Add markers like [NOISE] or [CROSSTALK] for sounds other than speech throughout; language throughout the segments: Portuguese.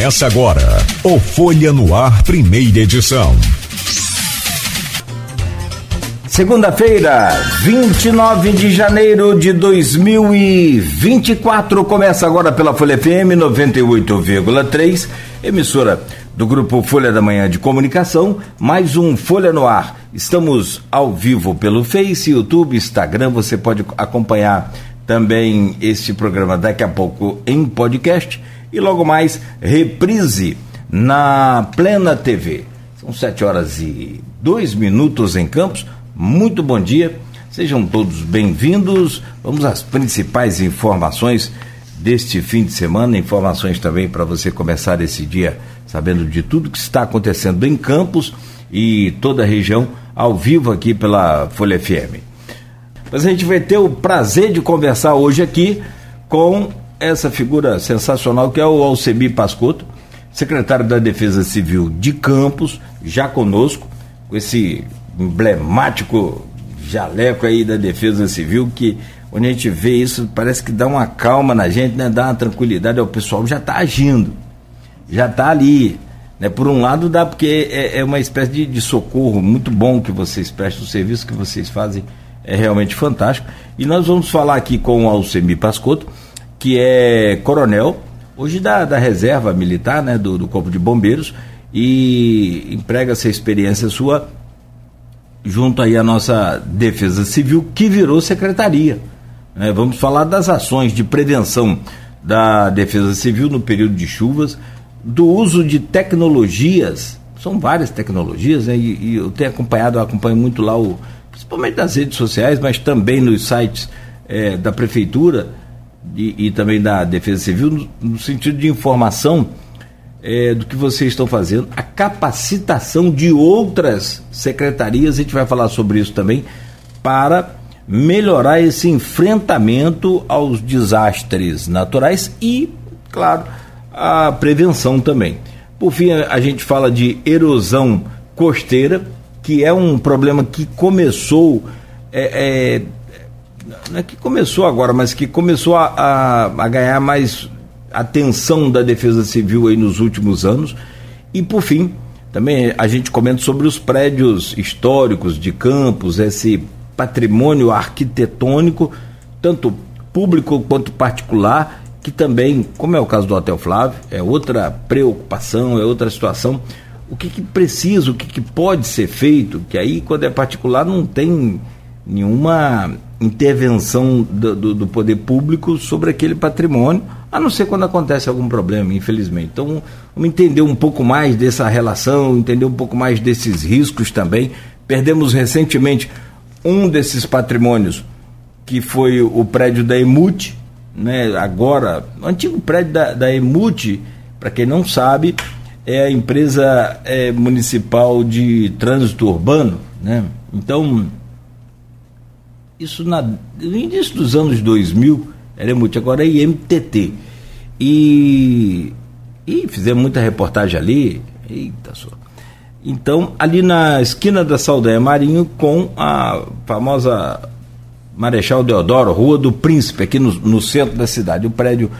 Começa agora o Folha no Ar, primeira edição. Segunda-feira, 29 de janeiro de 2024. Começa agora pela Folha FM 98,3, emissora do grupo Folha da Manhã de Comunicação, mais um Folha no Ar. Estamos ao vivo pelo Face, YouTube, Instagram. Você pode acompanhar também este programa daqui a pouco em podcast e logo mais reprise na Plena TV. São sete horas e dois minutos em Campos. Muito bom dia, sejam todos bem-vindos. Vamos às principais informações deste fim de semana, informações também para você começar esse dia sabendo de tudo que está acontecendo em Campos e toda a região ao vivo aqui pela Folha FM. Mas a gente vai ter o prazer de conversar hoje aqui com essa figura sensacional que é o Alcemir Pascotto, secretário da Defesa Civil de Campos, já conosco, com esse emblemático jaleco aí da Defesa Civil, que quando a gente vê isso, parece que dá uma calma na gente, né? dá uma tranquilidade, o pessoal já está agindo, já está ali. Né? Por um lado dá porque é, é uma espécie de, de, socorro muito bom que vocês prestam, o serviço que vocês fazem é realmente fantástico. E nós vamos falar aqui com o Alcemir Pascotto, que é coronel, hoje da, da reserva militar, né, do, do Corpo de Bombeiros, e emprega essa experiência sua junto aí à nossa Defesa Civil, que virou secretaria. Né? Vamos falar das ações de prevenção da Defesa Civil no período de chuvas, do uso de tecnologias, são várias tecnologias, né? e, e eu tenho acompanhado, eu acompanho muito lá, o, principalmente nas redes sociais, mas também nos sites é, da Prefeitura, e, e também da Defesa Civil, no, no sentido de informação é, do que vocês estão fazendo, a capacitação de outras secretarias, a gente vai falar sobre isso também, para melhorar esse enfrentamento aos desastres naturais e, claro, a prevenção também. Por fim, a gente fala de erosão costeira, que é um problema que começou é, é, não é que começou agora, mas que começou a, a, a ganhar mais atenção da Defesa Civil aí nos últimos anos. E por fim, também a gente comenta sobre os prédios históricos de campos, esse patrimônio arquitetônico, tanto público quanto particular, que também, como é o caso do Hotel Flávio, é outra preocupação, é outra situação. O que, que precisa, o que, que pode ser feito, que aí quando é particular não tem nenhuma intervenção do, do, do, poder público sobre aquele patrimônio, a não ser quando acontece algum problema, infelizmente. Então, vamos entender um pouco mais dessa relação, entender um pouco mais desses riscos também. Perdemos recentemente um desses patrimônios, que foi o prédio da Emute, né? agora, o antigo prédio da, da Emute, para quem não sabe, é a empresa é, municipal de trânsito urbano. Né? Então, isso na, no início dos anos 2000, era muito, agora é IMTT. E, e fizemos muita reportagem ali. Eita só. Então, ali na esquina da Saldanha Marinho, com a famosa Marechal Deodoro, Rua do Príncipe, aqui no, no centro da cidade. O prédio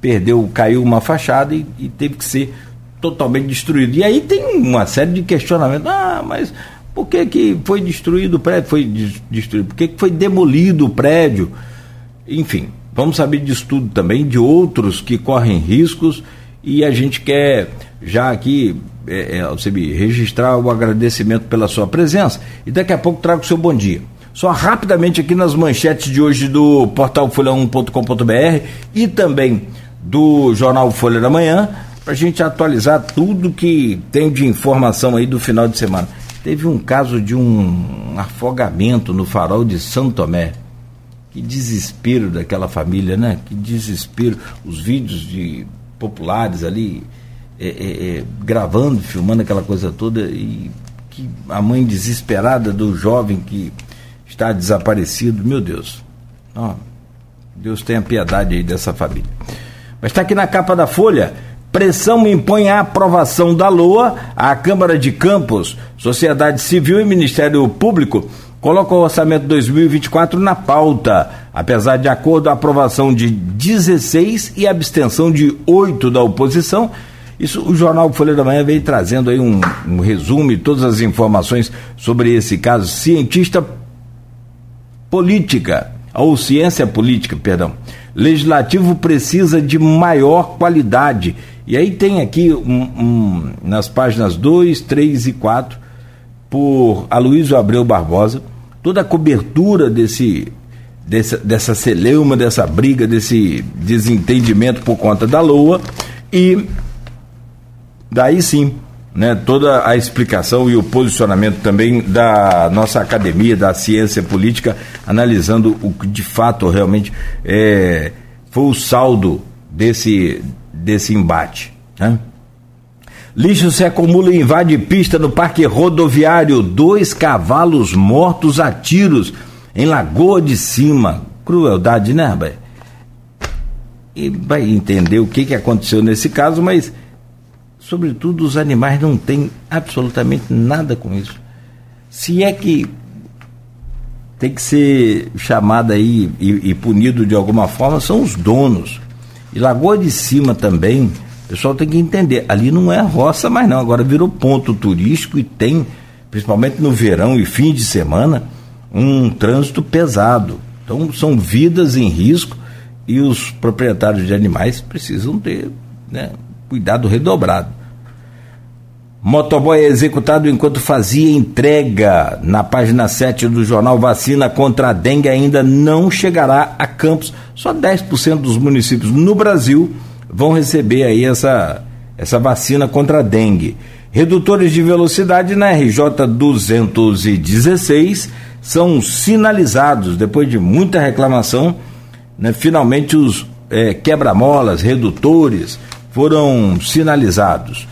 perdeu, caiu uma fachada e, e teve que ser totalmente destruído. E aí tem uma série de questionamentos. Ah, mas por que, que foi destruído o prédio? Foi destruído. Por que, que foi demolido o prédio? Enfim, vamos saber disso tudo também, de outros que correm riscos e a gente quer já aqui é, é, registrar o agradecimento pela sua presença e daqui a pouco trago o seu bom dia. Só rapidamente aqui nas manchetes de hoje do portal folha1.com.br e também do jornal Folha da Manhã, para a gente atualizar tudo que tem de informação aí do final de semana. Teve um caso de um afogamento no farol de São Tomé. Que desespero daquela família, né? Que desespero. Os vídeos de populares ali é, é, é, gravando, filmando aquela coisa toda e que a mãe desesperada do jovem que está desaparecido, meu Deus. Oh, Deus tenha piedade aí dessa família. Mas está aqui na capa da Folha Pressão impõe a aprovação da LOA, a Câmara de Campos, Sociedade Civil e Ministério Público colocam o orçamento 2024 na pauta, apesar de acordo a aprovação de 16 e abstenção de 8 da oposição Isso, o jornal Folha da Manhã veio trazendo aí um, um resumo e todas as informações sobre esse caso. Cientista política, ou ciência política, perdão. Legislativo precisa de maior qualidade. E aí tem aqui um, um, nas páginas 2, 3 e 4, por Aloysio Abreu Barbosa, toda a cobertura desse, dessa, dessa celeuma, dessa briga, desse desentendimento por conta da LOA e daí sim, né, toda a explicação e o posicionamento também da nossa academia da ciência política, analisando o que de fato realmente é, foi o saldo desse, desse embate. Né? Lixo se acumula e invade pista no parque rodoviário. Dois cavalos mortos a tiros em Lagoa de Cima. Crueldade, né, rapaz? E vai entender o que, que aconteceu nesse caso, mas, sobretudo, os animais não têm absolutamente nada com isso. Se é que tem que ser chamado aí e, e punido de alguma forma, são os donos. E Lagoa de Cima também, o pessoal tem que entender, ali não é roça mais não, agora virou ponto turístico e tem, principalmente no verão e fim de semana, um trânsito pesado. Então são vidas em risco e os proprietários de animais precisam ter né, cuidado redobrado. Motoboy é executado enquanto fazia entrega. Na página 7 do jornal Vacina contra a dengue ainda não chegará a Campos. Só 10% dos municípios no Brasil vão receber aí essa, essa vacina contra a dengue. Redutores de velocidade na RJ 216 são sinalizados depois de muita reclamação. Né, finalmente os é, quebra-molas, redutores foram sinalizados.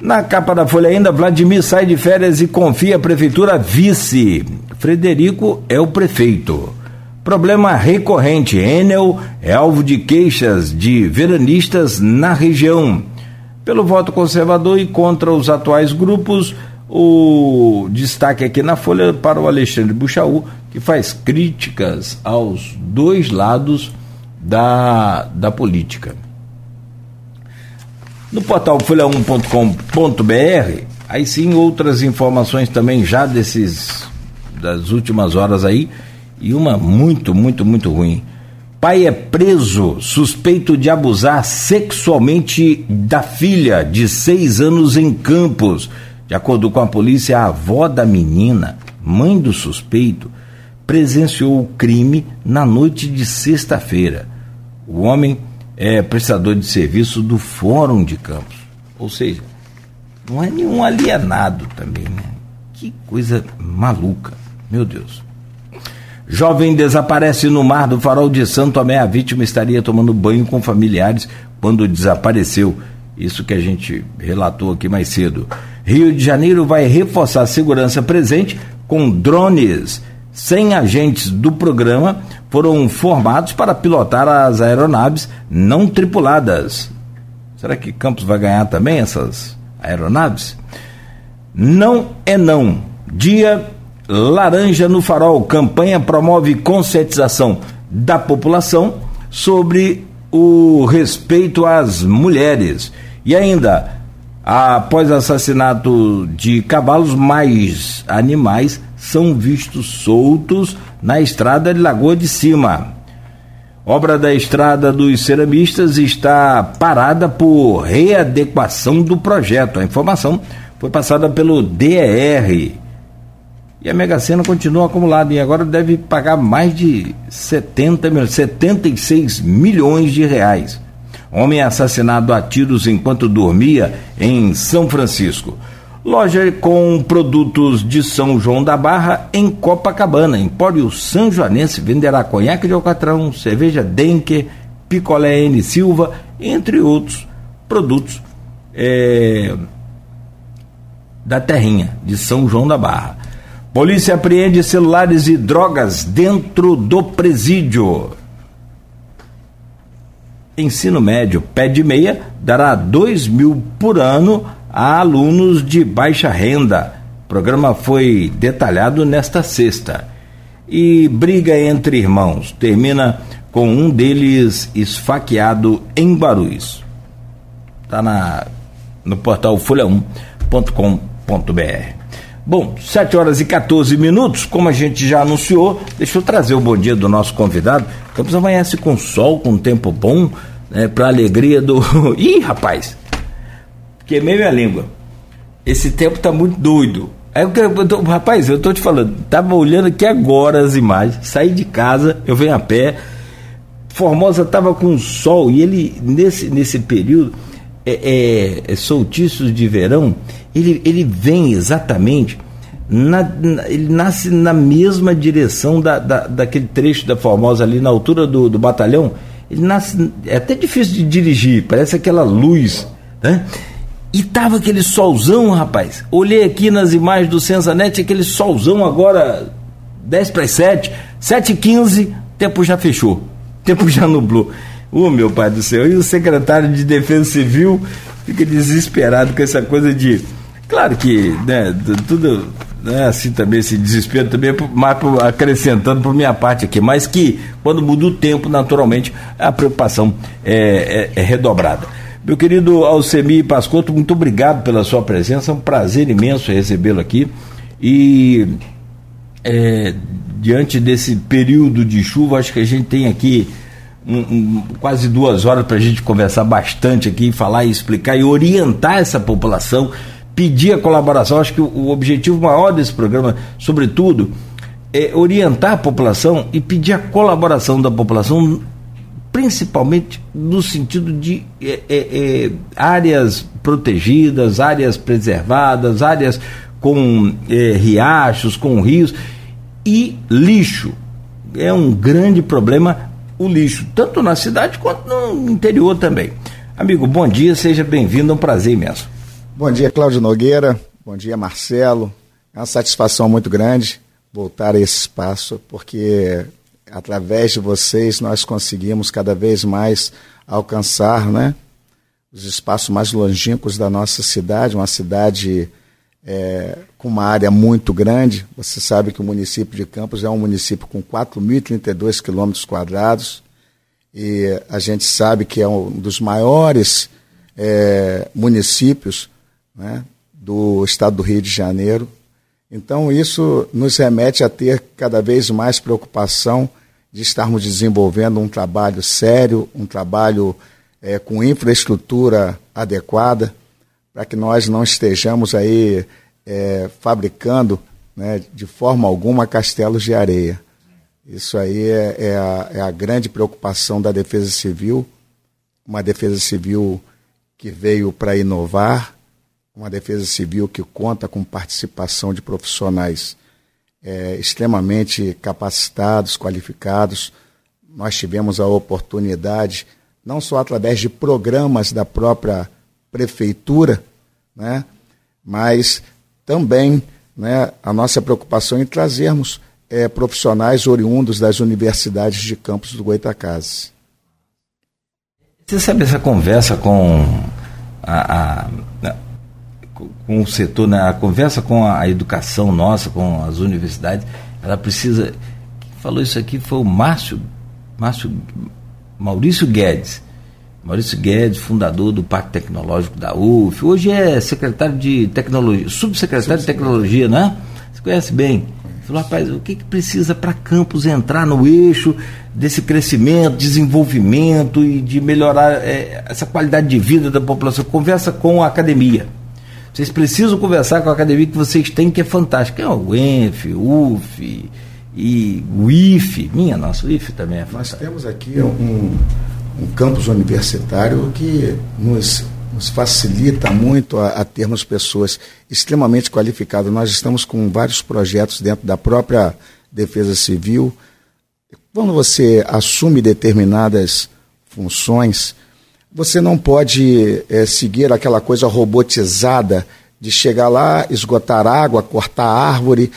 Na capa da Folha ainda, Vladimir sai de férias e confia a prefeitura vice. Frederico é o prefeito. Problema recorrente. Enel é alvo de queixas de veranistas na região. Pelo voto conservador e contra os atuais grupos, o destaque aqui na Folha para o Alexandre Buchaú, que faz críticas aos dois lados da, da política. No portal folha1.com.br, aí sim outras informações também já desses das últimas horas aí, e uma muito, muito, muito ruim. Pai é preso suspeito de abusar sexualmente da filha de seis anos em Campos. De acordo com a polícia, a avó da menina, mãe do suspeito, presenciou o crime na noite de sexta-feira. O homem é prestador de serviço do Fórum de Campos. Ou seja, não é nenhum alienado também, né? Que coisa maluca, meu Deus. Jovem desaparece no mar do farol de Santo Tomé. A vítima estaria tomando banho com familiares quando desapareceu. Isso que a gente relatou aqui mais cedo. Rio de Janeiro vai reforçar a segurança presente com drones. 100 agentes do programa foram formados para pilotar as aeronaves não tripuladas. Será que Campos vai ganhar também essas aeronaves? Não é não. Dia Laranja no Farol. Campanha promove conscientização da população sobre o respeito às mulheres. E ainda, Após assassinato de cavalos, mais animais são vistos soltos na estrada de Lagoa de Cima. Obra da estrada dos ceramistas está parada por readequação do projeto. A informação foi passada pelo DER. E a Mega Sena continua acumulada e agora deve pagar mais de 70, 76 milhões de reais. Homem assassinado a tiros enquanto dormia em São Francisco. Loja com produtos de São João da Barra em Copacabana. Empório São Joanense venderá conhaque de alcatrão, cerveja Denker, picolé N Silva, entre outros produtos é, da terrinha de São João da Barra. Polícia apreende celulares e drogas dentro do presídio ensino médio pé de meia dará dois mil por ano a alunos de baixa renda. O programa foi detalhado nesta sexta. E briga entre irmãos termina com um deles esfaqueado em Barus. Está na no portal folha1.com.br. Bom, 7 horas e 14 minutos, como a gente já anunciou, deixa eu trazer o bom dia do nosso convidado. Campos amanhece com sol, com tempo bom, né, para alegria do. [LAUGHS] Ih, rapaz! Queimei minha língua. Esse tempo tá muito doido. Aí eu, eu tô, rapaz, eu tô te falando, tava olhando aqui agora as imagens, saí de casa, eu venho a pé. Formosa tava com sol e ele, nesse, nesse período, é, é, é, de verão, ele, ele vem exatamente, na, na, ele nasce na mesma direção da, da, daquele trecho da Formosa ali na altura do, do batalhão. Ele nasce, é até difícil de dirigir, parece aquela luz, né? E tava aquele solzão, rapaz. Olhei aqui nas imagens do Sensanet, aquele solzão agora 10 para as 7, 7 e 15, tempo já fechou, [LAUGHS] tempo já nublou. Ô oh, meu pai do céu, e o secretário de Defesa Civil fica desesperado com essa coisa de. Claro que, né, tudo né, assim também, esse desespero também, mais acrescentando por minha parte aqui, mas que quando muda o tempo, naturalmente, a preocupação é, é, é redobrada. Meu querido Alcemi Pascotto, muito obrigado pela sua presença, é um prazer imenso recebê-lo aqui. E é, diante desse período de chuva, acho que a gente tem aqui um, um, quase duas horas para a gente conversar bastante aqui, falar e explicar e orientar essa população, pedir a colaboração. Acho que o, o objetivo maior desse programa, sobretudo, é orientar a população e pedir a colaboração da população, principalmente no sentido de é, é, é áreas protegidas, áreas preservadas, áreas com é, riachos, com rios e lixo. É um grande problema o lixo, tanto na cidade quanto no interior também. Amigo, bom dia, seja bem-vindo, é um prazer imenso. Bom dia, Cláudio Nogueira, bom dia, Marcelo. É uma satisfação muito grande voltar a esse espaço, porque através de vocês nós conseguimos cada vez mais alcançar né, os espaços mais longínquos da nossa cidade, uma cidade é, com uma área muito grande. Você sabe que o município de Campos é um município com 4.032 quilômetros quadrados e a gente sabe que é um dos maiores é, municípios né, do estado do Rio de Janeiro. Então, isso nos remete a ter cada vez mais preocupação de estarmos desenvolvendo um trabalho sério, um trabalho é, com infraestrutura adequada para que nós não estejamos aí é, fabricando né, de forma alguma castelos de areia. Isso aí é, é, a, é a grande preocupação da Defesa Civil, uma Defesa Civil que veio para inovar, uma Defesa Civil que conta com participação de profissionais é, extremamente capacitados, qualificados. Nós tivemos a oportunidade, não só através de programas da própria prefeitura, né? mas também né, a nossa preocupação em trazermos é, profissionais oriundos das universidades de campus do Goitacazes. Você sabe essa conversa com a, a, com o setor, né, a conversa com a educação nossa, com as universidades, ela precisa. Quem falou isso aqui foi o Márcio, Márcio Maurício Guedes Maurício Guedes, fundador do Parque Tecnológico da UF, hoje é secretário de tecnologia, subsecretário de tecnologia, né? Você conhece bem. Falou, rapaz, o que, que precisa para Campos entrar no eixo desse crescimento, desenvolvimento e de melhorar é, essa qualidade de vida da população? Conversa com a academia. Vocês precisam conversar com a academia que vocês têm, que é fantástica. É o ENF, UF e o IFE. Minha nossa, o IFE também é. Nós temos aqui um um campus universitário que nos, nos facilita muito a, a, termos pessoas extremamente qualificadas. Nós estamos com vários projetos dentro da própria Defesa Civil. Quando você assume determinadas funções, você não pode é, seguir aquela coisa robotizada de chegar lá, esgotar água, cortar árvore.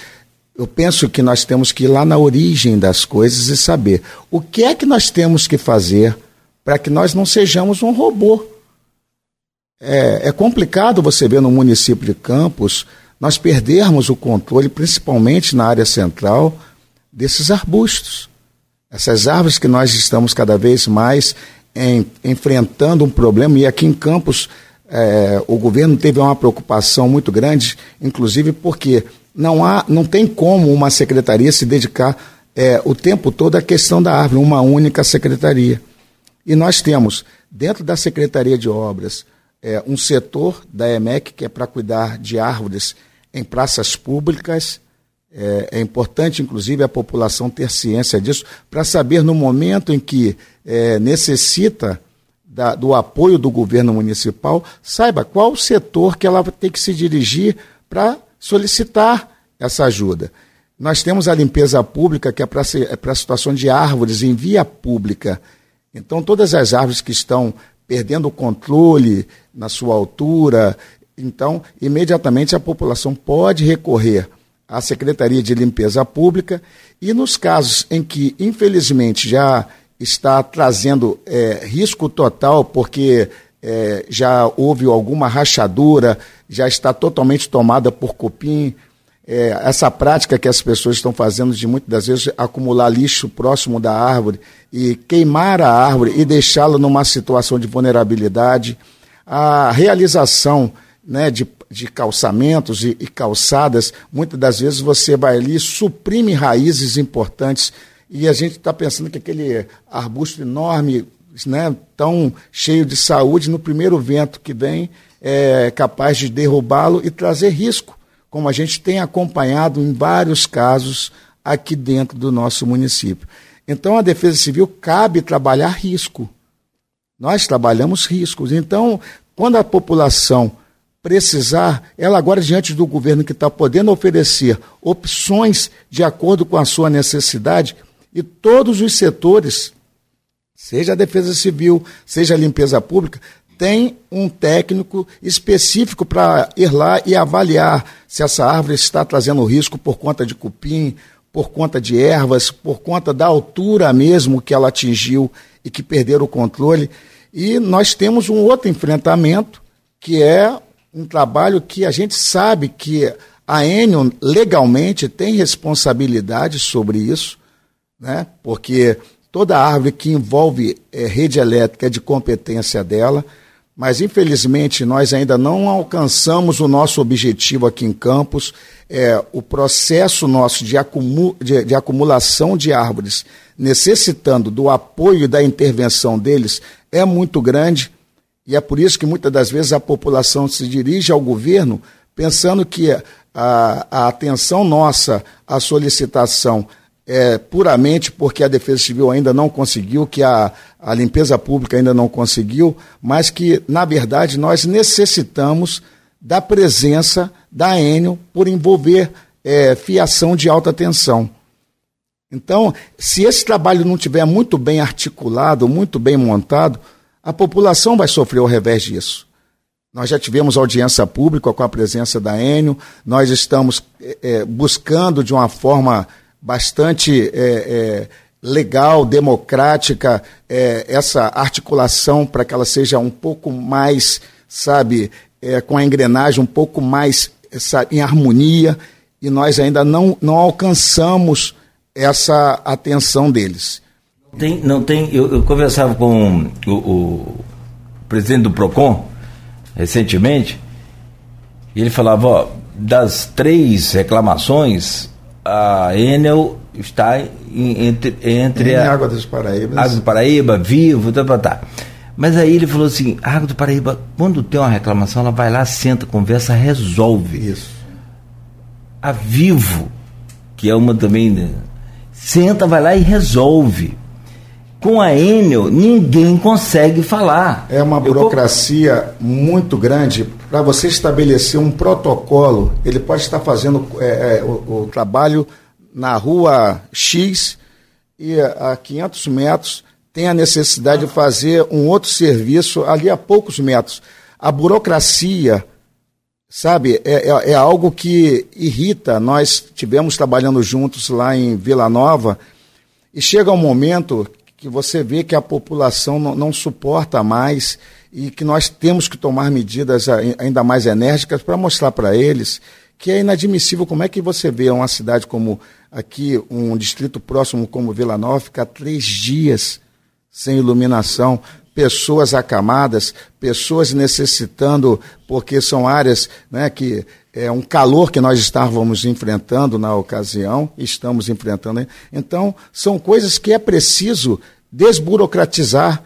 Eu penso que nós temos que ir lá na origem das coisas e saber o que é que nós temos que fazer para que nós não sejamos um robô. É, é, complicado você ver no município de Campos nós perdermos o controle, principalmente na área central, desses arbustos. Essas árvores que nós estamos cada vez mais em, enfrentando um problema, e aqui em Campos é, o governo teve uma preocupação muito grande, inclusive porque não, há, não tem como uma secretaria se dedicar é, o tempo todo à questão da árvore, uma única secretaria. E nós temos, dentro da Secretaria de Obras, é, um setor da EMEC que é para cuidar de árvores em praças públicas. É, é, importante, inclusive, a população ter ciência disso, para saber no momento em que é, necessita da, do apoio do governo municipal, saiba qual setor que ela tem que se dirigir para solicitar essa ajuda. Nós temos a limpeza pública, que é para é a situação de árvores em via pública. Então, todas as árvores que estão perdendo o controle na sua altura, então, imediatamente a população pode recorrer à Secretaria de Limpeza Pública e nos casos em que, infelizmente, já está trazendo é, risco total, porque é, já houve alguma rachadura, já está totalmente tomada por cupim. É, essa prática que as pessoas estão fazendo de muitas das vezes acumular lixo próximo da árvore e queimar a árvore e deixá-la numa situação de vulnerabilidade. A realização né, de, de calçamentos e, e calçadas, muitas das vezes você vai ali suprime raízes importantes e a gente está pensando que aquele arbusto enorme, né, tão cheio de saúde, no primeiro vento que vem, é capaz de derrubá-lo e trazer risco, como a gente tem acompanhado em vários casos aqui dentro do nosso município. Então, a Defesa Civil cabe trabalhar risco. Nós trabalhamos riscos. Então, quando a população precisar, ela agora, diante do governo que está podendo oferecer opções de acordo com a sua necessidade, e todos os setores, seja a defesa civil, seja a limpeza pública, tem um técnico específico para ir lá e avaliar se essa árvore está trazendo risco por conta de cupim, por conta de ervas, por conta da altura mesmo que ela atingiu e que perderam o controle. E nós temos um outro enfrentamento, que é um trabalho que a gente sabe que a Enio legalmente tem responsabilidade sobre isso, né? porque toda árvore que envolve é, rede elétrica é de competência dela, mas infelizmente nós ainda não alcançamos o nosso objetivo aqui em Campos. É, o processo nosso de, de, de acumulação de árvores, necessitando do apoio e da intervenção deles, é muito grande. E é por isso que muitas das vezes a população se dirige ao governo pensando que a, a atenção nossa à solicitação é, puramente porque a Defesa Civil ainda não conseguiu, que a, a limpeza pública ainda não conseguiu, mas que, na verdade, nós necessitamos da presença da Enel por envolver é, fiação de alta tensão. Então, se esse trabalho não tiver muito bem articulado, muito bem montado, a população vai sofrer o revés disso. Nós já tivemos audiência pública com a presença da Enio, nós estamos é, buscando de uma forma bastante é, é, legal, democrática, essa articulação para que ela seja um pouco mais, sabe, com a engrenagem um pouco mais sabe, em harmonia, e nós ainda não, não alcançamos essa atenção deles. Tem, não tem, eu, eu conversava com o, o, presidente do PROCON recentemente, e ele falava, ó, das três reclamações, a Enel está em, entre, entre a Água dos Paraíbas. Água do Paraíba, Vivo, tá, tá, tá. Mas aí ele falou assim: a Água do Paraíba, quando tem uma reclamação, ela vai lá, senta, conversa, resolve. Isso. A Vivo, que é uma também, né, senta, vai lá e resolve. Com a Enel, ninguém consegue falar. É uma burocracia Eu... muito grande para você estabelecer um protocolo. Ele pode estar fazendo é, é, o, o, trabalho na rua X e a 500 metros tem a necessidade de fazer um outro serviço ali a poucos metros. A burocracia, sabe, é, é, é algo que irrita. Nós tivemos trabalhando juntos lá em Vila Nova e chega um momento que você vê que a população não, não suporta mais e que nós temos que tomar medidas ainda mais enérgicas para mostrar para eles que é inadmissível. Como é que você vê uma cidade como aqui, um distrito próximo como Vila Nova, ficar três dias sem iluminação, pessoas acamadas, pessoas necessitando, porque são áreas né, que é um calor que nós estávamos enfrentando na ocasião, estamos enfrentando. Então, são coisas que é preciso desburocratizar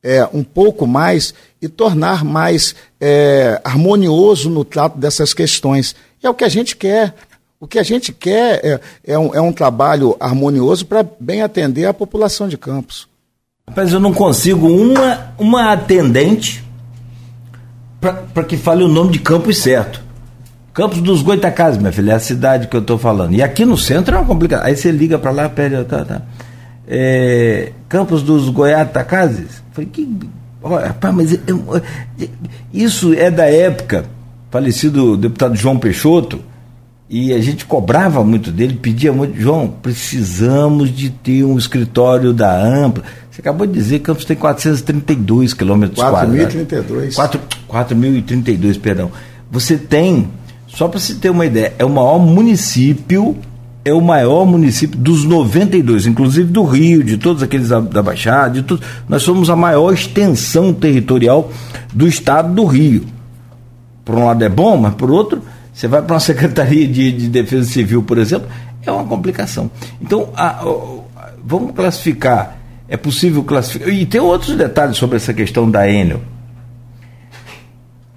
é, um pouco mais e tornar mais é, harmonioso no trato dessas questões. é o que a gente quer. O que a gente quer é, é, um, é um trabalho harmonioso para bem atender a população de Campos. Mas eu não consigo uma, uma atendente para que fale o nome de Campos certo. Campos dos Goitacazes, minha filha, é a cidade que eu estou falando. E aqui no centro é uma complicação. Aí você liga para lá, pede. Tá, tá. É, Campos dos Goiatacazes? Falei, que. Olha, rapaz, mas eu, isso é da época, falecido deputado João Peixoto, e a gente cobrava muito dele, pedia muito, João, precisamos de ter um escritório da AMPA. Você acabou de dizer que Campos tem 432 quilômetros quadrados. 4.032. 4.032, perdão. Você tem, só para se ter uma ideia, é o maior município, é o maior município dos 92, inclusive do Rio, de todos aqueles da, da Baixada, de todos. Nós somos a maior extensão territorial do estado do Rio. Por um lado é bom, mas por outro, você vai para uma [LAUGHS] Secretaria de, de, Defesa Civil, por exemplo, é uma complicação. Então, a, a, vamos classificar é possível classificar. E tem outros detalhes sobre essa questão da Enel.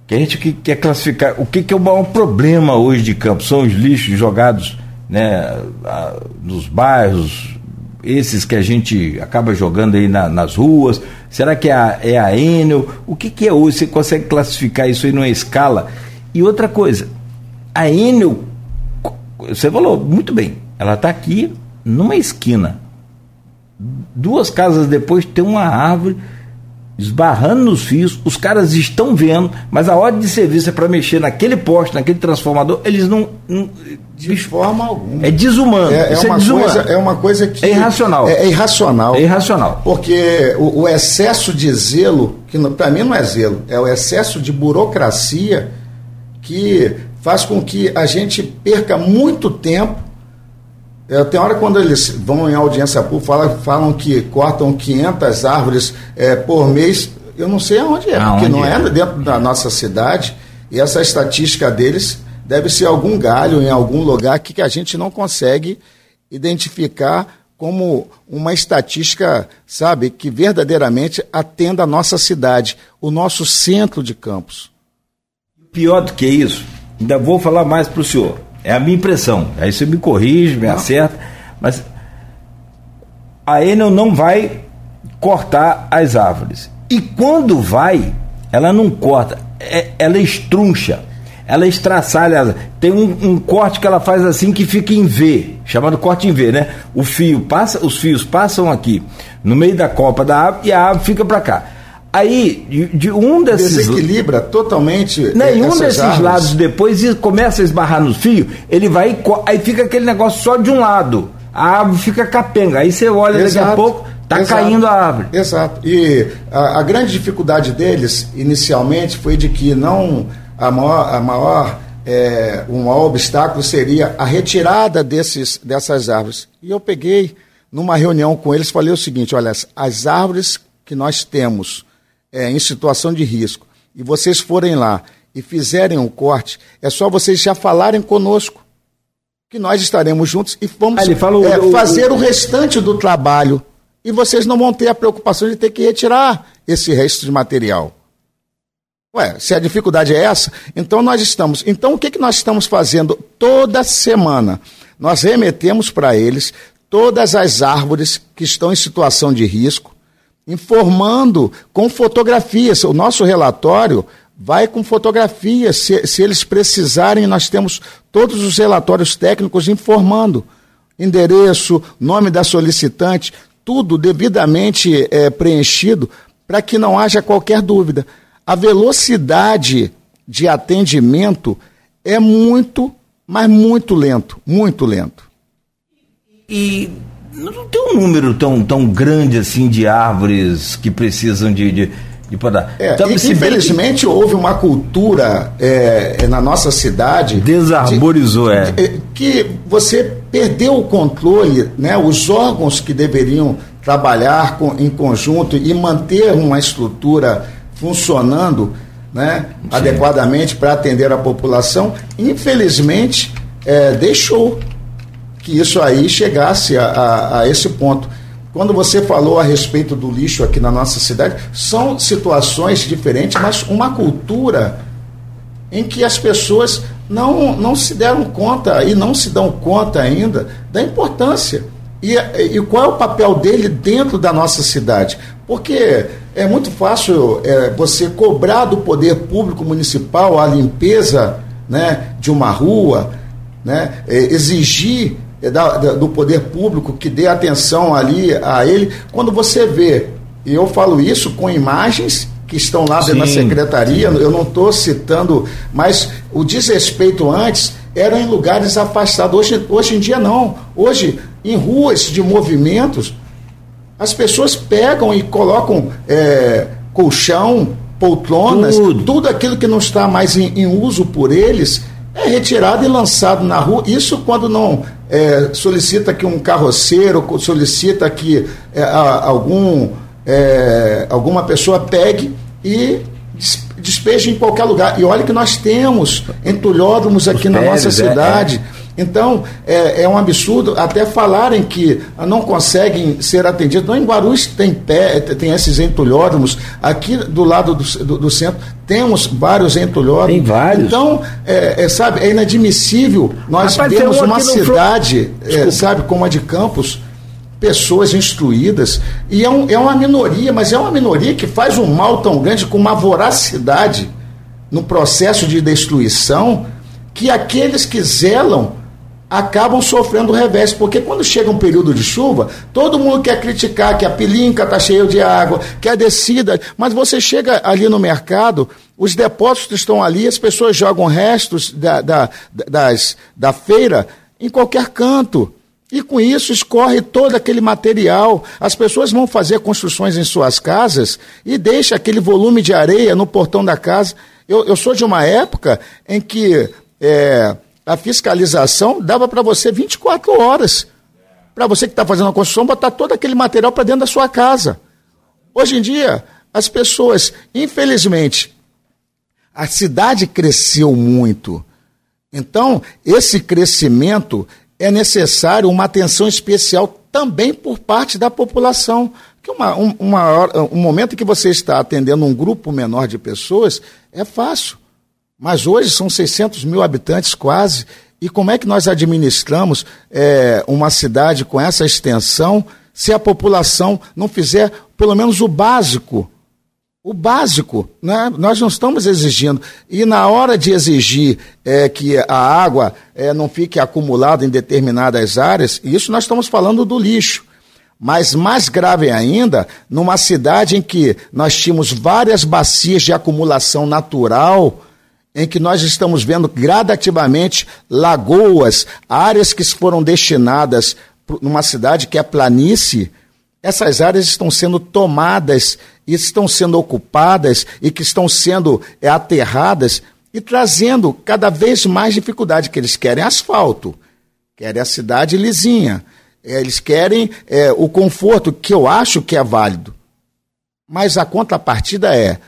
Que a gente quer classificar. O que, que é o maior problema hoje de campo? São os lixos jogados né, nos bairros, esses que a gente acaba jogando aí na, nas ruas. Será que é a, é a Enel? O que, que é hoje? Você consegue classificar isso aí numa escala? E outra coisa, a Enel, você falou muito bem, ela está aqui numa esquina Duas casas depois tem uma árvore esbarrando nos fios, os caras estão vendo, mas a ordem de serviço é para mexer naquele poste, naquele transformador, eles não. não de forma alguma. É desumano. É, é uma, é desumano. Coisa, é uma coisa que. É irracional. É, é irracional. É irracional. Porque o, o excesso de zelo, que para mim não é zelo, é o excesso de burocracia que faz com que a gente perca muito tempo é, tem hora quando eles vão em audiência pública, falam, falam que cortam 500 árvores é, por mês. Eu não sei aonde é, aonde porque não é? é dentro da nossa cidade. E essa estatística deles deve ser algum galho em algum lugar que, que a gente não consegue identificar como uma estatística, sabe, que verdadeiramente atenda a nossa cidade, o nosso centro de campos. Pior do que isso, ainda vou falar mais para o senhor é a minha impressão. Aí você me corrige, me não. acerta. Mas a Enel não vai cortar as árvores. E quando vai, ela não corta, é, ela estruncha, ela estraçalha. Tem um, um, corte que ela faz assim que fica em V, chamado corte em V, né? O fio passa, os fios passam aqui no meio da copa da árvore e a árvore fica para cá. Aí, de, de, um desses. Desequilibra totalmente. Nenhum desses árvores. lados depois começa a esbarrar no fio, ele vai. Aí fica aquele negócio só de um lado. A árvore fica capenga. Aí você olha Exato. daqui a pouco, tá Exato. caindo a árvore. Exato. E a, a, grande dificuldade deles, inicialmente, foi de que não. A maior. A maior é, um maior obstáculo seria a retirada desses, dessas árvores. E eu peguei, numa reunião com eles, falei o seguinte: olha, as árvores que nós temos é, em situação de risco e vocês forem lá e fizerem um corte, é só vocês já falarem conosco que nós estaremos juntos e vamos ah, é, o, fazer o, o restante do trabalho. E vocês não vão ter a preocupação de ter que retirar esse resto de material. Ué, se a dificuldade é essa, então nós estamos. Então o que, que nós estamos fazendo toda semana? Nós remetemos para eles todas as árvores que estão em situação de risco, informando com fotografias. O nosso relatório vai com fotografias. Se, se eles precisarem, nós temos todos os relatórios técnicos informando endereço, nome da solicitante, tudo devidamente é, preenchido para que não haja qualquer dúvida. A velocidade de atendimento é muito, mas muito lento, muito lento. E não tem um número tão, tão grande assim de árvores que precisam de, de, de podar. É, então, infelizmente que... houve uma cultura é, na nossa cidade. Desarborizou, de, é. Que você perdeu o controle, né? Os órgãos que deveriam trabalhar com, em conjunto e manter uma estrutura funcionando né, adequadamente para atender a população, infelizmente é, deixou que isso aí chegasse a, a, a esse ponto. Quando você falou a respeito do lixo aqui na nossa cidade, são situações diferentes, mas uma cultura em que as pessoas não, não se deram conta e não se dão conta ainda da importância. E, e qual é o papel dele dentro da nossa cidade? Porque é muito fácil é, você cobrar do poder público municipal a limpeza né, de uma rua, né, é, exigir da, da, do poder público que dê atenção ali a ele, quando você vê, e eu falo isso com imagens que estão lá dentro da secretaria, sim. eu não estou citando, mas o desrespeito antes era em lugares afastados. Hoje, hoje em dia não. Hoje, em ruas de movimentos, as pessoas pegam e colocam é, colchão, poltronas, tudo. tudo. aquilo que não está mais em, em, uso por eles é retirado e lançado na rua. Isso quando não é, solicita que um carroceiro, solicita que é, algum é, alguma pessoa pegue e despeje em qualquer lugar. E olha que nós temos entulhódromos aqui Os na nossa é, cidade. Então, é, é, um absurdo até falarem que não conseguem ser atendidos. Não, em Guarulhos tem, pé, tem esses entulhódromos. Aqui do lado do, do, do centro temos vários entulhódromos. Tem vários. Então, é, é sabe, é inadmissível nós Rapaz, temos uma cidade, é, sabe, como a de Campos, pessoas instruídas, e é, um, é uma minoria, mas é uma minoria que faz um mal tão grande com uma voracidade no processo de destruição que aqueles que zelam acabam sofrendo revés, porque quando chega um período de chuva, todo mundo quer criticar que a pilinca está cheia de água, que a descida, mas você chega ali no mercado, os depósitos estão ali, as pessoas jogam restos da, da, das, da feira em qualquer canto. E com isso escorre todo aquele material. As pessoas vão fazer construções em suas casas e deixa aquele volume de areia no portão da casa. Eu, eu sou de uma época em que é, a fiscalização dava para você 24 horas. Para você que está fazendo a construção, botar todo aquele material para dentro da sua casa. Hoje em dia, as pessoas, infelizmente, a cidade cresceu muito. Então, esse crescimento é necessário uma atenção especial também por parte da população. Que uma, um, uma, um momento que você está atendendo um grupo menor de pessoas é fácil. Mas hoje são 600 mil habitantes quase. E como é que nós administramos é, uma cidade com essa extensão se a população não fizer pelo menos o básico o básico, né? nós não estamos exigindo. E na hora de exigir é, que a água é, não fique acumulada em determinadas áreas, isso nós estamos falando do lixo. Mas mais grave ainda, numa cidade em que nós tínhamos várias bacias de acumulação natural, em que nós estamos vendo gradativamente lagoas, áreas que foram destinadas numa cidade que é planície, essas áreas estão sendo tomadas estão sendo ocupadas e que estão sendo é, aterradas e trazendo cada vez mais dificuldade, que eles querem asfalto, querem a cidade lisinha, é, eles querem é, o conforto, que eu acho que é válido. Mas a contrapartida é,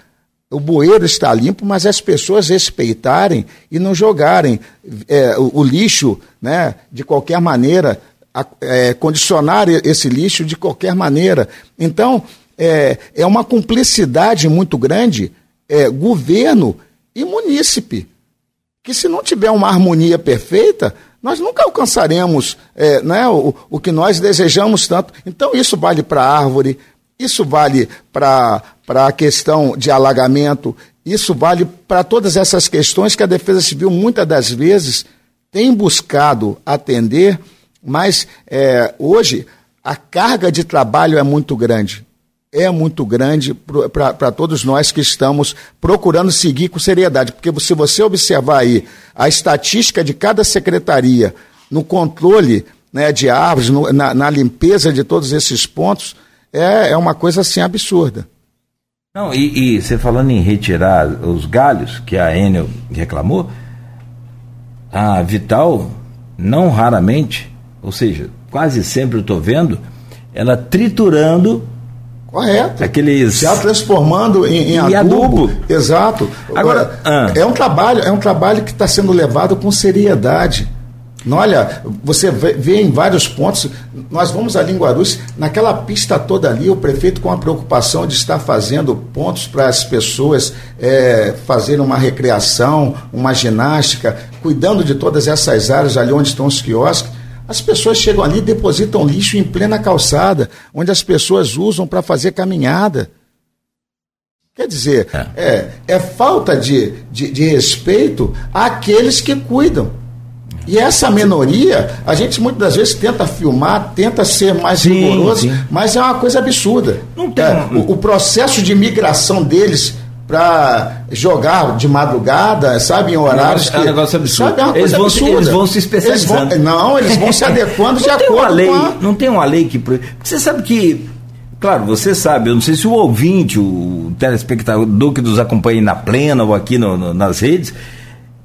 o bueiro está limpo, mas as pessoas respeitarem e não jogarem é, o, o, lixo né, de qualquer maneira a, é, condicionar esse lixo de qualquer maneira. Então, é, é uma cumplicidade muito grande é, governo e munícipe. Que se não tiver uma harmonia perfeita, nós nunca alcançaremos é, né, o, o que nós desejamos tanto. Então, isso vale para a árvore, isso vale para a questão de alagamento, isso vale para todas essas questões que a Defesa Civil, muitas das vezes, tem buscado atender mas é, hoje a carga de trabalho é muito grande. É muito grande para todos nós que estamos procurando seguir com seriedade. Porque se você observar aí a estatística de cada secretaria no controle né, de árvores, no, na, na, limpeza de todos esses pontos, é, é uma coisa assim absurda. Não, e, e você falando em retirar os galhos, que a Enel reclamou, a Vital, não raramente, ou seja, quase sempre eu estou vendo ela triturando Correto. Aqueles... Já transformando em, em adubo. adubo. Exato. Agora, ah. é um trabalho, é um trabalho que está sendo levado com seriedade. Olha, você vê, em vários pontos, nós vamos ali em Guarulhos, naquela pista toda ali, o prefeito com a preocupação de estar fazendo pontos para as pessoas é, fazerem uma recreação, uma ginástica, cuidando de todas essas áreas ali onde estão os quiosques. As pessoas chegam ali e depositam lixo em plena calçada, onde as pessoas usam para fazer caminhada. Quer dizer, é, é, é falta de, de, de respeito àqueles que cuidam. E essa minoria, a gente muitas das vezes tenta filmar, tenta ser mais sim, rigoroso, sim. mas é uma coisa absurda. Não tem... É, o, o processo de migração deles para jogar de madrugada, sabe, em horários é um negócio, que, absurdo. Sabe, é eles, vão se, eles vão se especializando. Eles vão, não, eles vão se [LAUGHS] adequando de acordo uma lei, com a... Não tem uma lei que... Você sabe que... Claro, você sabe, eu não sei se o ouvinte, o telespectador que nos acompanha na plena ou aqui no, no, nas redes,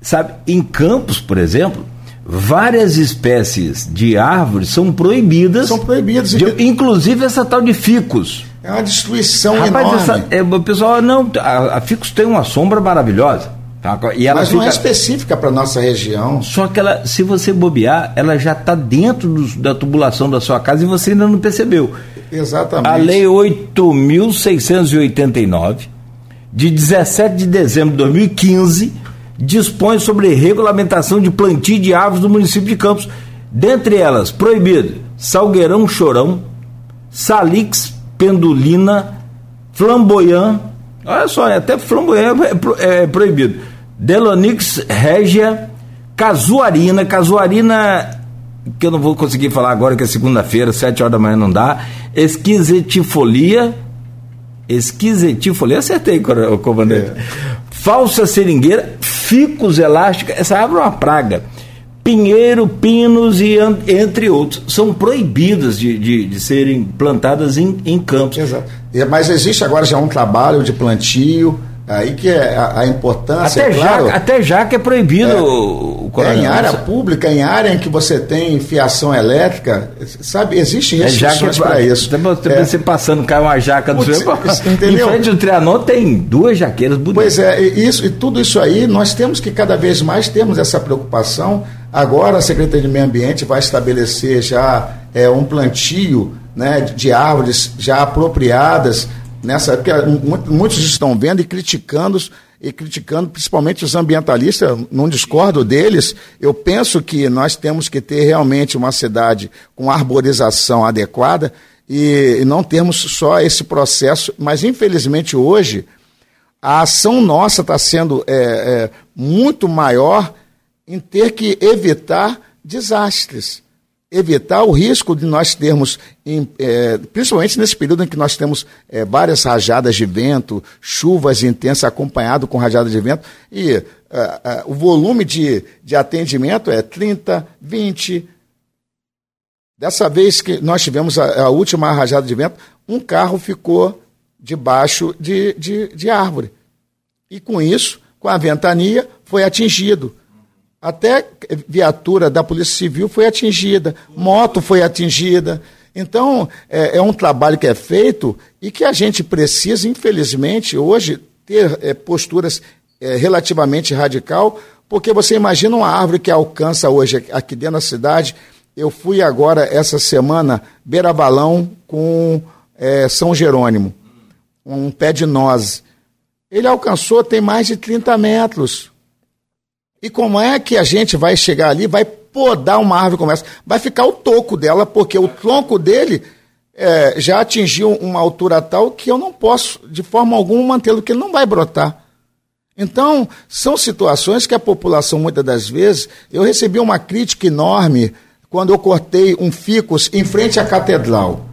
sabe, em Campos, por exemplo, várias espécies de árvores são proibidas. São proibidas. De, inclusive essa tal de ficus. É uma destruição Rapaz, enorme. Essa, é, o pessoal, não, a, a ficus tem uma sombra maravilhosa. Tá? E ela Mas fica... não é específica para nossa região. Só que ela, se você bobear, ela já está dentro do, da tubulação da sua casa e você ainda não percebeu. Exatamente. A Lei 8.689, de 17 de dezembro de 2015, dispõe sobre regulamentação de plantio de árvores do município de Campos, dentre elas proibido salgueirão chorão, salix pendulina, flamboyant, olha só, é até flamboyant é, é proibido, delonix regia, casuarina, casuarina que eu não vou conseguir falar agora que é segunda-feira, sete horas da manhã não dá, esquisetifolia, esquisetifolia, acertei, comandante. É. Falsa seringueira, ficus elástica, essa árvore é uma praga. Pinheiro, pinos e entre outros são proibidas de, de, de serem plantadas em, em campos. Exato. Mas existe agora já um trabalho de plantio, Aí que é a, a importância. Até, é claro, já, até já que é proibido é, o, o é, Em área pública, em área em que você tem fiação elétrica, sabe, existe é restrições é para isso. é. Você passando, cai uma jaca do seu. Entendeu? Em frente do Trianon tem duas jaqueiras bonitas. Pois é, isso, e tudo isso aí, nós temos que cada vez mais termos essa preocupação. Agora a Secretaria de Meio Ambiente vai estabelecer já é, um plantio né, de árvores já apropriadas nessa época, muitos estão vendo e criticando e criticando principalmente os ambientalistas, não discordo deles. Eu penso que nós temos que ter realmente uma cidade com arborização adequada e, e não termos só esse processo, mas infelizmente hoje a ação nossa está sendo é, é, muito maior em ter que evitar desastres evitar o risco de nós termos, em, é, principalmente nesse período em que nós temos é, várias rajadas de vento, chuvas intensas acompanhado com rajadas de vento, e é, é, o volume de, de atendimento é 30, 20. Dessa vez que nós tivemos a, a última rajada de vento, um carro ficou debaixo de, de, de árvore. E com isso, com a ventania, foi atingido. Até viatura da Polícia Civil foi atingida, moto foi atingida. Então, é, é um trabalho que é feito e que a gente precisa, infelizmente, hoje, ter é, posturas é, relativamente radical, porque você imagina uma árvore que alcança hoje aqui dentro da cidade. Eu fui agora, essa semana, beira balão com é, São Jerônimo, um pé de noz. Ele alcançou, tem mais de 30 metros. E como é que a gente vai chegar ali, vai podar uma árvore como essa? Vai ficar o toco dela, porque o tronco dele é, já atingiu uma altura tal que eu não posso, de forma alguma, mantê-lo, que ele não vai brotar. Então, são situações que a população, muitas das vezes, eu recebi uma crítica enorme quando eu cortei um ficus em frente à catedral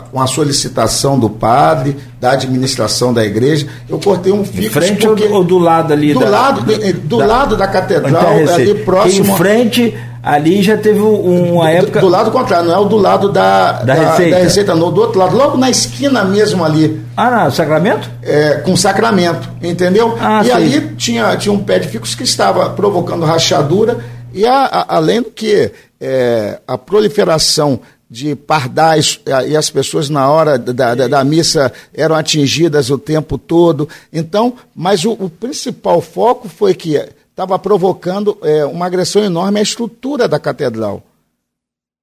com a solicitação do padre, da administração da igreja, eu cortei um ficus. Em frente porque, ou do lado ali? Do, da, lado, do da, lado da catedral, ali próximo. Em frente, ali já teve uma época. Do, do lado contrário, não é o do lado da, da, da Receita. Da receita, não, do outro lado, logo na esquina mesmo ali. Ah, não, Sacramento? É, com Sacramento, entendeu? Ah, e sei. ali tinha, tinha um pé de ficus que estava provocando rachadura, e a, a, além do que é, a proliferação de pardais e as pessoas na hora da, da, da, missa eram atingidas o tempo todo. Então, mas o, o principal foco foi que estava provocando é, uma agressão enorme à estrutura da catedral.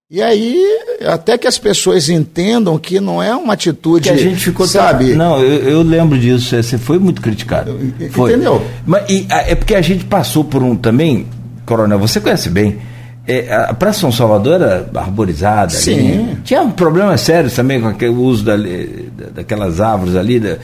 E aí, até que as pessoas entendam que não é uma atitude. Que a gente ficou. Sabe? Não, eu, eu lembro disso. Você foi muito criticado. Foi. Entendeu? Mas, e, é porque a gente passou por um também, Coronel, você conhece bem. É, a Praça São Salvador era arborizada. Sim. Ali. Tinha um problema sério também com aquele, o uso da, daquelas árvores ali. Da,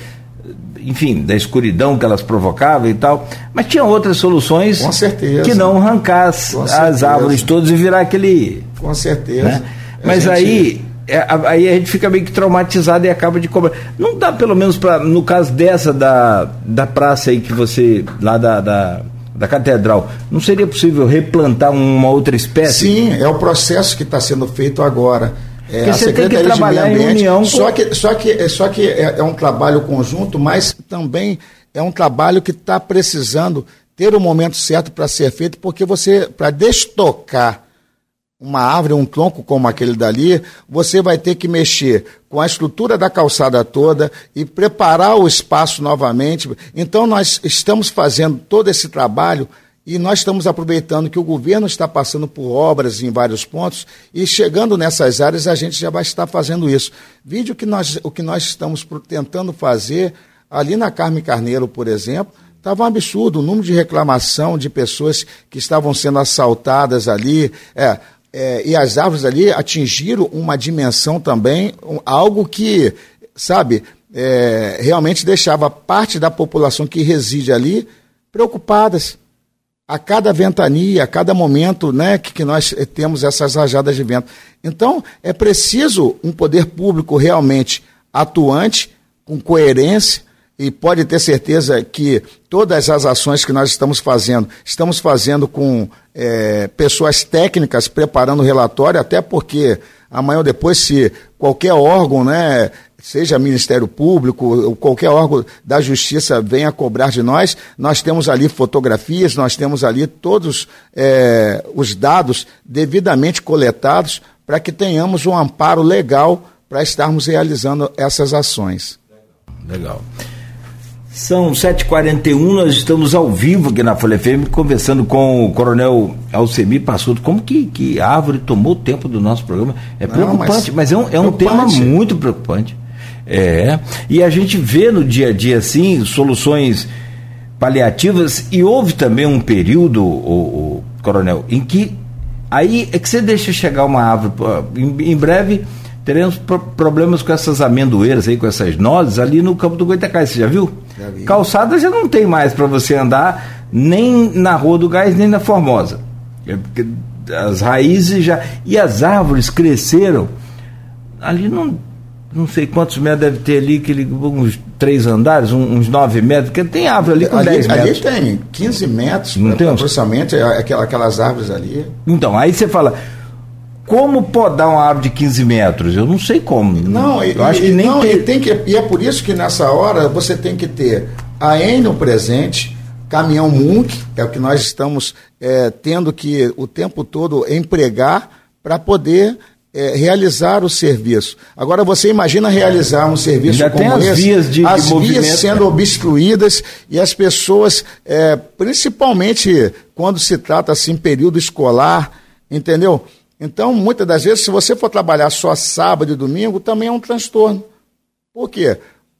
enfim, da escuridão que elas provocavam e tal. Mas tinha outras soluções Com certeza. que não arrancar as, as árvores todas e virar aquele. Com certeza. Né? Mas gente... aí, é, aí a gente fica meio que traumatizado e acaba de cobrar. Não dá pelo menos para, no caso dessa da, da praça aí que você, lá da, da da catedral, não seria possível replantar uma outra espécie? Sim, é o processo que está sendo feito agora. É, Porque tem que trabalhar em união com... Só que, só que, só que é, é um trabalho conjunto, mas também é um trabalho que está precisando ter o momento certo para ser feito, porque você, para destocar uma árvore, um tronco como aquele dali, você vai ter que mexer com a estrutura da calçada toda e preparar o espaço novamente. Então, nós estamos fazendo todo esse trabalho e nós estamos aproveitando que o governo está passando por obras em vários pontos e chegando nessas áreas a gente já vai estar fazendo isso. Vídeo que nós, o que nós estamos tentando fazer ali na Carme Carneiro, por exemplo, estava um absurdo o número de reclamação de pessoas que estavam sendo assaltadas ali. É, é, e as árvores ali atingiram uma dimensão também, um, algo que, sabe, é, realmente deixava parte da população que reside ali preocupadas a cada ventania, a cada momento né, que, que nós eh, temos essas rajadas de vento. Então, é preciso um poder público realmente atuante, com coerência, e pode ter certeza que todas as ações que nós estamos fazendo, estamos fazendo com é, pessoas técnicas preparando o relatório, até porque amanhã ou depois, se qualquer órgão né, seja Ministério Público, ou qualquer órgão da Justiça venha cobrar de nós, nós temos ali fotografias, nós temos ali todos é, os dados devidamente coletados para que tenhamos um amparo legal para estarmos realizando essas ações. Legal. São 7h41, nós estamos ao vivo aqui na Folha FM conversando com o Coronel Alcemir Passuto. Como que, que a árvore tomou o tempo do nosso programa? É preocupante, Não, mas, mas, é um, é um tema muito preocupante. É, e a gente vê no dia a dia, assim, soluções paliativas, e houve também um período, o, o coronel, em que aí é que você deixa chegar uma árvore, em, em breve teremos pro, problemas com essas amendoeiras aí, com essas nozes ali no campo do Goitacás, você já viu? Calçada já não tem mais para você andar nem na Rua do Gás, nem na Formosa. É as raízes já. E as árvores cresceram. Ali não não sei quantos metros deve ter ali, aquele, uns três andares, uns nove metros, porque tem árvore ali com ali, 10 metros. Ali tem 15 metros, não tem aproximadamente, é, aquelas árvores ali. Então, aí você fala, como podar uma árvore de 15 metros? Eu não sei como. Não, eu e, acho que nem não, tem... E, tem que, e é por isso que nessa hora você tem que ter a Enel presente, caminhão Munk, é o que nós estamos é, tendo que o tempo todo empregar para poder é, realizar o serviço. Agora você imagina realizar um serviço Já como tem as esse, vias de, as de vias sendo né? obstruídas e as pessoas, é, principalmente quando se trata assim período escolar, entendeu? Então, muitas das vezes, se você for trabalhar só sábado e domingo, também é um transtorno. Por quê?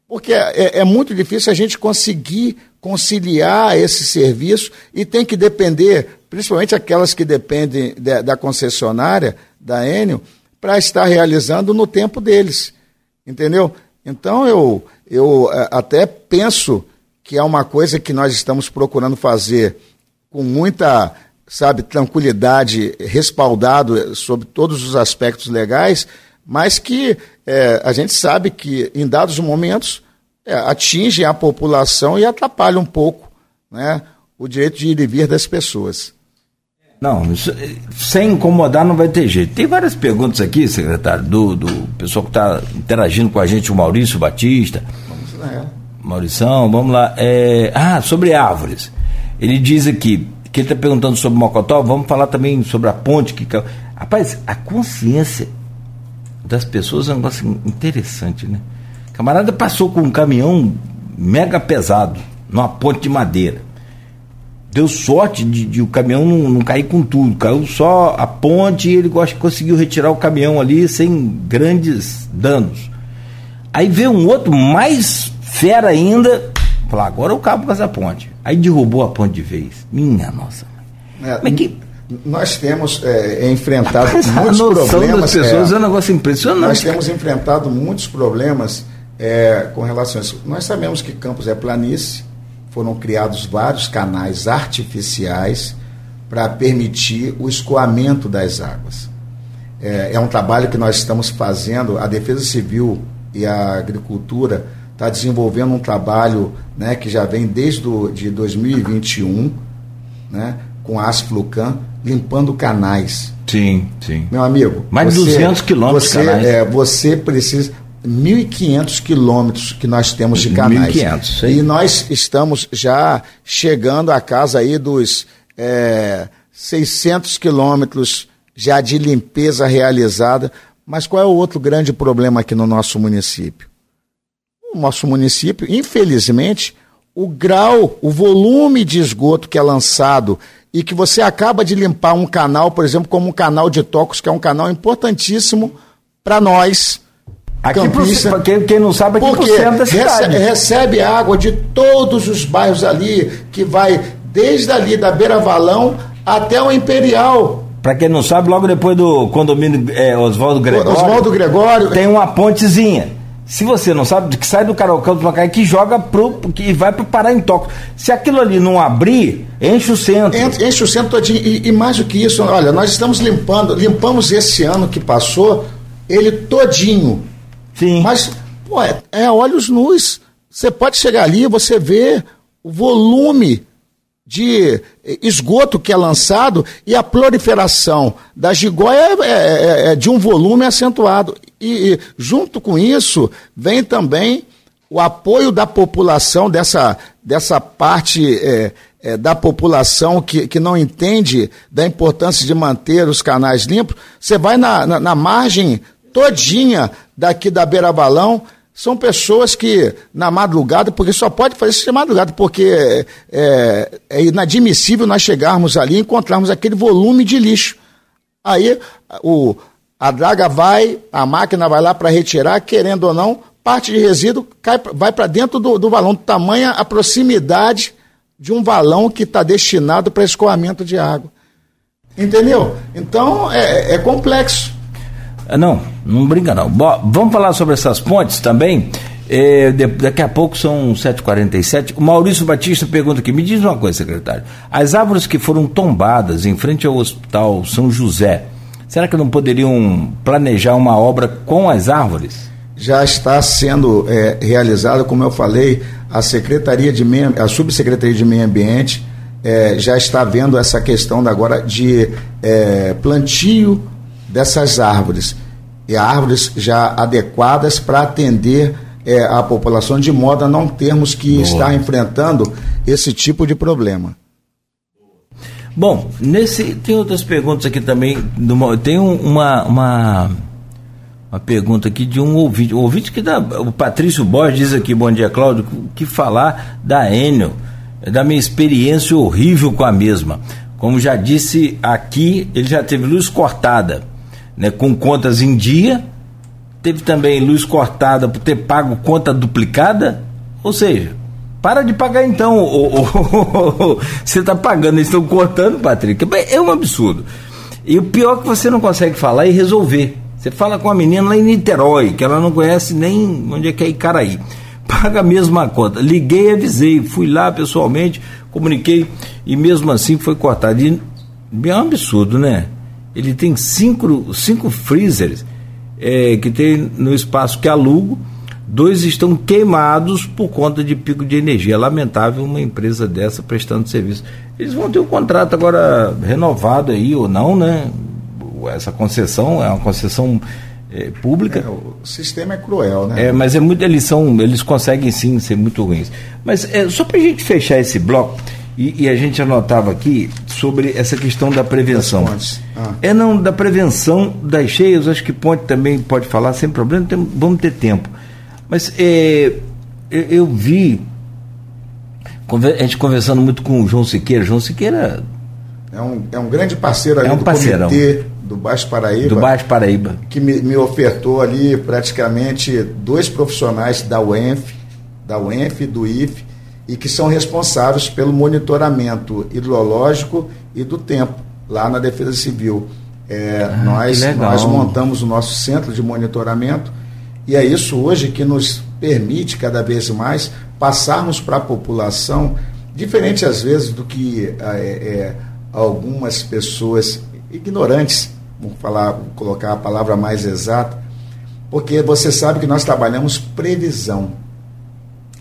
Porque é, é muito difícil a gente conseguir conciliar esse serviço e tem que depender, principalmente aquelas que dependem de, da concessionária, da Enel, para estar realizando no tempo deles. Entendeu? Então eu, eu é, até penso que é uma coisa que nós estamos procurando fazer com muita, sabe, tranquilidade, respaldado sobre todos os aspectos legais, mas que é, a gente sabe que em dados momentos é, atingem a população e atrapalham um pouco né, o direito de ir e vir das pessoas. Não, sem incomodar não vai ter jeito. Tem várias perguntas aqui, secretário, do, do pessoal que está interagindo com a gente, o Maurício Batista. Vamos lá. Maurição, vamos lá. É, ah, sobre árvores. Ele diz aqui que ele está perguntando sobre Mocotó, vamos falar também sobre a ponte que. Rapaz, a consciência das pessoas é um negócio interessante, né? Camarada passou com um caminhão mega pesado numa ponte de madeira. Deu sorte de, de o caminhão não, não, cair com tudo, caiu só a ponte e ele conseguiu retirar o caminhão ali sem grandes danos. Aí veio um outro mais fera ainda, falou, agora eu cabo com essa ponte. Aí derrubou a ponte de vez. Minha nossa. É, Mas que... Nós temos é, enfrentado muitos problemas. Das pessoas é, é um negócio impressionante. Nós temos enfrentado muitos problemas é, com relação a isso. Nós sabemos que Campos é planície, foram criados vários canais artificiais para permitir o escoamento das águas. É, é, um trabalho que nós estamos fazendo, a Defesa Civil e a Agricultura está desenvolvendo um trabalho né, que já vem desde do, de 2021, né, com a Asflucan, limpando canais. Sim, sim. Meu amigo. Mais de 200 quilômetros você, é, você precisa. 1.500 quilômetros que nós temos de canais. 1.500, E nós estamos já chegando à casa aí dos é, 600 quilômetros já de limpeza realizada. Mas qual é o outro grande problema aqui no nosso município? O nosso município, infelizmente, o grau, o volume de esgoto que é lançado e que você acaba de limpar um canal, por exemplo, como um canal de Tocos, que é um canal importantíssimo para nós Aqui campista, pro, quem, quem não sabe, aqui porque centro da cidade. Recebe, recebe água de todos os bairros ali, que vai desde ali da Beira Valão até o Imperial. Para quem não sabe, logo depois do condomínio é, Oswaldo Gregório, Oswaldo Gregório tem uma pontezinha. Se você não sabe, que sai do Carocão do Macaé que joga pro. que vai para parar em toque. Se aquilo ali não abrir, enche o centro. Enche, enche o centro todinho. E, e mais do que isso, olha, nós estamos limpando, limpamos esse ano que passou, ele todinho Sim. Mas, pô, é, é olhos nus. Você pode chegar ali você vê o volume de esgoto que é lançado e a proliferação da gigóia é, é, é, é de um volume acentuado. E, e, junto com isso, vem também o apoio da população, dessa, dessa parte é, é, da população que, que não entende da importância de manter os canais limpos. Você vai na, na, na margem todinha daqui da Beira Balão, são pessoas que, na madrugada, porque só pode fazer isso de madrugada, porque é, é inadmissível nós chegarmos ali e encontrarmos aquele volume de lixo. Aí o, a draga vai, a máquina vai lá para retirar, querendo ou não, parte de resíduo cai, vai para dentro do, do valão, tamanha a proximidade de um valão que está destinado para escoamento de água. Entendeu? Então é, é complexo. Ah, não, não brinca não. Bom, vamos falar sobre essas pontes também. É, de, daqui a pouco são 7h47. O Maurício Batista pergunta aqui: me diz uma coisa, secretário. As árvores que foram tombadas em frente ao Hospital São José, será que não poderiam planejar uma obra com as árvores? Já está sendo é, como eu falei, a Secretaria de Meio, a Subsecretaria de Meio Ambiente é, já está vendo essa questão agora de é, plantio dessas árvores, e árvores já adequadas para atender é, a população, de modo a não termos que Boa. estar enfrentando esse tipo de problema. Bom, nesse tem outras perguntas aqui também. Tem uma, uma, uma pergunta aqui de um ouvinte. O ouvinte que dá. O Patrício Borges diz aqui, bom dia, Cláudio, que falar da Enel, da minha experiência horrível com a mesma. Como já disse aqui, ele já teve luz cortada né, com contas em dia, teve também luz cortada por ter pago conta duplicada, ou seja, para de pagar então. você está pagando, eles estão cortando, Patrick. É um absurdo. E o pior é que você não consegue falar e resolver. Você fala com a menina lá em Niterói, que ela não conhece nem onde é que é Icaraí. [LAUGHS] Paga a mesma conta. Liguei, avisei, fui lá pessoalmente, comuniquei e mesmo assim foi cortado. E é um absurdo, né? Ele tem cinco, cinco freezers é, que tem no espaço que alugo, dois estão queimados por conta de pico de energia. É lamentável uma empresa dessa prestando serviço. Eles vão ter o um contrato agora renovado aí ou não, né? Essa concessão é uma concessão é, pública. É, o sistema é cruel, né? É, mas é muito, eles são, eles conseguem sim ser muito ruins. Mas é, só para a gente fechar esse bloco e, e a gente anotava aqui sobre essa questão da prevenção. Ah. É não, da prevenção das cheias, acho que Ponte também pode falar sem problema, tem, vamos ter tempo. Mas é, eu, eu, vi, a gente conversando muito com o João Siqueira, João Siqueira. É um, é um grande parceiro ali é um do parceirão. comitê do Baixo Paraíba. Do Baixo Paraíba. Que me, me ofertou ali praticamente dois profissionais da UENF, da UENF e do IFE, e que são responsáveis pelo monitoramento hidrológico e do tempo lá na Defesa Civil. É, ah, nós, nós montamos o nosso centro de monitoramento e é isso hoje que nos permite cada vez mais passarmos para a população, diferente às vezes do que é, é, algumas pessoas ignorantes vamos falar, vou colocar a palavra mais exata, porque você sabe que nós trabalhamos previsão.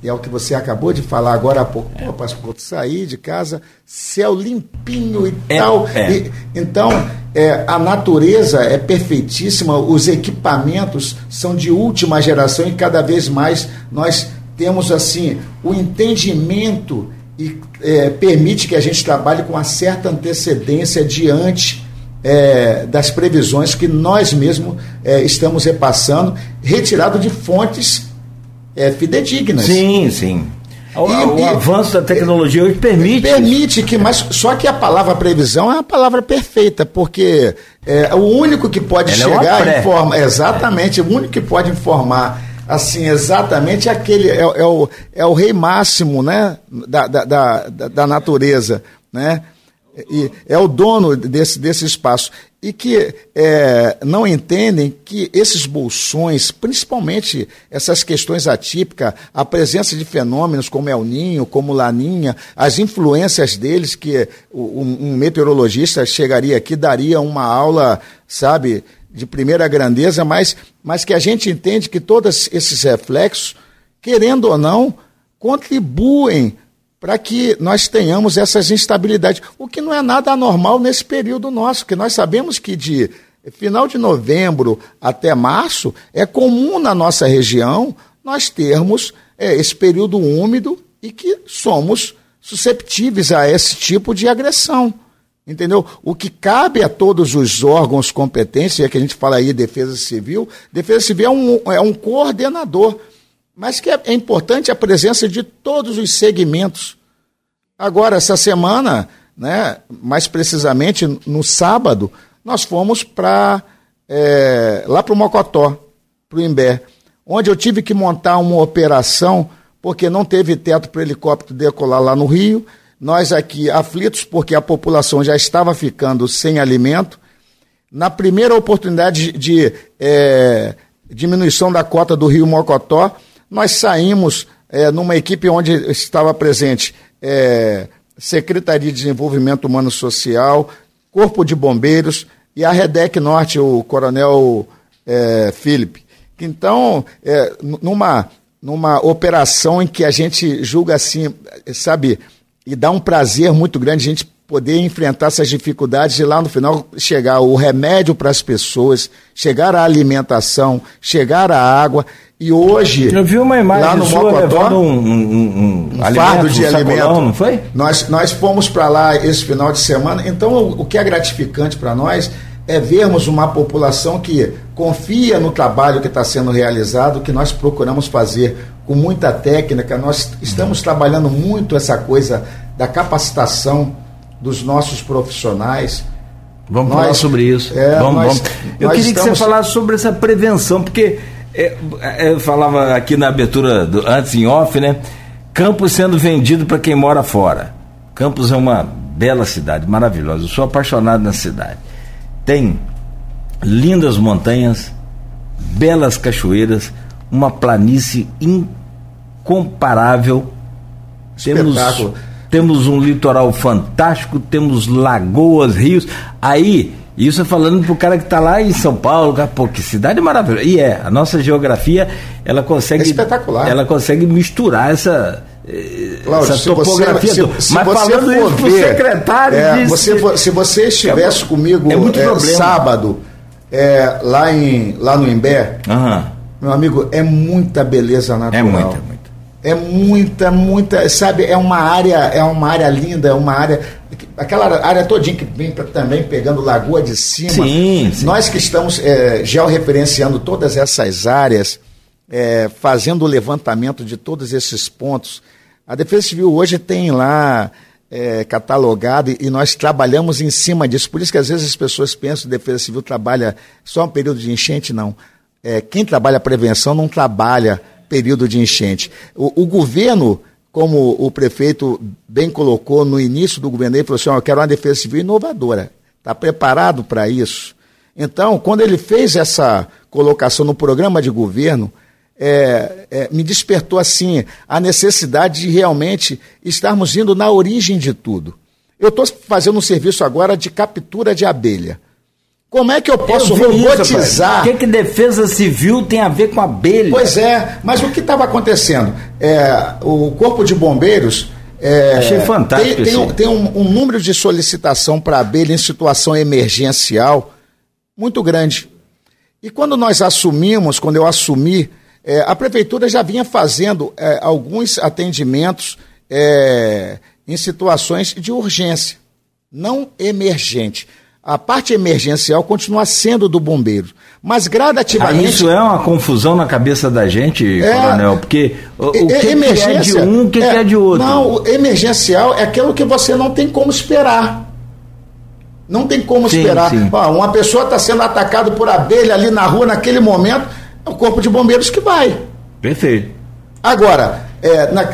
E é o que você acabou de falar agora há pouco. É. Pô, pastor, sair de casa, céu limpinho e é, tal. É. E, então, é, a natureza é perfeitíssima, os equipamentos são de última geração e cada vez mais nós temos assim o entendimento e é, permite que a gente trabalhe com uma certa antecedência diante é, das previsões que nós mesmos é, estamos repassando, retirado de fontes é, fidedignas. Sim, sim. O, e, o e, avanço da tecnologia hoje permite. Permite que, mas só que a palavra previsão é a palavra perfeita, porque é, o único que pode Ela é chegar é informar. Exatamente, o único que pode informar assim, exatamente aquele é, é, o, é o rei máximo né, da, da, da, da natureza. Né? e é o dono desse, desse espaço, e que é, não entendem que esses bolsões, principalmente essas questões atípicas, a presença de fenômenos como El Ninho, como Laninha, as influências deles, que um, um meteorologista chegaria aqui, daria uma aula, sabe, de primeira grandeza, mas, mas que a gente entende que todos esses reflexos, querendo ou não, contribuem para que nós tenhamos essas instabilidades, o que não é nada anormal nesse período nosso, porque nós sabemos que de final de novembro até março é comum na nossa região nós termos é, esse período úmido e que somos susceptíveis a esse tipo de agressão. Entendeu? O que cabe a todos os órgãos competentes, é que a gente fala aí defesa civil, defesa civil é um, é um coordenador mas que é, é importante a presença de todos os segmentos. Agora, essa semana, né, mais precisamente no sábado, nós fomos para é, lá para o Mocotó, para o Imbé, onde eu tive que montar uma operação porque não teve teto para helicóptero decolar lá no Rio. Nós aqui aflitos porque a população já estava ficando sem alimento. Na primeira oportunidade de, de é, diminuição da cota do Rio Mocotó, nós saímos é, numa equipe onde estava presente é, Secretaria de Desenvolvimento Humano Social, Corpo de Bombeiros e a Redec Norte, o Coronel é, Felipe. Então, é, numa, numa operação em que a gente julga assim, sabe, e dá um prazer muito grande a gente poder enfrentar essas dificuldades e lá no final chegar o remédio para as pessoas, chegar a alimentação, chegar a água. E hoje. Eu vi uma imagem lá no Mocotó, um, um, um, um fardo de um alimento. não foi? Nós, nós fomos para lá esse final de semana. Então, o, o que é gratificante para nós é vermos uma população que confia no trabalho que está sendo realizado, que nós procuramos fazer com muita técnica. Nós estamos trabalhando muito essa coisa da capacitação dos nossos profissionais. Vamos nós, falar sobre isso. É, vamos, nós, vamos. Eu queria estamos... que você falasse sobre essa prevenção, porque é, é, eu falava aqui na abertura, do, antes em off, né? Campos sendo vendido para quem mora fora. Campos é uma bela cidade, maravilhosa. Eu sou apaixonado na cidade. Tem lindas montanhas, belas cachoeiras, uma planície incomparável. Espetáculo. Temos temos um litoral fantástico, temos lagoas, rios. Aí, isso é falando pro cara que está lá em São Paulo, cara, pô, que cidade maravilhosa. E é, a nossa geografia, ela consegue. É espetacular. Ela consegue misturar essa. Cláudio, essa topografia. Você, se, se Mas falando isso pro ver, secretário é, você, Se você estivesse é, comigo é muito é, sábado, é, lá, em, lá no Imbé, uhum. meu amigo, é muita beleza natural. É muita, muita. É muita, muita, sabe, é uma área, é uma área linda, é uma área aquela área todinha que vem pra, também pegando Lagoa de Cima. Sim, sim. Nós que estamos é, georreferenciando todas essas áreas, é, fazendo o levantamento de todos esses pontos. A Defesa Civil hoje tem lá é, catalogado e, e nós trabalhamos em cima disso. Por isso que às vezes as pessoas pensam que a Defesa Civil trabalha só um período de enchente, não. É, quem trabalha prevenção não trabalha período de enchente. O, o governo, como o prefeito bem colocou no início do governo, ele falou assim: oh, eu quero uma defesa civil inovadora. Está preparado para isso? Então, quando ele fez essa colocação no programa de governo, é, é, me despertou assim a necessidade de realmente estarmos indo na origem de tudo. Eu estou fazendo um serviço agora de captura de abelha. Como é que eu posso eu robotizar? o que, que defesa civil tem a ver com abelha? Pois é, mas o que estava acontecendo? É, o Corpo de Bombeiros. É, Achei fantástico. Tem, tem, um, tem um, um, número de solicitação para abelha em situação emergencial muito grande. E quando nós assumimos, quando eu assumi, é, a prefeitura já vinha fazendo é, alguns atendimentos é, em situações de urgência, não emergente. A parte emergencial continua sendo do bombeiro. Mas gradativamente. Ah, isso é uma confusão na cabeça da gente, é, coronel, porque o, o que, emergência, que é de um, o que é, que é de outro? Não, o emergencial é aquilo que você não tem como esperar. Não tem como sim, esperar. Sim. Ó, uma pessoa está sendo atacada por abelha ali na rua naquele momento, é o corpo de bombeiros que vai. Perfeito. Agora, é, na,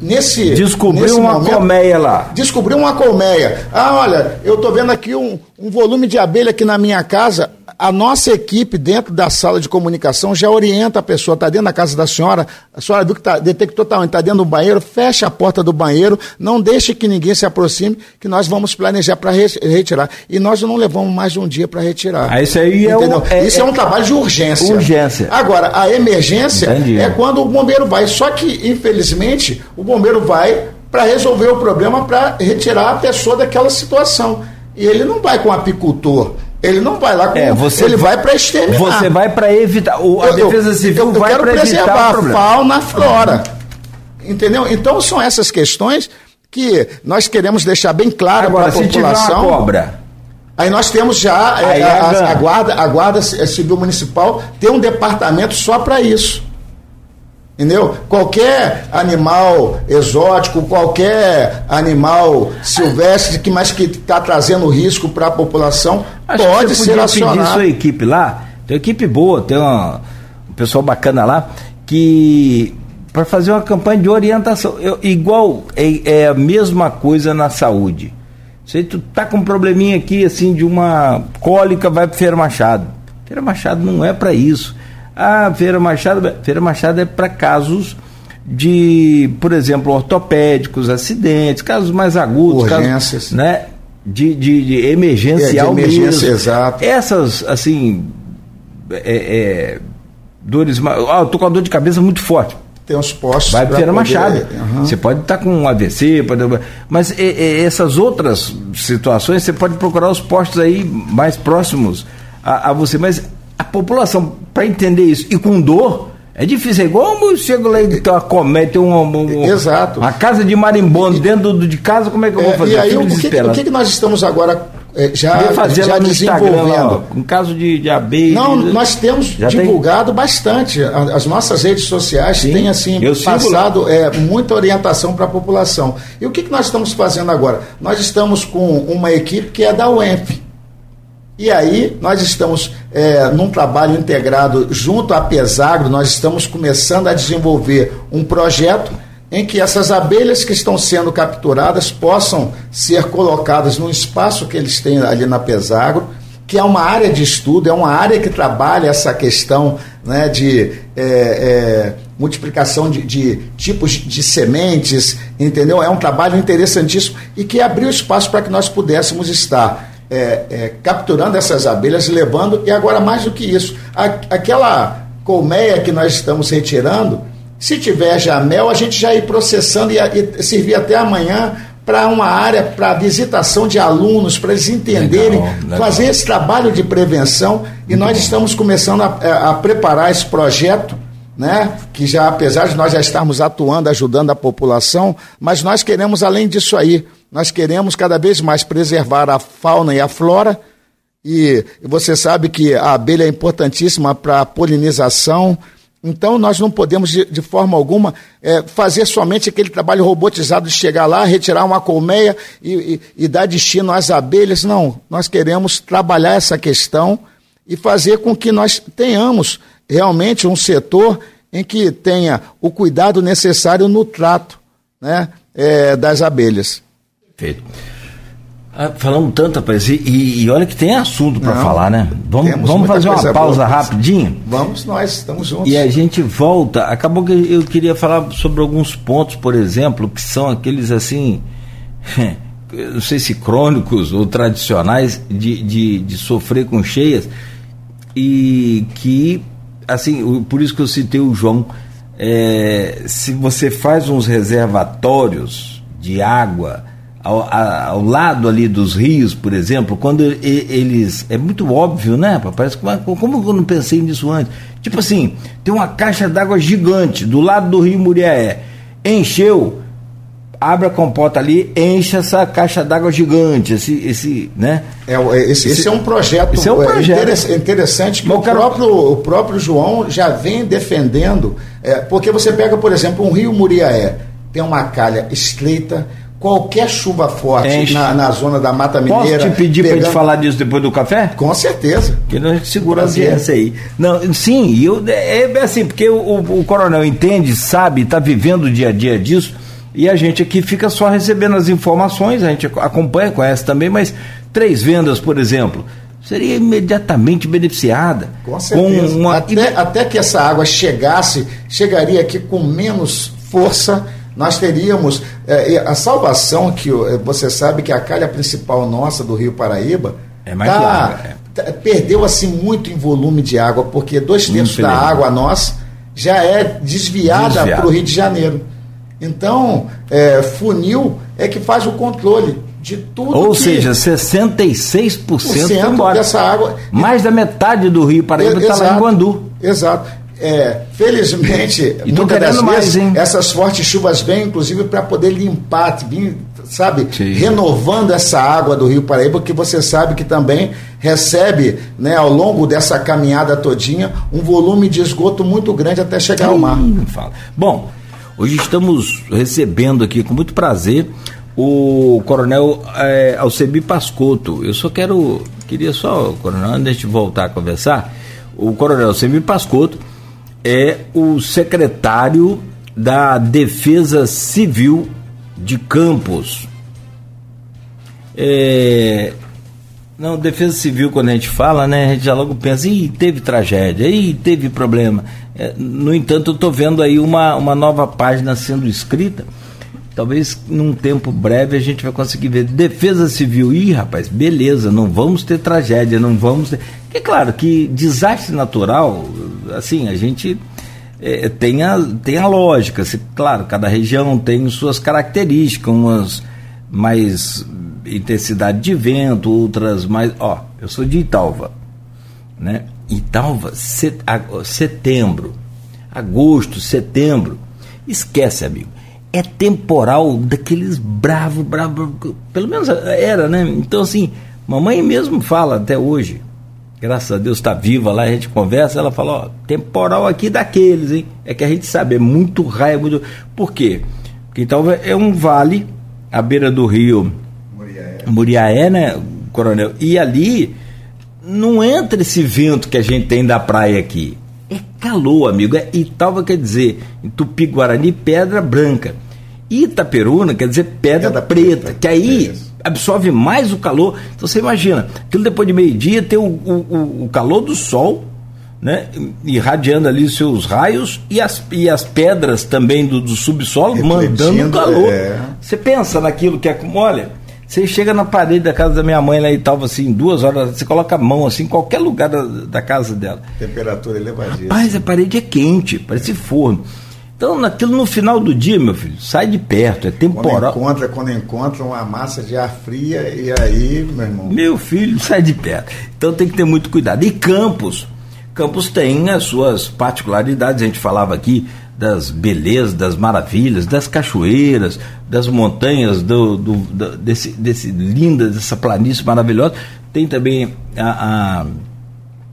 nesse. Descobriu nesse uma momento, colmeia lá. Descobriu uma colmeia. Ah, olha, eu estou vendo aqui um, um volume de abelha aqui na minha casa a nossa equipe dentro da sala de comunicação já orienta a pessoa, está dentro da casa da senhora, a senhora viu que tá, detectou está tá dentro do banheiro, fecha a porta do banheiro, não deixe que ninguém se aproxime, que nós vamos planejar para retirar. E nós não levamos mais de um dia para retirar. Ah, isso aí é, o, é, Isso é, é, um trabalho de urgência. Urgência. Agora, a emergência Entendi. é quando o bombeiro vai. Só que, infelizmente, o bombeiro vai para resolver o problema, para retirar a pessoa daquela situação. E ele não vai com o apicultor ele não vai lá com. É, você ele vai para exterminar. Você vai para evitar. O, a eu, defesa civil eu, eu vai para preservar a fauna, a flora. Entendeu? Então são essas questões que nós queremos deixar bem claro para a população. Tiver uma cobra. Aí nós temos já é, a, a, guarda, a Guarda Civil Municipal tem um departamento só para isso. Entendeu? Qualquer animal exótico, qualquer animal silvestre que mais que está trazendo risco para a população Acho pode ser acionado. Pedir sua equipe lá, tem uma equipe boa, tem uma, um pessoal bacana lá que para fazer uma campanha de orientação, eu, igual é, é, a mesma coisa na saúde. Se tu tá com um probleminha aqui assim de uma cólica, vai para Feira Machado. Feira Machado não é para isso a Feira Machado, Feira Machado é para casos de, por exemplo, ortopédicos, acidentes, casos mais agudos, urgências, casos, né? De, de, de emergencial é, de emergência, mesmo. exato. Essas, assim, é, é, dores, ah, eu tô com uma dor de cabeça muito forte. Tem uns postos. Vai para Feira poder... Machado. Uhum. Você pode estar tá com um AVC, pode... mas essas outras situações você pode procurar os postos aí mais próximos a, a você. Mas a população, para entender isso, e com dor, é difícil. É igual eu chego lá e tem uma comédia, uma, uma, Exato. uma casa de marimbondo dentro de casa, como é que eu vou é, fazer? E aí, o que, o que, nós estamos agora é, já, já desenvolvendo? Um caso de, de abelha. Não, nós temos divulgado tem? bastante. As nossas redes sociais Sim, têm assim passado é, muita orientação para a população. E o que, que nós estamos fazendo agora? Nós estamos com uma equipe que é da UENF. E aí, nós estamos é, num trabalho integrado junto à Pesagro, nós estamos começando a desenvolver um projeto em que essas abelhas que estão sendo capturadas possam ser colocadas num espaço que eles têm ali na Pesagro, que é uma área de estudo, é uma área que trabalha essa questão né, de é, é, multiplicação de, de, tipos de sementes, entendeu? É um trabalho interessantíssimo e que abriu espaço para que nós pudéssemos estar é, é, capturando essas abelhas, levando, e agora mais do que isso, a, aquela colmeia que nós estamos retirando, se tiver já mel, a gente já ir processando e, e servir até amanhã para uma área para visitação de alunos, para eles entenderem, legal, legal. fazer esse trabalho de prevenção. E Muito nós bom. estamos começando a, a, preparar esse projeto né? Que já, apesar de nós já estarmos atuando, ajudando a população, mas nós queremos, além disso aí, nós queremos cada vez mais preservar a fauna e a flora. E você sabe que a abelha é importantíssima para a polinização. Então, nós não podemos, de, de forma alguma, é, fazer somente aquele trabalho robotizado de chegar lá, retirar uma colmeia e, e, e dar destino às abelhas. Não, nós queremos trabalhar essa questão e fazer com que nós tenhamos realmente um setor em que tenha o cuidado necessário no trato né, é, das abelhas. Perfeito. Ah, falamos tanto, rapaz, e, e, olha que tem assunto para falar, né? Vamos, vamos fazer uma pausa rapidinho? Vamos nós, estamos juntos. E a gente volta. Acabou que eu queria falar sobre alguns pontos, por exemplo, que são aqueles assim, [LAUGHS] não sei se crônicos ou tradicionais, de, de, de sofrer com cheias e que, assim, por isso que eu citei o João, é, se você faz uns reservatórios de água ao, ao, lado ali dos rios, por exemplo, quando eles. É muito óbvio, né? Parece que. Como eu não pensei nisso antes? Tipo assim, tem uma caixa d'água gigante do lado do rio Muriaé. Encheu, abre a compota ali, enche essa caixa d'água gigante, esse, esse, né? É, esse, esse, esse, é um projeto, esse é um projeto. interessante que o, quero... próprio, o próprio João já vem defendendo, é, porque você pega, por exemplo, um rio Muriaé, tem uma calha estreita, qualquer chuva forte na, na, zona da Mata Mineira. Posso te pedir pegando... para gente falar disso depois do café? Com certeza. Que a gente segura a audiência aí. Não, sim, eu, é, é assim, porque o, o, o coronel entende, sabe, está vivendo o dia a dia disso e a gente aqui fica só recebendo as informações, a gente acompanha, conhece também, mas três vendas, por exemplo, seria imediatamente beneficiada. Com certeza. Com uma... até, até que essa água chegasse, chegaria aqui com menos força, nós teríamos é, a salvação que é, você sabe que a calha principal nossa do Rio Paraíba é mais tá, larga, é. Perdeu assim muito em volume de água, porque dois terços da água nossa já é desviada para o Rio de Janeiro. Então, é, funil é que faz o controle de tudo. Ou seja, 66% embora. dessa água. Mais da metade do Rio Paraíba está lá em Guandu. Exato. É, felizmente, e muitas das mais, vezes, essas fortes chuvas vêm, inclusive, para poder limpar, sabe, Sim. renovando essa água do Rio Paraíba, que você sabe que também recebe, né, ao longo dessa caminhada todinha, um volume de esgoto muito grande até chegar ao mar. Fala. Bom, Hoje estamos recebendo aqui com muito prazer o coronel é, Alcebi Pascotto. Eu só quero, queria só, coronel, antes de voltar a conversar, o coronel Alcebi Pascotto é o secretário da Defesa Civil de Campos. É, não, defesa civil, quando a gente fala, né, a gente já logo pensa, ih, teve tragédia, ih, teve problema. É, no entanto, eu estou vendo aí uma, uma nova página sendo escrita. Talvez num tempo breve a gente vai conseguir ver. Defesa civil, ih, rapaz, beleza, não vamos ter tragédia, não vamos ter. É claro que desastre natural, assim, a gente é, tem, a, tem a lógica. Se, claro, cada região tem suas características, umas mais intensidade de vento, outras mais. Ó, eu sou de Italva, né? Italva, set, setembro, agosto, setembro, esquece, amigo. É temporal daqueles bravo, bravo, pelo menos era, né? Então, assim, mamãe mesmo fala até hoje, graças a Deus está viva lá, a gente conversa, ela fala, ó, temporal aqui daqueles, hein? É que a gente sabe, é muito raio, é muito. Por quê? Porque Italva é um vale à beira do rio Muriaé, né, coronel? E ali não entra esse vento que a gente tem da praia aqui. Calor, amigo. É Italva quer dizer, em Tupi-Guarani, pedra branca. Itaperuna quer dizer pedra, pedra preta, preta, que aí é absorve mais o calor. Então você imagina, aquilo depois de meio-dia tem o, o, o, calor do sol, né? Irradiando ali seus raios e as, e as pedras também do, do subsolo mandando calor. É. Você pensa naquilo que é como, olha você chega na parede da casa da minha mãe lá e tal, assim, duas horas, você coloca a mão assim, em qualquer lugar da, da casa dela. Temperatura elevadíssima. Rapaz, a parede é quente, parece forno. Então, naquilo no final do dia, meu filho, sai de perto, é temporal. Quando encontra, quando encontra uma massa de ar fria, e aí, meu irmão. Meu filho, sai de perto. Então tem que ter muito cuidado. E Campos, Campos tem as suas particularidades, a gente falava aqui das belezas, das maravilhas, das cachoeiras, das montanhas, do, do, do desse, desse linda, dessa planície maravilhosa. Tem também a, a,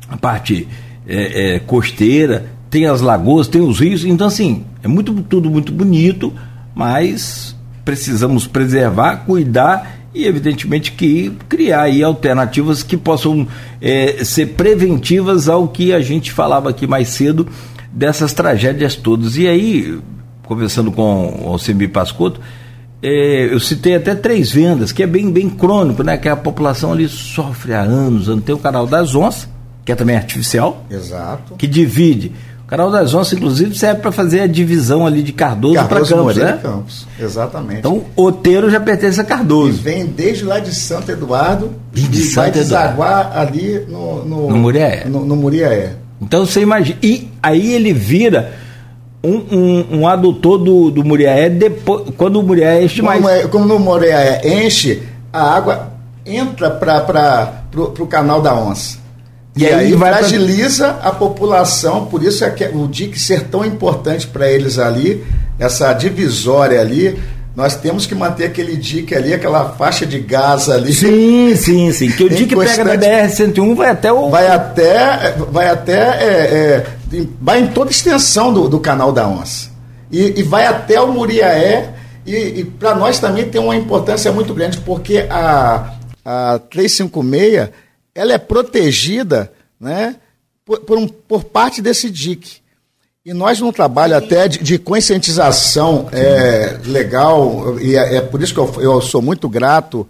a parte é, é, costeira, tem as lagoas, tem os rios. Então, assim, é muito, tudo muito bonito, mas precisamos preservar, cuidar e, evidentemente, que criar aí alternativas que possam é, ser preventivas ao que a gente falava aqui mais cedo dessas tragédias todas. E aí, conversando com o Alcemir Pascotto, é, eu citei até três vendas, que é bem, bem crônico, né? Que a população ali sofre há anos. Tem o canal das onças, que é também artificial. Exato. Que divide Canal das Onças, inclusive, serve para fazer a divisão ali de Cardoso, para Campos, Moreira né? Campos, exatamente. Então, o Oteiro já pertence a Cardoso. E vem desde lá de Santo Eduardo e, de e Santo vai desaguar ali no, no, no Muriaé. No, no Muriaé. Então, você imagina. E aí ele vira um, um, um adutor do, do Muriaé depois, quando o Muriaé enche mais. É, como no Muriaé enche, a água entra para o canal da Onça. E, e aí, aí fragiliza pra... a população, por isso é que o DIC ser tão importante para eles ali, essa divisória ali, nós temos que manter aquele DIC ali, aquela faixa de gás ali. Sim, sim, sim. Que o DIC pega da BR-101 vai até o. Vai até. Vai até. É, é, vai em toda a extensão do, do canal da Onça. E, e vai até o Muriaé. E, e para nós também tem uma importância muito grande, porque a, a 356 ela é protegida né, por, por, um, por parte desse DIC. E nós, num trabalho até de, de conscientização é, legal, e é, é, por isso que eu, eu sou muito grato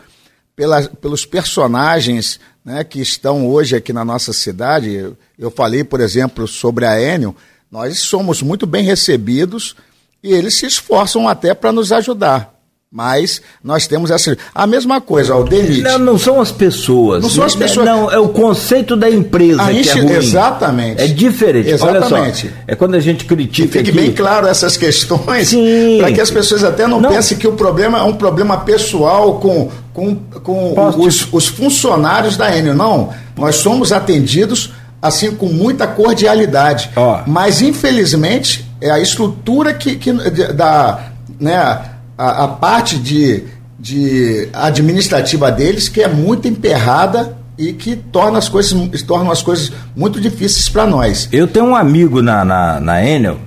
pela, pelos personagens né, que estão hoje aqui na nossa cidade. Eu falei, por exemplo, sobre a Enio, nós somos muito bem recebidos e eles se esforçam até para nos ajudar. Mas nós temos essa. A mesma coisa, o DENIT. Não, não são as pessoas. Não são as pessoas. Não, é o conceito da empresa. A que é ruim. Exatamente. É diferente. Exatamente. Só, é quando a gente critica. E fique aqui... bem claro essas questões, para que as pessoas até não, não, pensem que o problema é um problema pessoal com, com, com os, os funcionários da Enio. Não. Nós somos atendidos assim com muita cordialidade. Oh. Mas, infelizmente, é a estrutura que, que da. Né, a, a parte de, de administrativa deles que é muito emperrada e que torna as coisas, torna as coisas muito difíceis para nós. Eu tenho um amigo na, na, na Enel,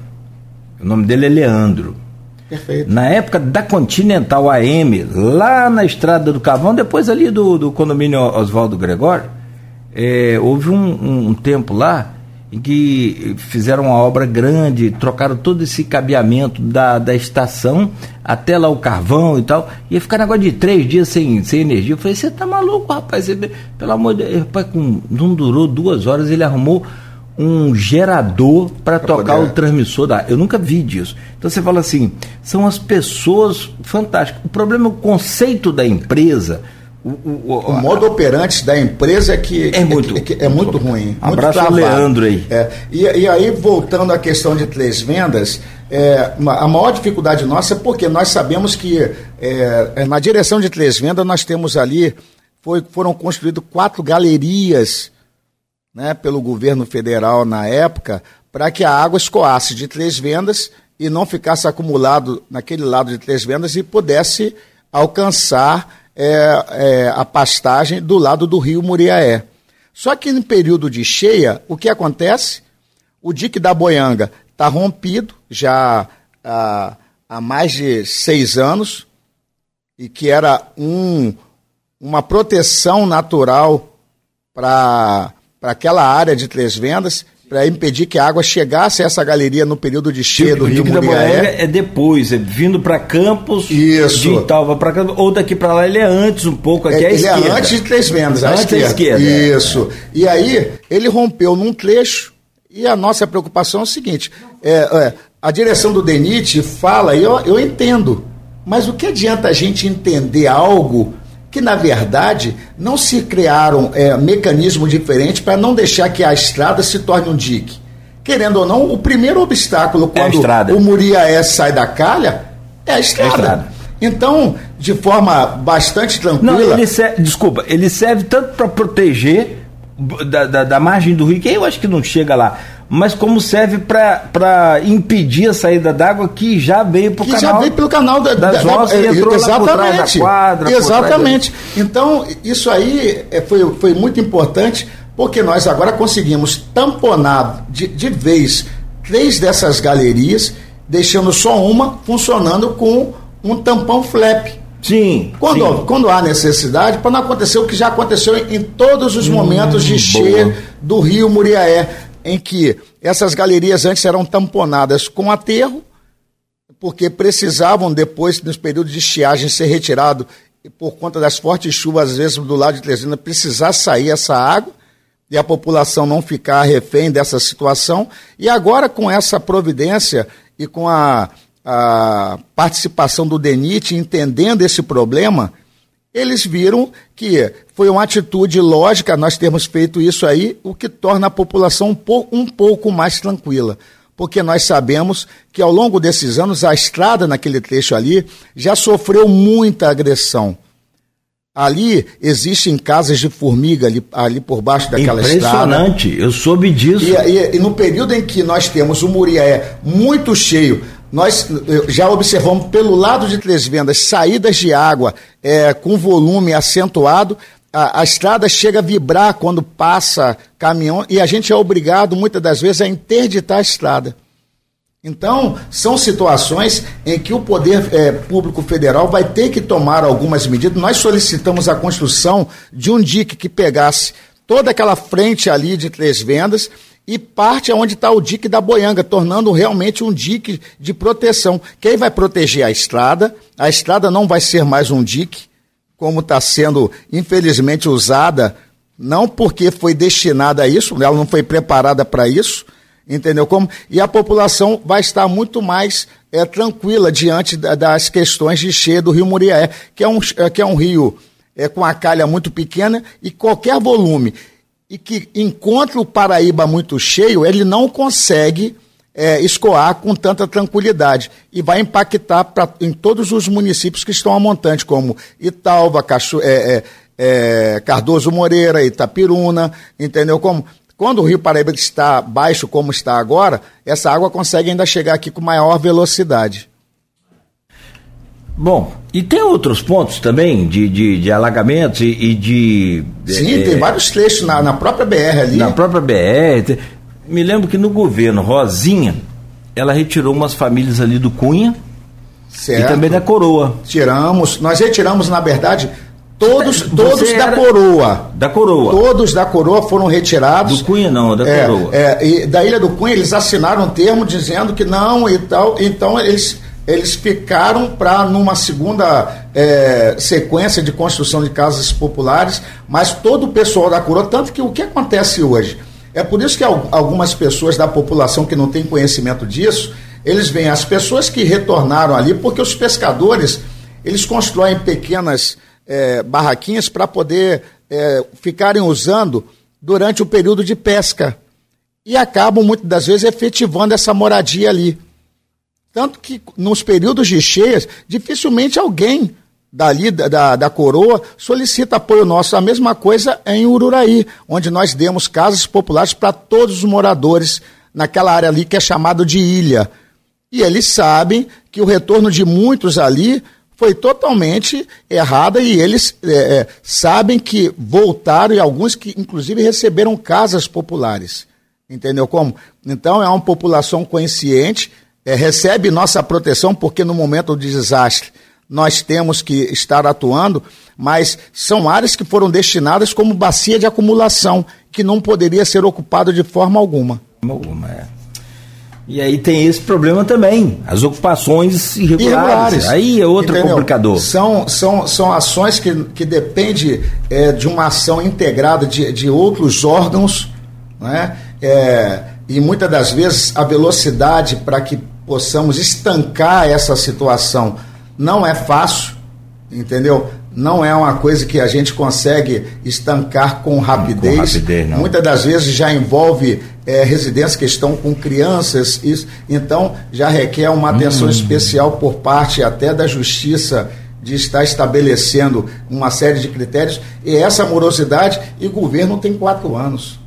o nome dele é Leandro. Perfeito. Na época da Continental AM, lá na estrada do Cavão, depois ali do, do condomínio Oswaldo Gregório, é, houve um, um tempo lá que fizeram uma obra grande, trocaram todo esse cabeamento da, da estação até lá o carvão e tal, ia ficar negócio de três dias sem, sem energia. Eu falei, você tá maluco, rapaz? Você, pelo amor de Deus, rapaz, com, não durou duas horas, ele arrumou um gerador para tocar poder. o transmissor da. Eu nunca vi disso. Então você fala assim, são as pessoas fantásticas. O problema é o conceito da empresa o, o, o, modo operante da empresa é que é muito, é, que, é muito ruim. Abraço ao Leandro aí. É, e, e, aí, voltando à questão de três vendas, é, a maior dificuldade nossa é porque nós sabemos que é, é, na direção de três vendas nós temos ali, foi, foram construídas quatro galerias né, pelo governo federal na época, para que a água escoasse de três vendas e não ficasse acumulado naquele lado de três vendas e pudesse alcançar é, é, a pastagem do lado do rio Muriaé. Só que em período de cheia, o que acontece? O dique da Boianga está rompido já há, há mais de seis anos e que era um, uma proteção natural para aquela área de Três Vendas para impedir que a água chegasse a essa galeria no período de cheia do Rio Muriaé. É depois, é vindo para Campos, Isso. de Italva para Campos, ou daqui para lá ele é antes um pouco, aqui é, à ele esquerda. é antes de Três Vendas, à antes esquerda. esquerda. Isso. É. E aí ele rompeu num trecho e a nossa preocupação é o seguinte, é, é a direção do DENIT fala, e eu, eu entendo, mas o que adianta a gente entender algo que na verdade não se criaram é, mecanismos diferentes para não deixar que a estrada se torne um dique. Querendo ou não, o primeiro obstáculo quando é o Muriaé sai da calha é a estrada. É a estrada. Então, de forma bastante tranquila. Não, ele serve, desculpa, ele serve tanto para proteger da, da, da, margem do rio, que eu acho que não chega lá, mas como serve para impedir a saída d'água que já veio para o canal. já veio pelo canal da, das da, roças e entrou exatamente, da quadra. Exatamente. Então, isso aí é, foi, foi muito importante, porque nós agora conseguimos tamponar de, de vez três dessas galerias, deixando só uma funcionando com um tampão flap. Sim. Quando, sim. quando há necessidade, para não acontecer o que já aconteceu em, em todos os momentos hum, de cheia do rio Muriaé, em que essas galerias antes eram tamponadas com aterro, porque precisavam depois, nos períodos de estiagem, ser retirado por conta das fortes chuvas, às vezes do lado de Teresina, precisar sair essa água e a população não ficar refém dessa situação. E agora, com essa providência e com a a participação do DENIT, entendendo esse problema, eles viram que foi uma atitude lógica nós termos feito isso aí, o que torna a população um, pou, um pouco mais tranquila. Porque nós sabemos que ao longo desses anos a estrada naquele trecho ali já sofreu muita agressão. Ali existem casas de formiga ali, ali por baixo daquela Impressionante, estrada. eu soube disso. E, e, e, no período em que nós temos o Murié muito cheio, nós já observamos pelo lado de Três Vendas saídas de água é, com volume acentuado. A, a, estrada chega a vibrar quando passa caminhão e a gente é obrigado, muitas das vezes, a interditar a estrada. Então, são situações em que o Poder é, Público Federal vai ter que tomar algumas medidas. Nós solicitamos a construção de um dique que pegasse toda aquela frente ali de Três Vendas e parte aonde está o dique da boianga, tornando realmente um dique de proteção. Quem vai proteger a estrada? A estrada não vai ser mais um dique, como está sendo, infelizmente, usada, não porque foi destinada a isso, ela não foi preparada para isso, entendeu como? E a população vai estar muito mais é, tranquila diante das questões de cheia do rio Muriaé, que é um, que é um rio é, com a calha muito pequena e qualquer volume e que encontra o Paraíba muito cheio, ele não consegue é, escoar com tanta tranquilidade e vai impactar pra, em todos os municípios que estão a montante, como Italva, Cacho, é, é, é, Cardoso Moreira, Itapiruna, entendeu? Como quando o Rio Paraíba está baixo como está agora, essa água consegue ainda chegar aqui com maior velocidade. Bom, e tem outros pontos também de, de, de alagamentos e, e de. Sim, é, tem vários trechos na, na própria BR ali. Na própria BR. Me lembro que no governo Rosinha, ela retirou umas famílias ali do Cunha certo. e também da Coroa. Tiramos, nós retiramos, na verdade, todos, todos da Coroa. Da Coroa. Todos da Coroa foram retirados. Do Cunha não, da é, Coroa. É, e da Ilha do Cunha eles assinaram um termo dizendo que não e tal. Então eles eles ficaram para numa segunda é, sequência de construção de casas populares, mas todo o pessoal da Coroa, tanto que o que acontece hoje? É por isso que algumas pessoas da população que não tem conhecimento disso, eles veem as pessoas que retornaram ali, porque os pescadores, eles constroem pequenas é, barraquinhas para poder é, ficarem usando durante o período de pesca. E acabam, muitas das vezes, efetivando essa moradia ali. Tanto que nos períodos de cheias, dificilmente alguém dali da, da, da, coroa solicita apoio nosso. A mesma coisa em Ururaí, onde nós demos casas populares para todos os moradores naquela área ali que é chamado de ilha. E eles sabem que o retorno de muitos ali foi totalmente errada e eles é, é sabem que voltaram e alguns que inclusive receberam casas populares. Entendeu como? Então é uma população consciente é, recebe nossa proteção, porque no momento do desastre nós temos que estar atuando, mas são áreas que foram destinadas como bacia de acumulação, que não poderia ser ocupado de forma alguma. Alguma, é. E aí tem esse problema também, as ocupações irregulares. irregulares. Aí é outro Entendeu? complicador. São, são, são ações que, que dependem é, de uma ação integrada de, de outros órgãos, né? É, e muitas das vezes a velocidade para que possamos estancar essa situação. Não é fácil, entendeu? Não é uma coisa que a gente consegue estancar com rapidez. Com rapidez Muitas das vezes já envolve é, residências que estão com crianças, isso, então já requer uma atenção hum. especial por parte até da justiça de estar estabelecendo uma série de critérios, e essa morosidade, e o governo tem quatro anos.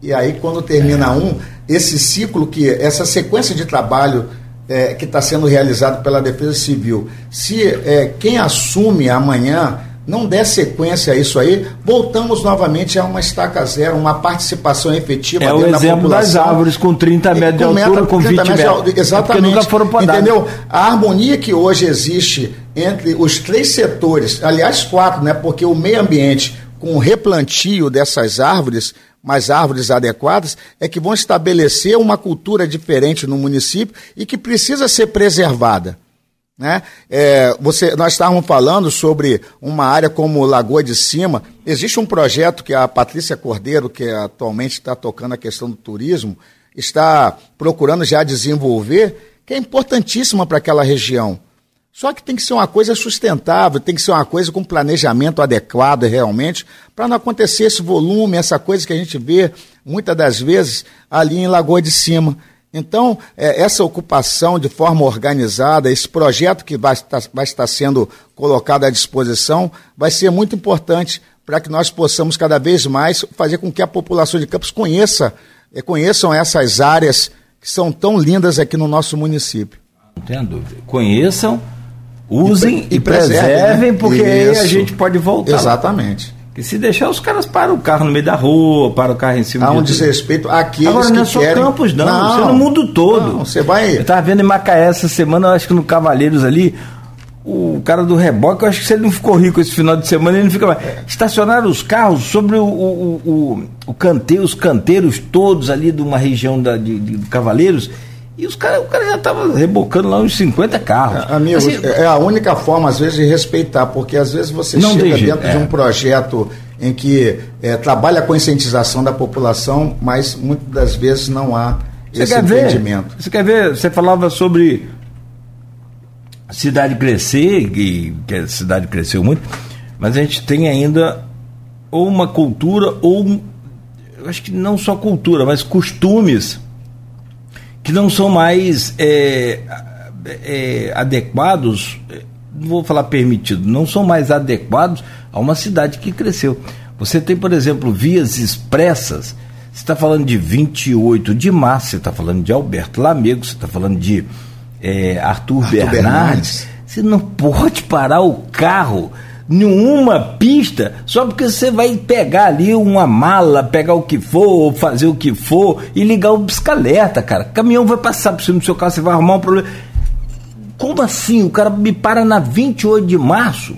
E aí, quando termina um, esse ciclo, que essa sequência de trabalho é, que está sendo realizado pela Defesa Civil, se é, quem assume amanhã não der sequência a isso aí, voltamos novamente a uma estaca zero, uma participação efetiva é o exemplo das árvores com 30 metros de altura, com 20 metros. De, exatamente. É nunca foram podadas. Entendeu? A harmonia que hoje existe entre os três setores, aliás, quatro, né? Porque o meio ambiente, com o replantio dessas árvores, mais árvores adequadas, é que vão estabelecer uma cultura diferente no município e que precisa ser preservada. Né? É, você, nós estávamos falando sobre uma área como Lagoa de Cima. Existe um projeto que a Patrícia Cordeiro, que atualmente está tocando a questão do turismo, está procurando já desenvolver, que é importantíssima para aquela região. Só que tem que ser uma coisa sustentável, tem que ser uma coisa com planejamento adequado realmente, para não acontecer esse volume, essa coisa que a gente vê muitas das vezes ali em Lagoa de Cima. Então, é, essa ocupação de forma organizada, esse projeto que vai estar, vai estar sendo colocado à disposição, vai ser muito importante para que nós possamos cada vez mais fazer com que a população de Campos conheça, é, conheçam essas áreas que são tão lindas aqui no nosso município. Não tenha dúvida. Conheçam, usem e, e, preservem, preservem, porque Isso. aí a gente pode voltar. Exatamente. Que se deixar, os caras param o carro no meio da rua, param o carro em cima Há um desrespeito àqueles Agora, não é só querem... Campos, não. não. Você é no mundo todo. Não, você vai... Eu estava vendo em Macaé essa semana, acho que no Cavaleiros ali, o cara do reboque, eu acho que se ele não ficou rico esse final de semana, ele não fica mais. Estacionaram os carros sobre o, o, o, o canteiro, os canteiros todos ali de uma região da, de, de Cavaleiros e os cara, o cara já estava rebocando lá uns 50 carros. Amigos, assim, é a única forma, às vezes, de respeitar, porque às vezes você chega dentro é. de um projeto em que é, trabalha a conscientização da população, mas muitas das vezes não há você esse entendimento. Ver, você quer ver? Você falava sobre a cidade crescer, que, que a cidade cresceu muito, mas a gente tem ainda ou uma cultura, ou eu acho que não só cultura, mas costumes que não são mais é, é, adequados, não vou falar permitido, não são mais adequados a uma cidade que cresceu. Você tem, por exemplo, vias expressas. Você está falando de 28 de março, você está falando de Alberto Lamego, você está falando de é, Arthur, Arthur Bernardes. Bernardes. Você não pode parar o carro nenhuma pista só porque você vai pegar ali uma mala, pegar o que for, fazer o que for e ligar o bicicleta, cara. Caminhão vai passar por cima do seu carro, você vai arrumar um problema. Como assim? O cara me para na 28 de março.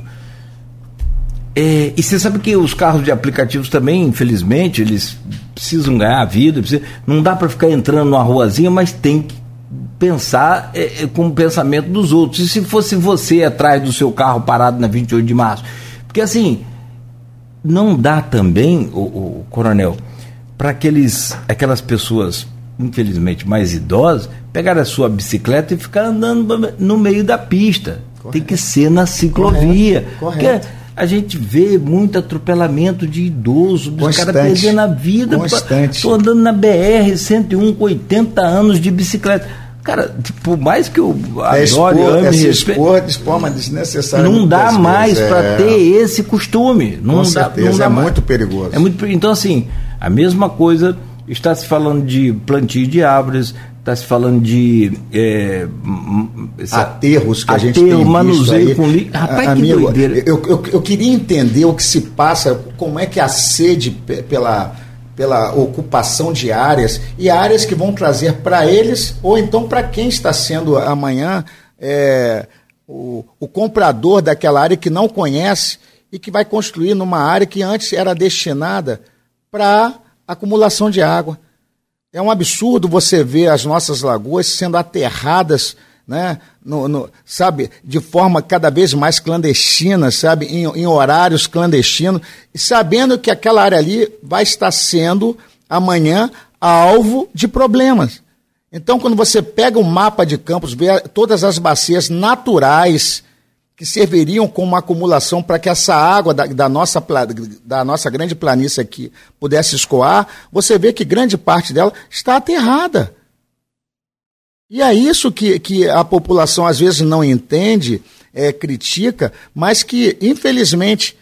É, e você sabe que os carros de aplicativos também, infelizmente, eles precisam ganhar a vida. Precisa, não dá para ficar entrando numa ruazinha, mas tem que pensar é, é, com o pensamento dos outros. E se fosse você atrás do seu carro parado na 28 de março? Porque assim, não dá também, o, o coronel, para aqueles aquelas pessoas, infelizmente, mais idosas, pegar a sua bicicleta e ficar andando no meio da pista. Correto. Tem que ser na ciclovia. Correto. Correto. A gente vê muito atropelamento de idosos, os caras perdendo a vida. Estou andando na BR 101 com 80 anos de bicicleta Cara, por mais que eu é adore, expor, ame, é expor de forma desnecessária. Não dá mais para é... ter esse costume. Não Com dá, certeza, não dá é mais. muito perigoso. É muito, então, assim, a mesma coisa está se falando de plantio de árvores, está se falando de é, aterros que aterro, a gente tem manuseio aí. com. Rapaz, Amigo, que doideira. Eu, eu, eu queria entender o que se passa, como é que a sede pela pela ocupação de áreas e áreas que vão trazer para eles ou então para quem está sendo amanhã é, o, o comprador daquela área que não conhece e que vai construir numa área que antes era destinada para acumulação de água. É um absurdo você ver as nossas lagoas sendo aterradas né? No, no, sabe, de forma cada vez mais clandestina, sabe, em, em, horários clandestinos, e sabendo que aquela área ali vai estar sendo amanhã alvo de problemas. Então, quando você pega o mapa de campos, vê todas as bacias naturais que serviriam como acumulação para que essa água da, da, nossa, da nossa grande planície aqui pudesse escoar, você vê que grande parte dela está aterrada. E é isso que, que a população às vezes não entende, é, critica, mas que, infelizmente,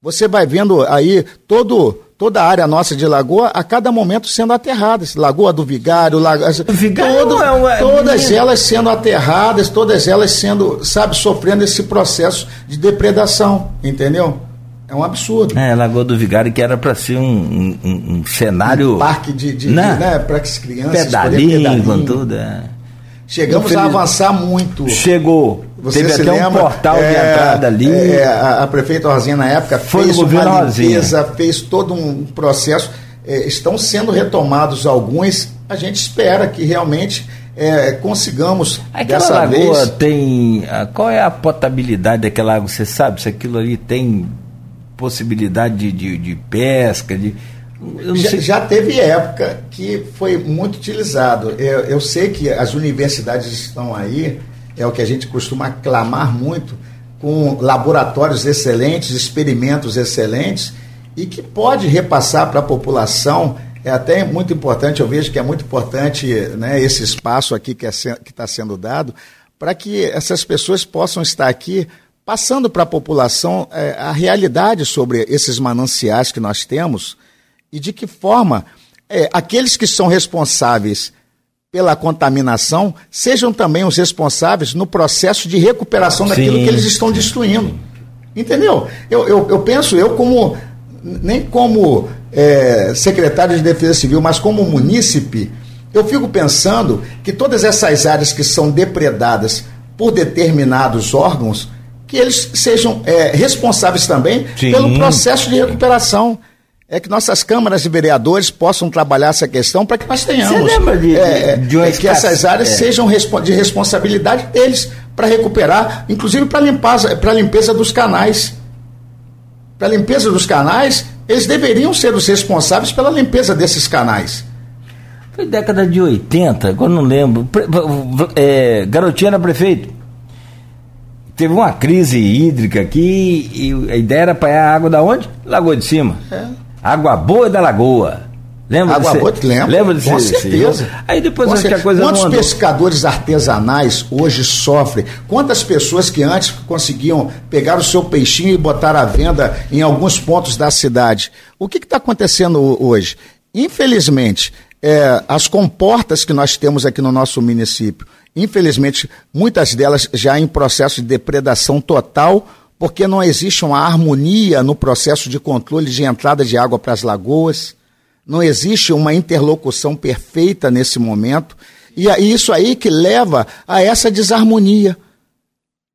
você vai vendo aí todo, toda a área nossa de lagoa a cada momento sendo aterradas. Lagoa do Vigário, lagoa, Vigário todo, é uma... todas elas sendo aterradas, todas elas sendo, sabe, sofrendo esse processo de depredação, entendeu? É um absurdo. É, Lagoa do Vigário, que era para ser um, um, um, cenário. Um parque de, de, né? de né, para as crianças. Pedalinho, com tudo. É. Chegamos a avançar muito. Chegou. Você Teve até lembra? um portal é, de entrada ali. É, a, a, prefeita Rosinha, na época, Foi fez uma limpeza, Rosinha. fez todo um processo. É, estão sendo retomados alguns. A gente espera que realmente é, consigamos aquela dessa lagoa vez... tem qual é a potabilidade daquela água você sabe se aquilo ali tem possibilidade de, de, de pesca, de. Já, já, teve época que foi muito utilizado. Eu, eu sei que as universidades estão aí, é o que a gente costuma clamar muito, com laboratórios excelentes, experimentos excelentes, e que pode repassar para a população. É até muito importante, eu vejo que é muito importante né, esse espaço aqui que é está sendo dado, para que essas pessoas possam estar aqui passando para a população é, a realidade sobre esses mananciais que nós temos e de que forma é, aqueles que são responsáveis pela contaminação sejam também os responsáveis no processo de recuperação daquilo Sim. que eles estão destruindo. Entendeu? Eu, eu, eu penso, eu como, nem como é, secretário de Defesa Civil, mas como munícipe, eu fico pensando que todas essas áreas que são depredadas por determinados órgãos, que eles sejam é, responsáveis também Sim. pelo processo de recuperação. É que nossas câmaras de vereadores possam trabalhar essa questão para que nós tenhamos. Você lembra de, é, de, de é, que essas áreas é. sejam de responsabilidade deles para recuperar, inclusive para limpar, para limpeza dos canais. Para limpeza dos canais, eles deveriam ser os responsáveis pela limpeza desses canais. Foi década de 80, agora não lembro. É, garotinha era prefeito teve uma crise hídrica aqui e a ideia era apanhar água da onde? Lagoa de Cima. É. Água boa da lagoa. Lembra Água boa, lembra? Lembra desse, Com certeza. Aí depois acho que a coisa Quantos pescadores artesanais hoje sofrem? Quantas pessoas que antes conseguiam pegar o seu peixinho e botar à venda em alguns pontos da cidade? O que está acontecendo hoje? Infelizmente, é, as comportas que nós temos aqui no nosso município, Infelizmente, muitas delas já em processo de depredação total, porque não existe uma harmonia no processo de controle de entrada de água para as lagoas, não existe uma interlocução perfeita nesse momento, e é isso aí que leva a essa desarmonia.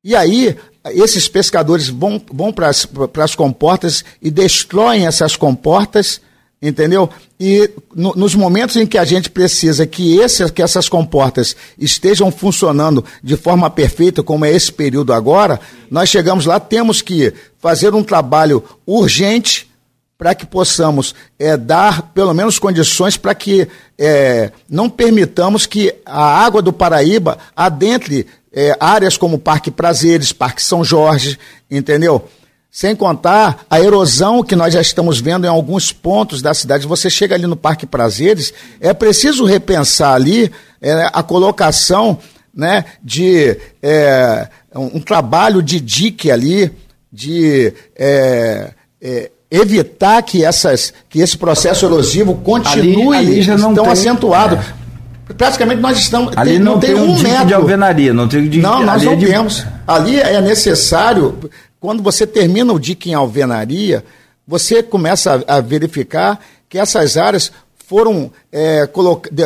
E aí, esses pescadores vão, vão para as comportas e destroem essas comportas entendeu? E no, nos momentos em que a gente precisa que, esse, que essas comportas estejam funcionando de forma perfeita, como é esse período agora, nós chegamos lá, temos que fazer um trabalho urgente para que possamos é, dar pelo menos condições para que é, não permitamos que a água do Paraíba adentre é, áreas como Parque Prazeres, Parque São Jorge, entendeu? Sem contar a erosão que nós já estamos vendo em alguns pontos da cidade. Você chega ali no Parque Prazeres, é preciso repensar ali é, a colocação né, de é, um, um, trabalho de dique ali, de é, é evitar que, essas, que esse processo erosivo continue ali, ali tão tem, acentuado. É. Praticamente nós estamos. Ali tem, não, não, tem, tem um, um metro de alvenaria, não tem de, Não, nós não de... temos. Ali é necessário quando você termina o dique em alvenaria, você começa a, a verificar que essas áreas foram é,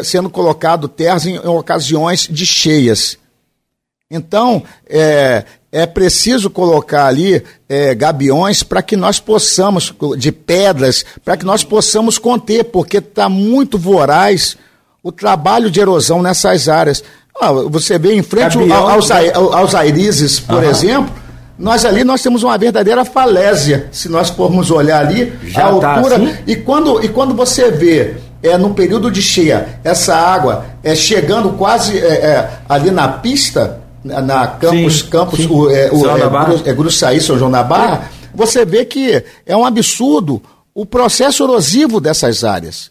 sendo colocado terras em, em, ocasiões de cheias. Então, é, é preciso colocar ali é, gabiões para que nós possamos, de pedras, para que nós possamos conter, porque está muito voraz o trabalho de erosão nessas áreas. Ah, você vê em frente Gabião, aos, aos, aos airizes, por uhum. exemplo, nós ali nós temos uma verdadeira falésia, se nós formos olhar ali Já a tá altura. Tá assim? e, quando, e quando você vê é, no período de cheia essa água é, chegando quase é, é, ali na pista, na Campos, sim, Campos sim. O, é, o, é, é, Gruçaí, São João da Barra, você vê que é um absurdo o processo erosivo dessas áreas.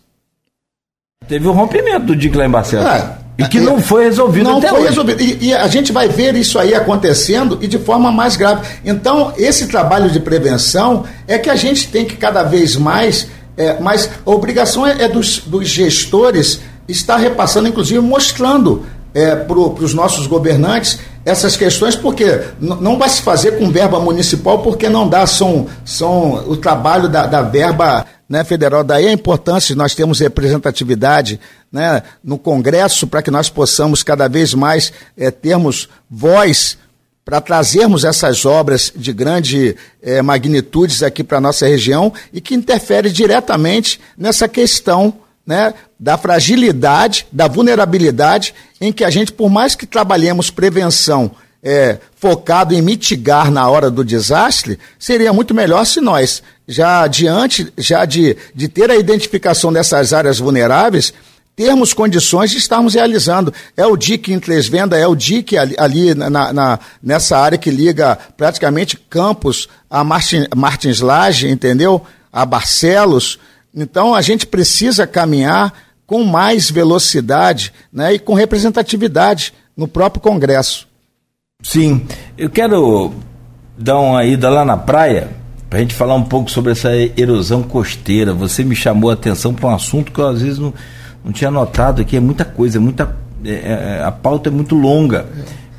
Teve o um rompimento do dique lá em Barcelos. É, E que não foi resolvido não até foi hoje. resolvido. E, e, a gente vai ver isso aí acontecendo e de forma mais grave. Então, esse trabalho de prevenção é que a gente tem que cada vez mais. É, mas a obrigação é, é dos, dos, gestores estar repassando, inclusive mostrando é, para os nossos governantes essas questões, porque não vai se fazer com verba municipal, porque não dá, são, são o trabalho da, da verba né, federal. Daí a importância de nós termos representatividade né, no Congresso para que nós possamos cada vez mais é, termos voz para trazermos essas obras de grande é, magnitudes aqui para a nossa região e que interfere diretamente nessa questão né, da fragilidade, da vulnerabilidade, em que a gente, por mais que trabalhemos prevenção é, focado em mitigar na hora do desastre, seria muito melhor se nós, já diante já de, de ter a identificação dessas áreas vulneráveis, termos condições de estarmos realizando. É o DIC em Três Venda, é o DIC ali, ali na, na, nessa área que liga praticamente Campos a Martin, Martins Laje, entendeu? A Barcelos. Então a gente precisa caminhar com mais velocidade né, e com representatividade no próprio Congresso. Sim, eu quero dar uma ida lá na praia para a gente falar um pouco sobre essa erosão costeira. Você me chamou a atenção para um assunto que eu às vezes não, não tinha notado aqui. É muita coisa, é muita, é, é, a pauta é muito longa.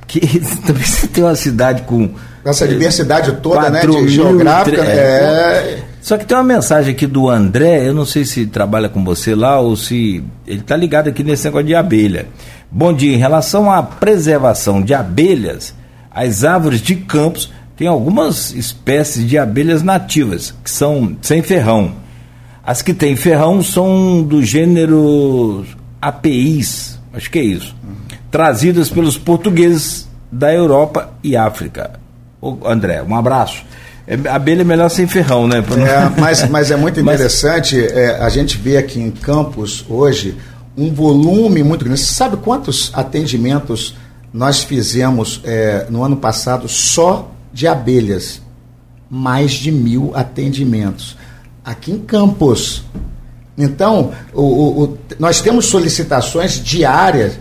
Que [LAUGHS] também você tem uma cidade com. Essa diversidade toda, né? De geográfica. É, é só que tem uma mensagem aqui do André, eu não sei se trabalha com você lá ou se ele está ligado aqui nesse negócio de abelha. Bom dia, em relação à preservação de abelhas, as árvores de campos têm algumas espécies de abelhas nativas, que são sem ferrão. As que têm ferrão são do gênero APIs, acho que é isso, trazidas pelos portugueses da Europa e África. Ô, André, um abraço. É, abelha é melhor sem ferrão, né? É, mas, mas é muito [LAUGHS] interessante, mas... é, a gente vê aqui em Campos hoje um volume muito grande. Você sabe quantos atendimentos nós fizemos é, no ano passado só de abelhas? Mais de mil atendimentos. Aqui em Campos. Então, o, o, o, nós temos solicitações diárias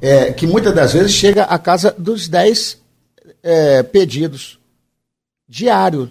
é, que muitas das vezes chega à casa dos 10 é, pedidos diário.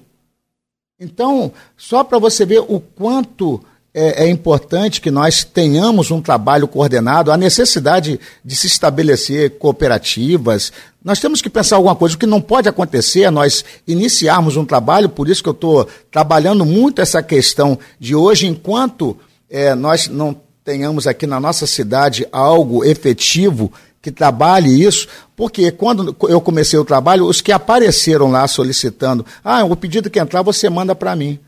Então, só para você ver o quanto é, é, importante que nós tenhamos um trabalho coordenado, a necessidade de se estabelecer cooperativas. Nós temos que pensar alguma coisa. O que não pode acontecer é nós iniciarmos um trabalho, por isso que eu estou trabalhando muito essa questão de hoje, enquanto é, nós não tenhamos aqui na nossa cidade algo efetivo que trabalhe isso, porque quando eu comecei o trabalho, os que apareceram lá solicitando, ah, o pedido que entrar você manda para mim.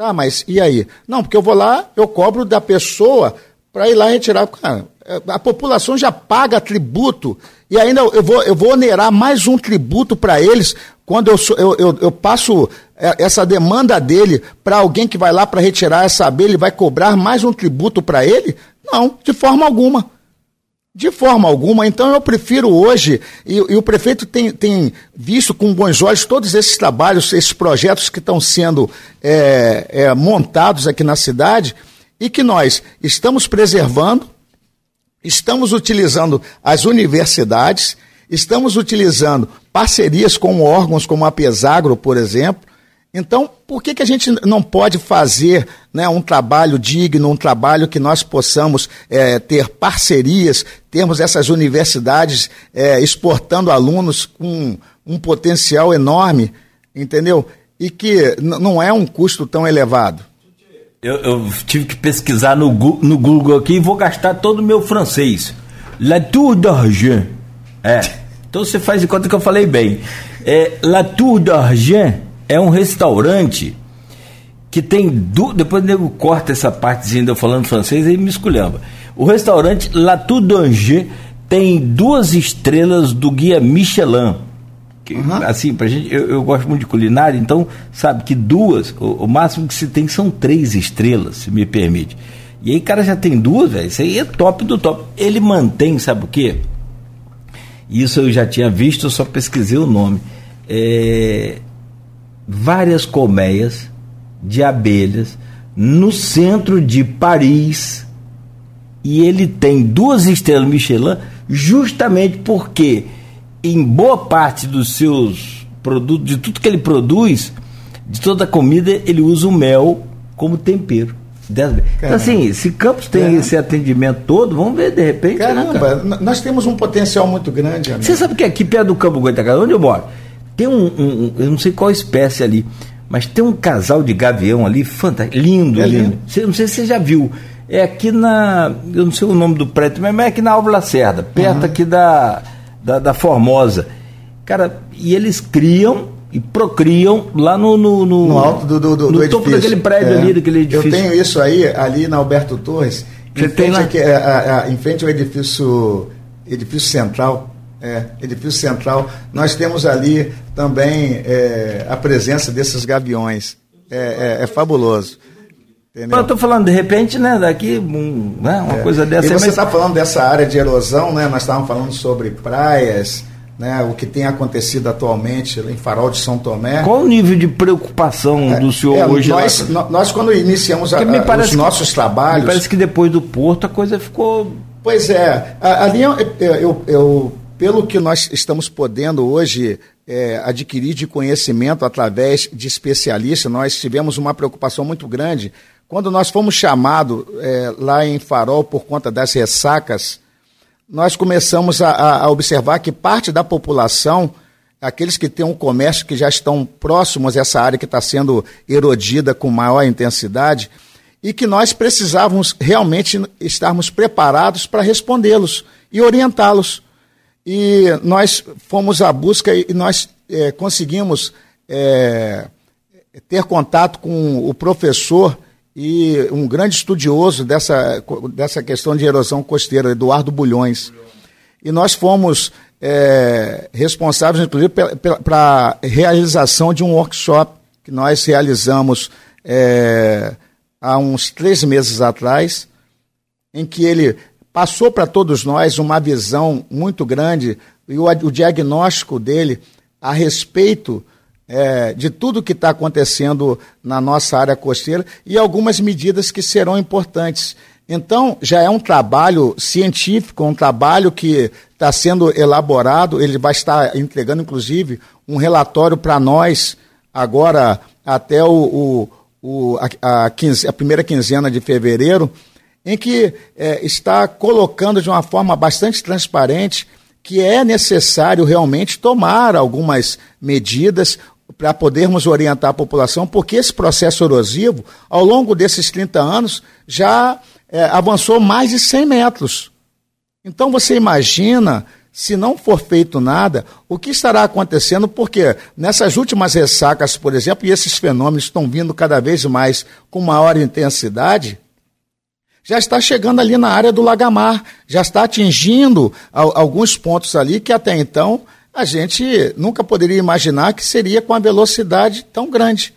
Tá, mas e aí? Não, porque eu vou lá, eu cobro da pessoa para ir lá retirar. Cara, a população já paga tributo e ainda eu vou, eu vou onerar mais um tributo para eles quando eu, eu, eu, eu, passo é, essa demanda dele para alguém que vai lá para retirar essa abelha, ele vai cobrar mais um tributo para ele? Não, de forma alguma. De forma alguma. Então eu prefiro hoje, e, e, o prefeito tem, tem visto com bons olhos todos esses trabalhos, esses projetos que estão sendo é, é, montados aqui na cidade, e que nós estamos preservando, estamos utilizando as universidades, estamos utilizando parcerias com órgãos como a Pesagro, por exemplo, então, por que, que a gente não pode fazer né, um trabalho digno, um trabalho que nós possamos é, ter parcerias, termos essas universidades é, exportando alunos com um potencial enorme, entendeu? E que não é um custo tão elevado. Eu, eu, tive que pesquisar no, no Google aqui e vou gastar todo o meu francês. La Tour d'Argent. É. Então você faz de conta que eu falei bem. É, La Tour d'Argent é um restaurante que tem. Du... Depois o nego corta essa partezinha de eu falando francês e me esculhamba. O restaurante La Tour d'Angers tem duas estrelas do guia Michelin. Que, uhum. Assim, pra gente, eu, eu, gosto muito de culinária, então, sabe que duas, o, o, máximo que se tem são três estrelas, se me permite. E aí, cara, já tem duas, velho. Isso aí é top do top. Ele mantém, sabe o quê? Isso eu já tinha visto, eu só pesquisei o nome. É, várias colmeias de abelhas no centro de Paris, e ele tem duas estrelas Michelin justamente porque em boa parte dos seus produtos, de tudo que ele produz, de toda a comida, ele usa o mel como tempero. Então, assim, se Campos tem é. esse atendimento todo, vamos ver de repente. Né, Caramba, né, cara? nós temos um potencial muito grande. Amigo. Você sabe que aqui perto do Campo Goitacazes, onde eu moro, tem um, um, eu não sei qual espécie ali, mas tem um casal de gavião ali, fantástico, lindo, é lindo. Você, não sei se você já viu. É aqui na. Eu não sei o nome do prédio, mas é aqui na Alva Lacerda, perto uhum. aqui da, da, da Formosa. Cara, e eles criam e procriam lá no, no, no, no alto do, do, do, no do topo daquele prédio é. ali, daquele edifício. Eu tenho isso aí, ali na Alberto Torres, em frente, aqui, a, a, a, em frente ao edifício, edifício central. É, edifício central. Nós temos ali também é, a presença desses gaviões. É, é, é fabuloso. Entendeu? Eu estou falando, de repente, né, daqui, um, né, uma é. coisa dessa. E você está mas... falando dessa área de erosão, né? Nós estávamos falando sobre praias, né, o que tem acontecido atualmente em Farol de São Tomé. Qual o nível de preocupação é, do senhor é, hoje? Nós, lá? nós, quando iniciamos a, a, os nossos que, trabalhos. Parece que depois do Porto a coisa ficou. Pois é, ali eu, eu, eu pelo que nós estamos podendo hoje é, adquirir de conhecimento através de especialistas, nós tivemos uma preocupação muito grande. Quando nós fomos chamados é, lá em Farol por conta das ressacas nós começamos a, a, observar que parte da população, aqueles que têm um comércio que já estão próximos a essa área que está sendo erodida com maior intensidade, e que nós precisávamos realmente estarmos preparados para respondê-los e orientá-los. E nós fomos à busca e nós é, conseguimos é, ter contato com o professor e um grande estudioso dessa, dessa questão de erosão costeira, Eduardo Bulhões. E nós fomos é, responsáveis, inclusive, para a realização de um workshop que nós realizamos é, há uns três meses atrás, em que ele passou para todos nós uma visão muito grande e o, o diagnóstico dele a respeito é, de tudo que está acontecendo na nossa área costeira e algumas medidas que serão importantes. Então, já é um trabalho científico, um trabalho que está sendo elaborado, ele vai estar entregando, inclusive, um relatório para nós, agora até o, o, o a, a, quinze, a, primeira quinzena de fevereiro, em que é, está colocando de uma forma bastante transparente que é necessário realmente tomar algumas medidas, para podermos orientar a população, porque esse processo erosivo, ao longo desses 30 anos, já é, avançou mais de 100 metros. Então você imagina, se não for feito nada, o que estará acontecendo, porque nessas últimas ressacas, por exemplo, e esses fenômenos estão vindo cada vez mais com maior intensidade, já está chegando ali na área do Lagamar, já está atingindo alguns pontos ali que até então a gente nunca poderia imaginar que seria com a velocidade tão grande.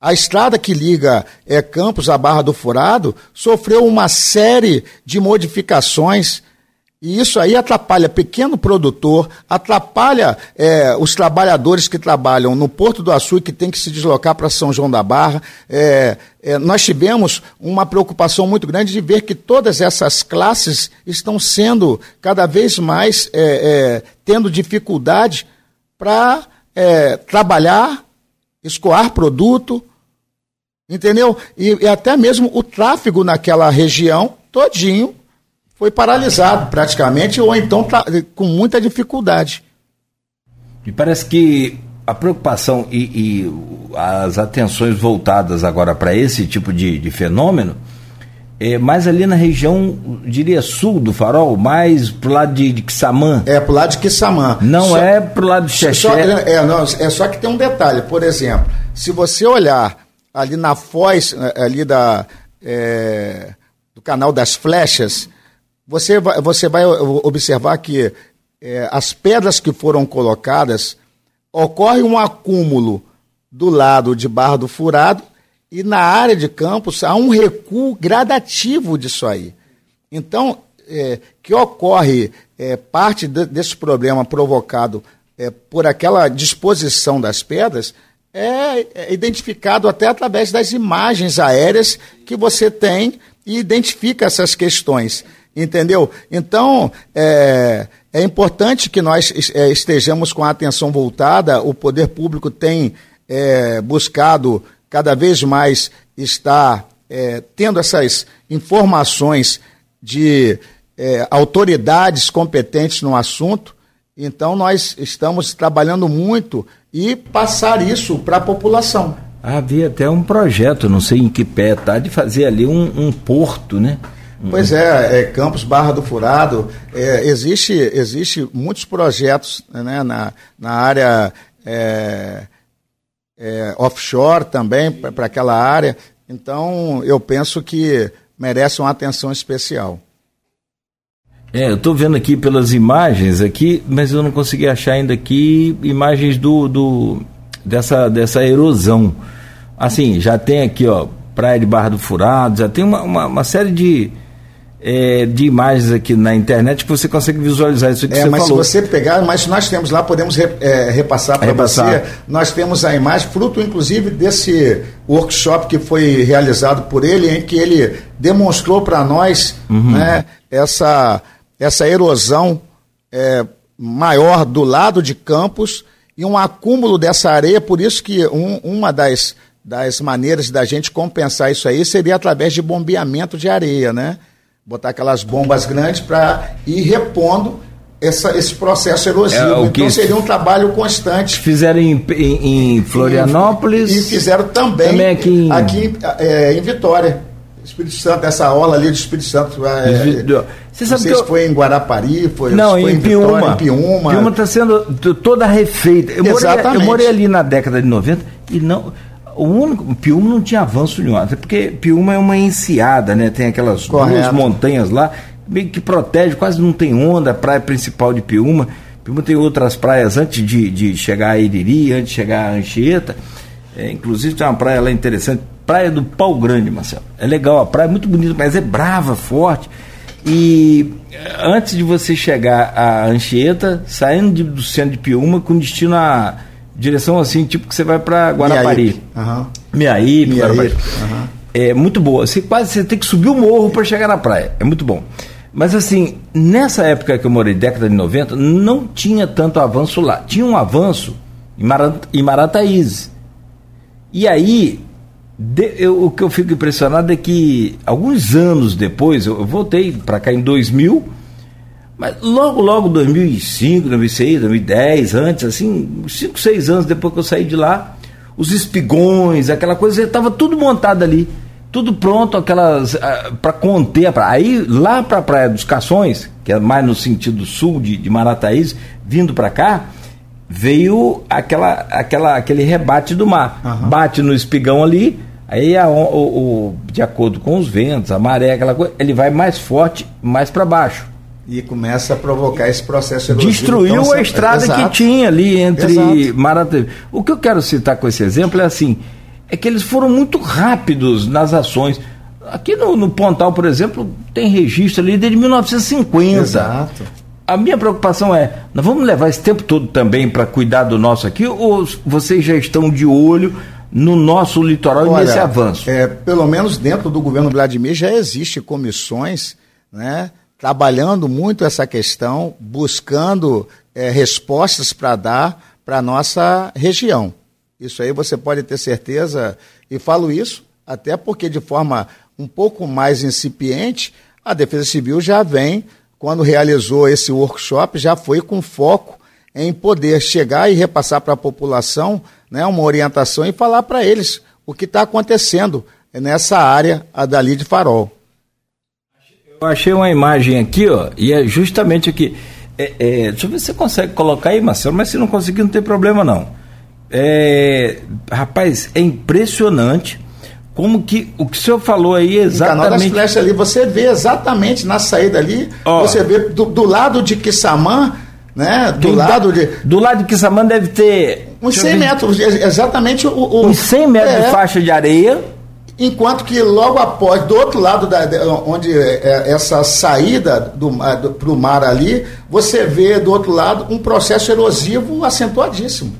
A estrada que liga é, Campos à Barra do Furado sofreu uma série de modificações e isso aí atrapalha pequeno produtor, atrapalha é, os trabalhadores que trabalham no Porto do Açu e que tem que se deslocar para São João da Barra. É, é, nós tivemos uma preocupação muito grande de ver que todas essas classes estão sendo cada vez mais é, é, tendo dificuldade para é, trabalhar, escoar produto, entendeu? E, e até mesmo o tráfego naquela região todinho foi paralisado praticamente, ou então tá, com muita dificuldade. Me parece que a preocupação e, e as atenções voltadas agora para esse tipo de, de, fenômeno é mais ali na região, diria, sul do farol, mais pro lado de, de Quissamã. É, pro lado de Quissamã. Não só, é pro lado de Xexé. Só, é, não, é só que tem um detalhe, por exemplo, se você olhar ali na foz, é, ali da, é, do canal das flechas, você vai, você vai observar que é, as pedras que foram colocadas ocorre um acúmulo do lado de Barra do Furado e na área de campos há um recuo gradativo disso aí. Então, é, que ocorre é, parte de, desse problema provocado é, por aquela disposição das pedras é, é identificado até através das imagens aéreas que você tem e identifica essas questões, entendeu? Então, é, é importante que nós é, estejamos com a atenção voltada, o poder público tem é, buscado cada vez mais estar é, tendo essas informações de é, autoridades competentes no assunto. Então, nós estamos trabalhando muito e passar isso para a população. Havia até um projeto, não sei em que pé está, de fazer ali um, um porto, né? Pois é, é, Campos Barra do Furado, é, existe, existe muitos projetos né, na, na área é, é, offshore também, para aquela área. Então, eu penso que merece uma atenção especial. É, eu estou vendo aqui pelas imagens aqui, mas eu não consegui achar ainda aqui imagens do, do dessa, dessa erosão. Assim, já tem aqui, ó, Praia de Barra do Furado, já tem uma, uma, uma série de, é, de imagens aqui na internet que você consegue visualizar isso que é, você mas falou. se você pegar, mas nós temos lá, podemos re, é, repassar para você. Nós temos a imagem, fruto inclusive desse workshop que foi realizado por ele, em que ele demonstrou para nós uhum. né, essa, essa erosão é, maior do lado de Campos e um acúmulo dessa areia, por isso que um, uma das, das maneiras da gente compensar isso aí seria através de bombeamento de areia, né? Botar aquelas bombas grandes para ir repondo essa, esse processo erosivo. É, então seria um trabalho constante. Fizeram em, em, em Florianópolis. E, e, fizeram também, também aqui, em... aqui é, em Vitória. Espírito Santo, essa aula ali do Espírito Santo. É, Você sabe não sei se foi em Guarapari, foi, não, foi em, Piúma. Vitória, em Piúma. Piúma está sendo toda refeita. Eu Exatamente. morei, eu morei ali na década de 90 e não o único, Piúma não tinha avanço nenhum, até porque Piúma é uma enseada, né? Tem aquelas Correto. duas montanhas lá, meio que protege, quase não tem onda, a praia principal de Piúma. Piúma tem outras praias antes de, de chegar a Iriri, antes de chegar a Anchieta. É, inclusive tem uma praia lá interessante, Praia do Pau Grande, Marcelo. É legal, a praia é muito bonita, mas é brava, forte. E eh, antes de você chegar a Anchieta, saindo de, do centro de Piúma, com destino a direção assim, tipo que você vai para Guarapari. Uhum. Miaípe, Guarapari. Uhum. É muito boa. Você quase você tem que subir o morro para chegar na praia. É muito bom. Mas assim, nessa época que eu morei, década de 90, não tinha tanto avanço lá. Tinha um avanço em, Marat, em Marataízes. E aí, de, eu, o que eu fico impressionado é que alguns anos depois, eu, eu voltei para cá em 2000, mas logo, logo, 2005, 2006, 2010, antes, assim, 5, 6 anos depois que eu saí de lá, os espigões, aquela coisa, estava tudo montado ali. Tudo pronto, aquelas. Ah, para conter a praia. Aí, lá para a Praia dos Cações, que é mais no sentido sul de, de Marataízes, vindo para cá, veio aquela, aquela, aquele rebate do mar. Uhum. Bate no espigão ali, aí a, o, o, de acordo com os ventos, a maré, aquela coisa, ele vai mais forte, mais para baixo e começa a provocar esse processo erosivo. Destruiu então, a estrada que tinha ali entre Maratá. O que eu quero citar com esse exemplo é assim, é que eles foram muito rápidos nas ações. Aqui no, no Pontal, por exemplo, tem registro ali desde 1950. Exato. A minha preocupação é, nós vamos levar esse tempo todo também para cuidar do nosso aqui, ou vocês já estão de olho no nosso litoral Olha, e nesse avanço? É, pelo menos dentro do governo Vladimir já existe comissões, né? Trabalhando muito essa questão, buscando é, respostas para dar para a nossa região. Isso aí você pode ter certeza, e falo isso até porque, de forma um pouco mais incipiente, a Defesa Civil já vem, quando realizou esse workshop, já foi com foco em poder chegar e repassar para a população né, uma orientação e falar para eles o que está acontecendo nessa área a dali de Farol. Eu achei uma imagem aqui, ó, e é justamente aqui. É, é, deixa eu ver se você consegue colocar aí, Marcelo, mas se não conseguir, não tem problema não. É, rapaz, é impressionante como que o que o senhor falou aí exatamente. Canal das Flechas ali, você vê exatamente na saída ali, ó, você vê do, do lado de Quissamã, né? Do lado de. Do lado de Quissamã deve ter. Uns 100 metros, exatamente o. o uns 100 metros é, de faixa de areia Enquanto que logo após, do outro lado, da, onde é, é essa saída para o mar ali, você vê do outro lado um processo erosivo acentuadíssimo.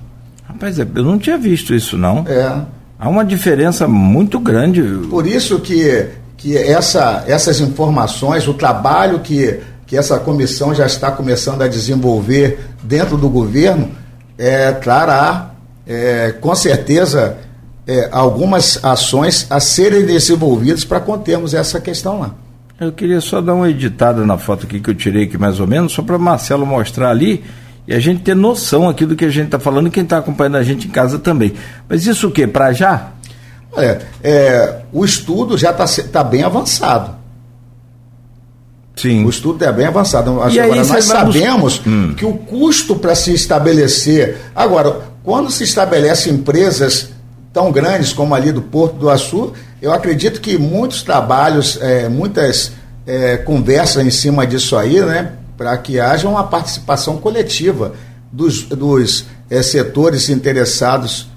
Rapaz, eu não tinha visto isso não. É. Há uma diferença muito grande. Por isso que que essa, essas informações, o trabalho que, que essa comissão já está começando a desenvolver dentro do governo, é, trará, é, com certeza, é, algumas ações a serem desenvolvidas para contermos essa questão lá. Eu queria só dar uma editada na foto aqui que eu tirei aqui mais ou menos, só para Marcelo mostrar ali e a gente ter noção aqui do que a gente está falando e quem está acompanhando a gente em casa também. Mas isso o que? Para já? É, é, o estudo já está tá bem avançado. Sim. O estudo é bem avançado. Agora, aí, nós sabemos hum. que o custo para se estabelecer. Agora, quando se estabelece empresas tão grandes como ali do Porto do Açu, eu acredito que muitos trabalhos, é, muitas é, conversas em cima disso aí, né, para que haja uma participação coletiva dos, dos é, setores interessados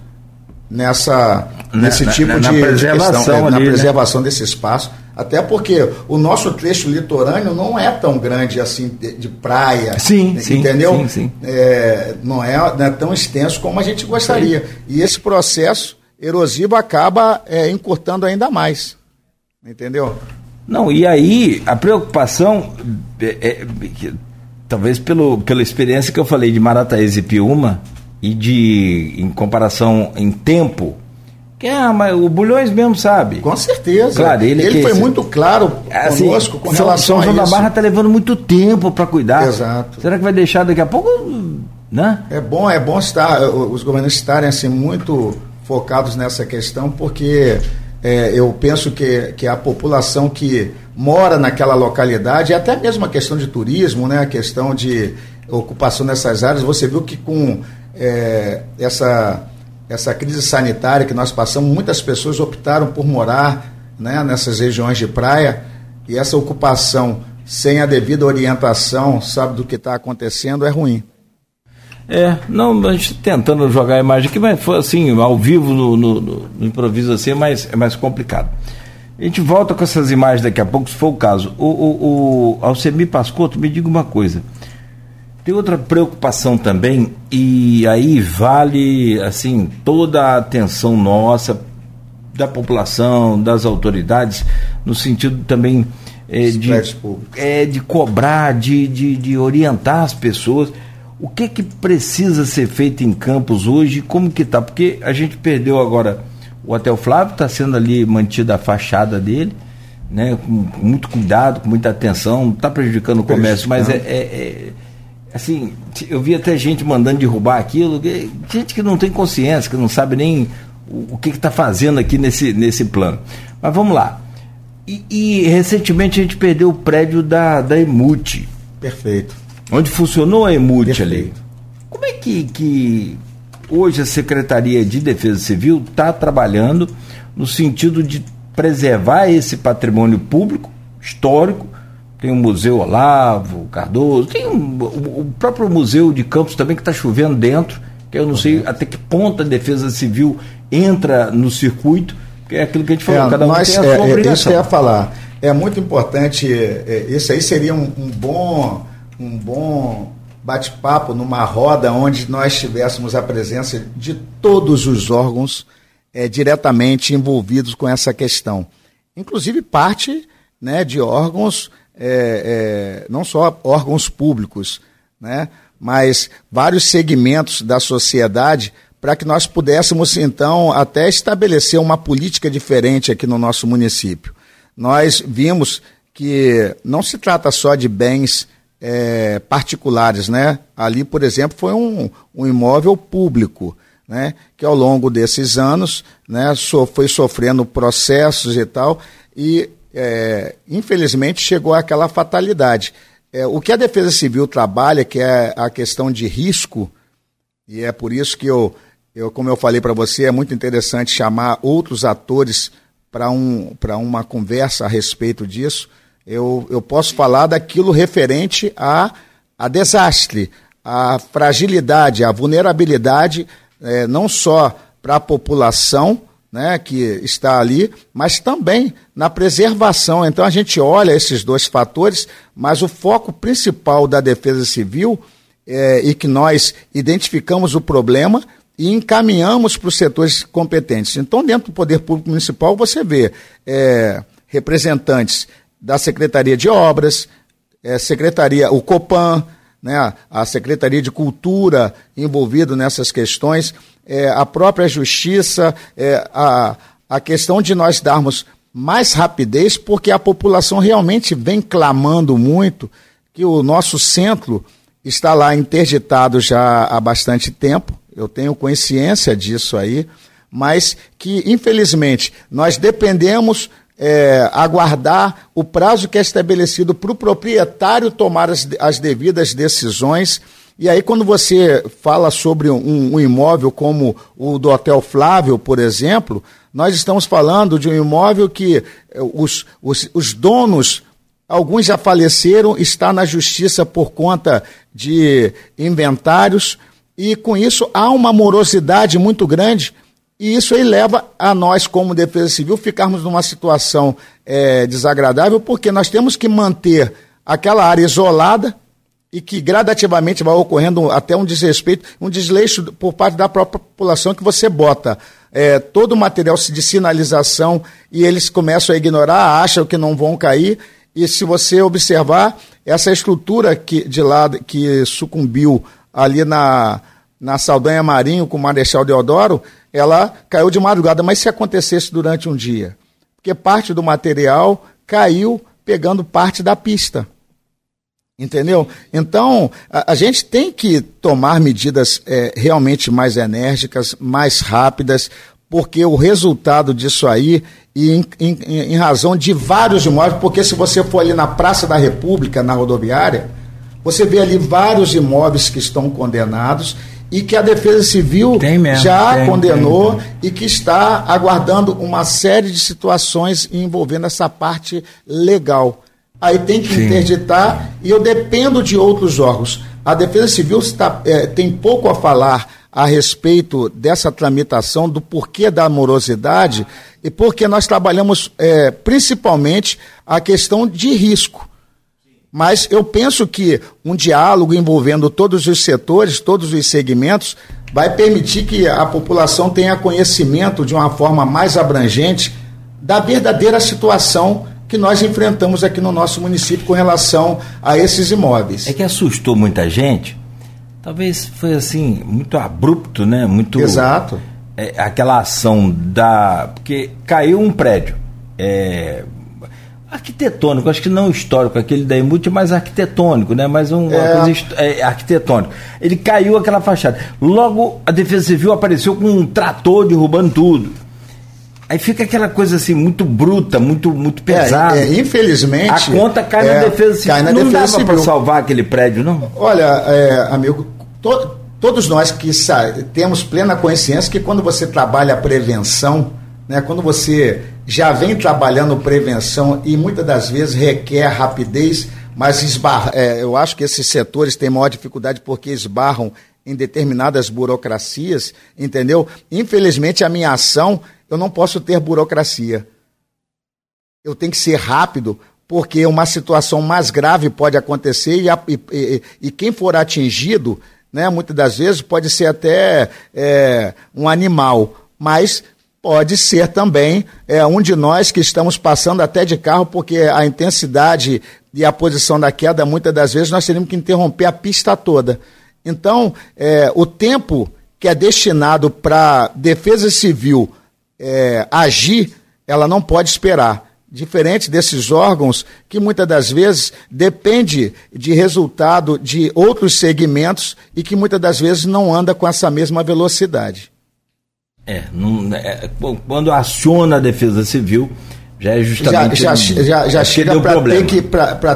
nessa, nesse na, tipo na, de na preservação, questão, é, ali, na né? preservação né? desse espaço. Até porque o nosso trecho litorâneo não é tão grande assim de, de praia. Sim, entendeu? Sim, sim. É, não, é, não é tão extenso como a gente gostaria. Sim. E esse processo erosivo acaba é, encurtando ainda mais. Entendeu? Não, e aí a preocupação, é, é, talvez pelo, pela experiência que eu falei de Marataízes e Piúma, e de, em comparação em tempo, que ah, mas o Bulhões mesmo sabe. Com certeza. Claro, ele, ele foi esse, muito claro assim, conosco com São, relação São João da Barra está levando muito tempo para cuidar. Exato. Será que vai deixar daqui a pouco? Né? É bom, é bom estar, os governantes estarem assim muito focados nessa questão, porque é, eu penso que, que a população que mora naquela localidade, e até mesmo a questão de turismo, né, a questão de ocupação nessas áreas, você viu que com é, essa, essa crise sanitária que nós passamos, muitas pessoas optaram por morar né, nessas regiões de praia, e essa ocupação sem a devida orientação, sabe, do que está acontecendo, é ruim. É, não, a gente tentando jogar a imagem aqui, mas foi assim, ao vivo, no, no, no improviso assim, é mais, é mais complicado. A gente volta com essas imagens daqui a pouco, se for o caso. O, o, o Alcemir Pascotto, me diga uma coisa. Tem outra preocupação também, e aí vale assim toda a atenção nossa, da população, das autoridades, no sentido também é, de, é, de cobrar, de, de, de orientar as pessoas o que que precisa ser feito em Campos hoje? Como que tá? Porque a gente perdeu agora o Hotel Flávio, está sendo ali mantida a fachada dele, né? Com, muito cuidado, com muita atenção, não está prejudicando o comércio, mas é, é, é, assim, eu vi até gente mandando derrubar aquilo, gente que não tem consciência, que não sabe nem o, o que está fazendo aqui nesse, nesse plano. Mas vamos lá. E, e, recentemente a gente perdeu o prédio da, da Emute. Perfeito onde funcionou a EMUT ali. Como é que, que hoje a Secretaria de Defesa Civil está trabalhando no sentido de preservar esse patrimônio público, histórico? Tem o Museu Olavo Cardoso, tem um, o, próprio Museu de Campos também que está chovendo dentro, que eu não sei até que ponto a Defesa Civil entra no circuito, que é aquilo que a gente falou, é, cada um nós, tem a sua é, é obrigação. Isso que eu ia falar. É muito importante, é, esse aí seria um, um bom um bom bate-papo numa roda onde nós tivéssemos a presença de todos os órgãos é, diretamente envolvidos com essa questão. Inclusive parte né, de órgãos, é, é, não só órgãos públicos, né, mas vários segmentos da sociedade para que nós pudéssemos, então, até estabelecer uma política diferente aqui no nosso município. Nós vimos que não se trata só de bens é, particulares, né? Ali, por exemplo, foi um, um imóvel público, né? Que ao longo desses anos, né? So, foi sofrendo processos e tal e é, infelizmente chegou àquela fatalidade. É, o que a Defesa Civil trabalha, que é a questão de risco, e é por isso que eu, eu como eu falei para você, é muito interessante chamar outros atores para um, uma conversa a respeito disso eu, eu posso falar daquilo referente a, a desastre, a fragilidade, a vulnerabilidade, é, não só para a população né, que está ali, mas também na preservação. Então a gente olha esses dois fatores, mas o foco principal da Defesa Civil é, e que nós identificamos o problema e encaminhamos para os setores competentes. Então, dentro do Poder Público Municipal, você vê é, representantes da Secretaria de Obras, é, Secretaria, o Copan, né, a Secretaria de Cultura envolvido nessas questões, é, a própria Justiça, é, a, a questão de nós darmos mais rapidez, porque a população realmente vem clamando muito que o nosso centro está lá interditado já há bastante tempo, eu tenho consciência disso aí, mas que, infelizmente, nós dependemos é, aguardar o prazo que é estabelecido para o proprietário tomar as, as devidas decisões. E aí, quando você fala sobre um, um, imóvel como o do Hotel Flávio, por exemplo, nós estamos falando de um imóvel que é, os, os, os donos, alguns já faleceram, está na justiça por conta de inventários, e com isso há uma morosidade muito grande e isso aí leva a nós, como Defesa Civil, ficarmos numa situação é, desagradável, porque nós temos que manter aquela área isolada e que gradativamente vai ocorrendo até um desrespeito, um desleixo por parte da própria população que você bota é, todo o material de sinalização e eles começam a ignorar, acham que não vão cair. E se você observar, essa estrutura que, de lado que sucumbiu ali na, na Saldanha Marinho com o Marechal Deodoro, ela caiu de madrugada. Mas se acontecesse durante um dia? Porque parte do material caiu pegando parte da pista. Entendeu? Então, a, a gente tem que tomar medidas é, realmente mais enérgicas, mais rápidas, porque o resultado disso aí, e em, em, em razão de vários imóveis, porque se você for ali na Praça da República, na rodoviária, você vê ali vários imóveis que estão condenados e que a Defesa Civil mesmo, já tem, condenou tem, tem. e que está aguardando uma série de situações envolvendo essa parte legal. Aí tem que Sim. interditar e eu dependo de outros órgãos. A Defesa Civil está, é, tem pouco a falar a respeito dessa tramitação, do porquê da morosidade e porque nós trabalhamos é, principalmente a questão de risco. Mas eu penso que um diálogo envolvendo todos os setores, todos os segmentos, vai permitir que a população tenha conhecimento de uma forma mais abrangente da verdadeira situação que nós enfrentamos aqui no nosso município com relação a esses imóveis. É que assustou muita gente. Talvez foi assim, muito abrupto, né? Muito. Exato. É, aquela ação da. Porque caiu um prédio. É, arquitetônico, acho que não histórico, aquele da Imute, mas arquitetônico, né? Mas um é. coisa é, arquitetônico. Ele caiu aquela fachada. Logo a Defesa Civil apareceu com um trator derrubando tudo. Aí fica aquela coisa assim muito bruta, muito muito é, pesada. É, infelizmente. A conta cai na é, Defesa Civil. Cai na não defesa dava para salvar aquele prédio, não? Olha, é, amigo, to, todos nós que temos plena consciência que quando você trabalha a prevenção, né, quando você já vem trabalhando prevenção e muitas das vezes requer rapidez, mas esbarra, é, eu acho que esses setores têm maior dificuldade porque esbarram em determinadas burocracias, entendeu? Infelizmente, a minha ação, eu não posso ter burocracia. Eu tenho que ser rápido, porque uma situação mais grave pode acontecer e, e, e, e quem for atingido, né, muitas das vezes, pode ser até é, um animal, mas pode ser também é, um de nós que estamos passando até de carro, porque a intensidade e a posição da queda, muitas das vezes, nós teríamos que interromper a pista toda. Então, é, o tempo que é destinado para defesa civil é, agir, ela não pode esperar. Diferente desses órgãos que muitas das vezes depende de resultado de outros segmentos e que muitas das vezes não anda com essa mesma velocidade. É, não, é, quando aciona a defesa civil, já é justamente. Já, já, já, já chega para ter, que,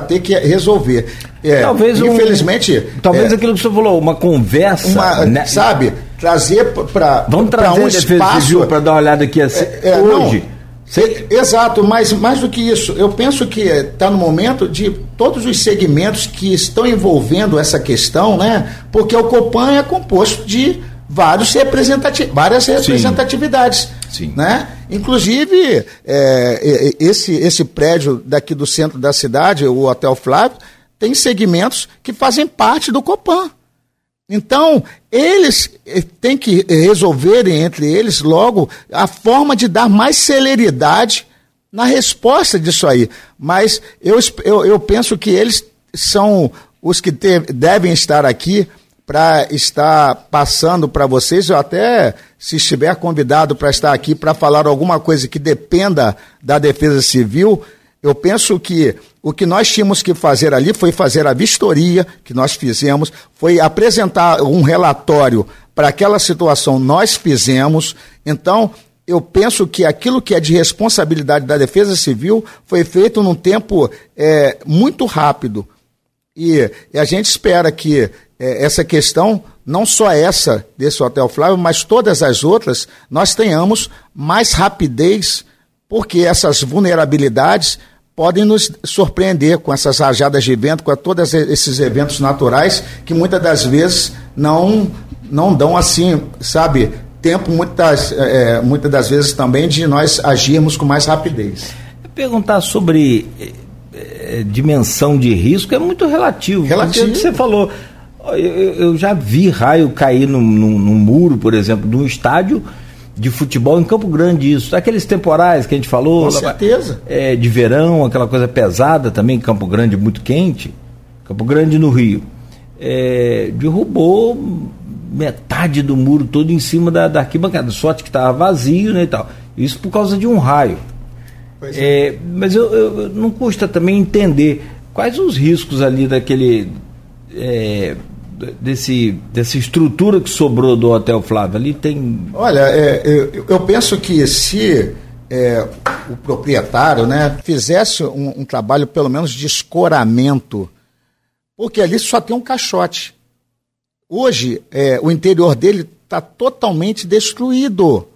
ter que resolver. É, talvez infelizmente. Um, talvez é, aquilo que você falou, uma conversa. Uma, né? Sabe, trazer para. Vamos trazer um a defesa espaço, civil para dar uma olhada aqui assim, é, é, hoje. Não, Exato, mas mais do que isso, eu penso que está no momento de todos os segmentos que estão envolvendo essa questão, né? Porque o Copan é composto de vários representati várias representatividades. Sim. Né? Inclusive, é, esse, esse prédio daqui do centro da cidade, o Hotel Flávio, tem segmentos que fazem parte do Copan. Então, eles eh, têm que resolverem entre eles logo a forma de dar mais celeridade na resposta disso aí. Mas eu, eu, eu penso que eles são os que te, devem estar aqui para estar passando para vocês, ou até se estiver convidado para estar aqui para falar alguma coisa que dependa da Defesa Civil, eu penso que o que nós tínhamos que fazer ali foi fazer a vistoria que nós fizemos, foi apresentar um relatório para aquela situação, nós fizemos. Então, eu penso que aquilo que é de responsabilidade da Defesa Civil foi feito num tempo é, muito rápido. E, e, a gente espera que é, essa questão, não só essa desse Hotel Flávio, mas todas as outras, nós tenhamos mais rapidez, porque essas vulnerabilidades podem nos surpreender com essas rajadas de vento, com todos esses eventos naturais que muitas das vezes não, não dão assim, sabe, tempo muitas, é, muitas das vezes também de nós agirmos com mais rapidez. Perguntar sobre é, dimensão de risco é muito relativo. Relativo. Você falou, eu, eu, já vi raio cair num, num, num muro, por exemplo, de um estádio de futebol em Campo Grande, isso. Aqueles temporais que a gente falou. Com certeza. É, de verão, aquela coisa pesada também, Campo Grande muito quente. Campo Grande no Rio. É, derrubou metade do muro todo em cima da, da arquibancada. Sorte que estava vazio né, e tal. Isso por causa de um raio. É. É, mas eu, eu, não custa também entender quais os riscos ali daquele. Desse, dessa estrutura que sobrou do Hotel Flávio ali tem. Olha, é, eu, eu, penso que se é, o proprietário né, fizesse um, um trabalho pelo menos de escoramento, porque ali só tem um caixote. Hoje, é, o interior dele está totalmente destruído.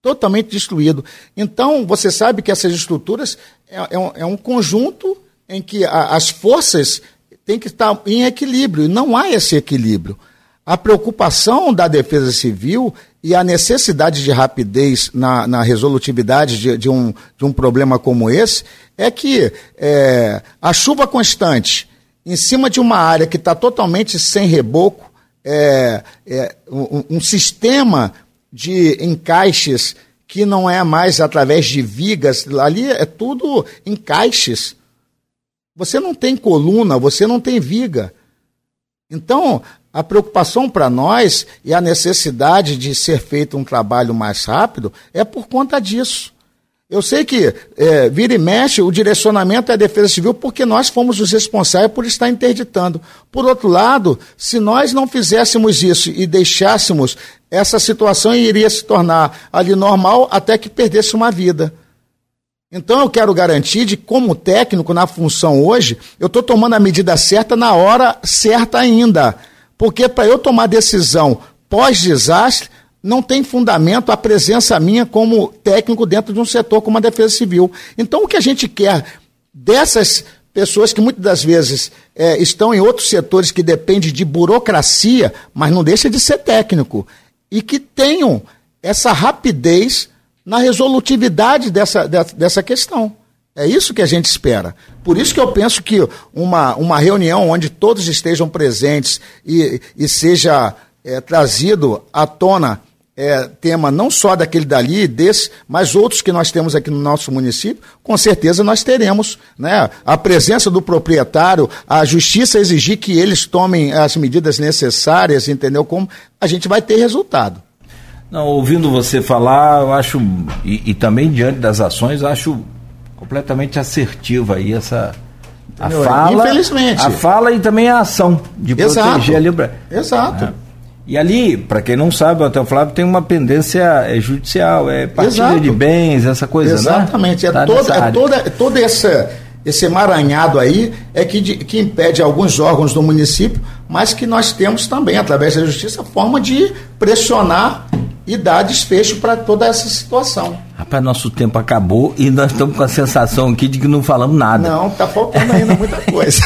Totalmente destruído. Então, você sabe que essas estruturas é, é, um, é um, conjunto em que a, as forças têm que estar em equilíbrio, e não há esse equilíbrio. A preocupação da Defesa Civil e a necessidade de rapidez na, na resolutividade de, de, um, de um problema como esse é que é, a chuva constante em cima de uma área que está totalmente sem reboco, é, é um, um, sistema de encaixes que não é mais através de vigas, ali é tudo encaixes. Você não tem coluna, você não tem viga. Então, a preocupação para nós e a necessidade de ser feito um trabalho mais rápido é por conta disso. Eu sei que é, vira e mexe, o direcionamento é a Defesa Civil porque nós fomos os responsáveis por estar interditando. Por outro lado, se nós não fizéssemos isso e deixássemos, essa situação iria se tornar ali normal até que perdesse uma vida. Então eu quero garantir de como técnico na função hoje, eu estou tomando a medida certa na hora certa ainda. Porque para eu tomar decisão pós-desastre, não tem fundamento a presença minha como técnico dentro de um setor como a Defesa Civil. Então, o que a gente quer dessas pessoas que muitas das vezes é, estão em outros setores que dependem de burocracia, mas não deixa de ser técnico, e que tenham essa rapidez na resolutividade dessa, dessa, questão. É isso que a gente espera. Por isso que eu penso que uma, uma reunião onde todos estejam presentes e, e seja é, trazido à tona é, tema não só daquele dali, desse, mas outros que nós temos aqui no nosso município, com certeza nós teremos né, a presença do proprietário, a justiça exigir que eles tomem as medidas necessárias, entendeu? Como a gente vai ter resultado. Não, ouvindo você falar, eu acho, e, e também diante das ações, acho completamente assertiva aí essa, a fala, Infelizmente. a fala e também a ação de Exato. proteger ali o Exato. É. E ali, para quem não sabe, o Hotel Flávio tem uma pendência é, judicial, é partilha Exato. de bens, essa coisa, Exatamente. né? É, toda, é toda, todo esse, esse emaranhado aí é que, de, que impede alguns órgãos do município, mas que nós temos também, através da justiça, forma de pressionar e dar desfecho para toda essa situação. Rapaz, nosso tempo acabou e nós estamos com a sensação aqui de que não falamos nada. Não, está faltando ainda muita coisa.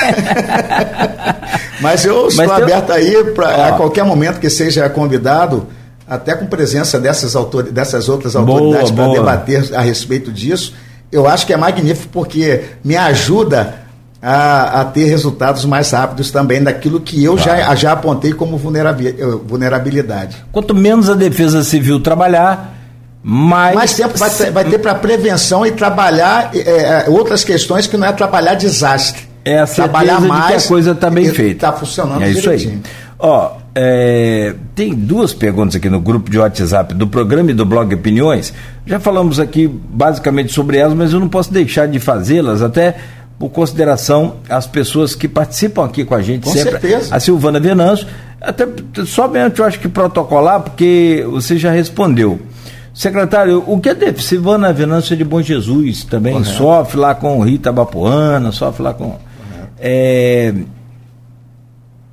[LAUGHS] Mas eu estou Mas aberto aí para a qualquer momento que seja convidado, até com presença dessas, autor... dessas outras autoridades para debater a respeito disso. Eu acho que é magnífico porque me ajuda a, a, ter resultados mais rápidos também daquilo que eu claro. já, já apontei como vulnerabilidade. Quanto menos a defesa civil trabalhar, mais, mais tempo vai ter, vai ter para prevenção e trabalhar é, outras questões que não é trabalhar desastre. É a trabalhar mais que a coisa está bem feita. Está funcionando É isso direitinho. aí. Ó, é, tem duas perguntas aqui no grupo de WhatsApp do programa e do blog Opiniões. Já falamos aqui basicamente sobre elas, mas eu não posso deixar de fazê-las, até por consideração às pessoas que participam aqui com a gente com sempre. Certeza. A Silvana Venâncio, até somente eu acho que protocolar, porque você já respondeu. Secretário, o que é deve? Silvana Venâncio é de Bom Jesus também, Correto. sofre lá com Rita Bapuana, sofre lá com. É,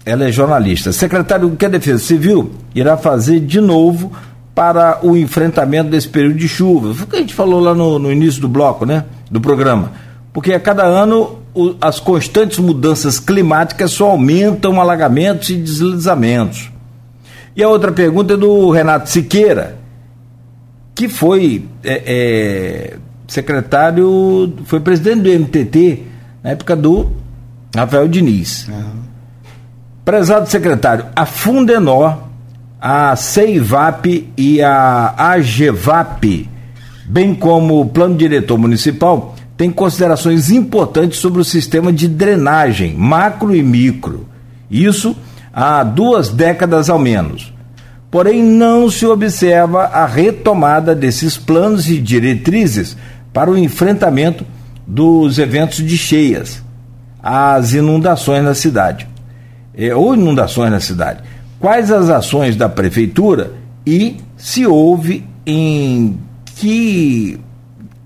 ela é jornalista. Secretário, o que a Defesa Civil irá fazer de novo para o enfrentamento desse período de chuva? Foi o que a gente falou lá no, no início do bloco, né? Do programa. Porque a cada ano o, as constantes mudanças climáticas só aumentam alagamentos e deslizamentos. E a outra pergunta é do Renato Siqueira, que foi é, é, secretário, foi presidente do MTT na época do Rafael Diniz. Uhum. Prezado secretário, a Fundenor, a CEIVAP e a AGVAP, bem como o Plano Diretor Municipal, têm considerações importantes sobre o sistema de drenagem, macro e micro. Isso há duas décadas ao menos. Porém, não se observa a retomada desses planos e diretrizes para o enfrentamento dos eventos de cheias, as inundações na cidade é, ou inundações na cidade. Quais as ações da prefeitura e se houve em que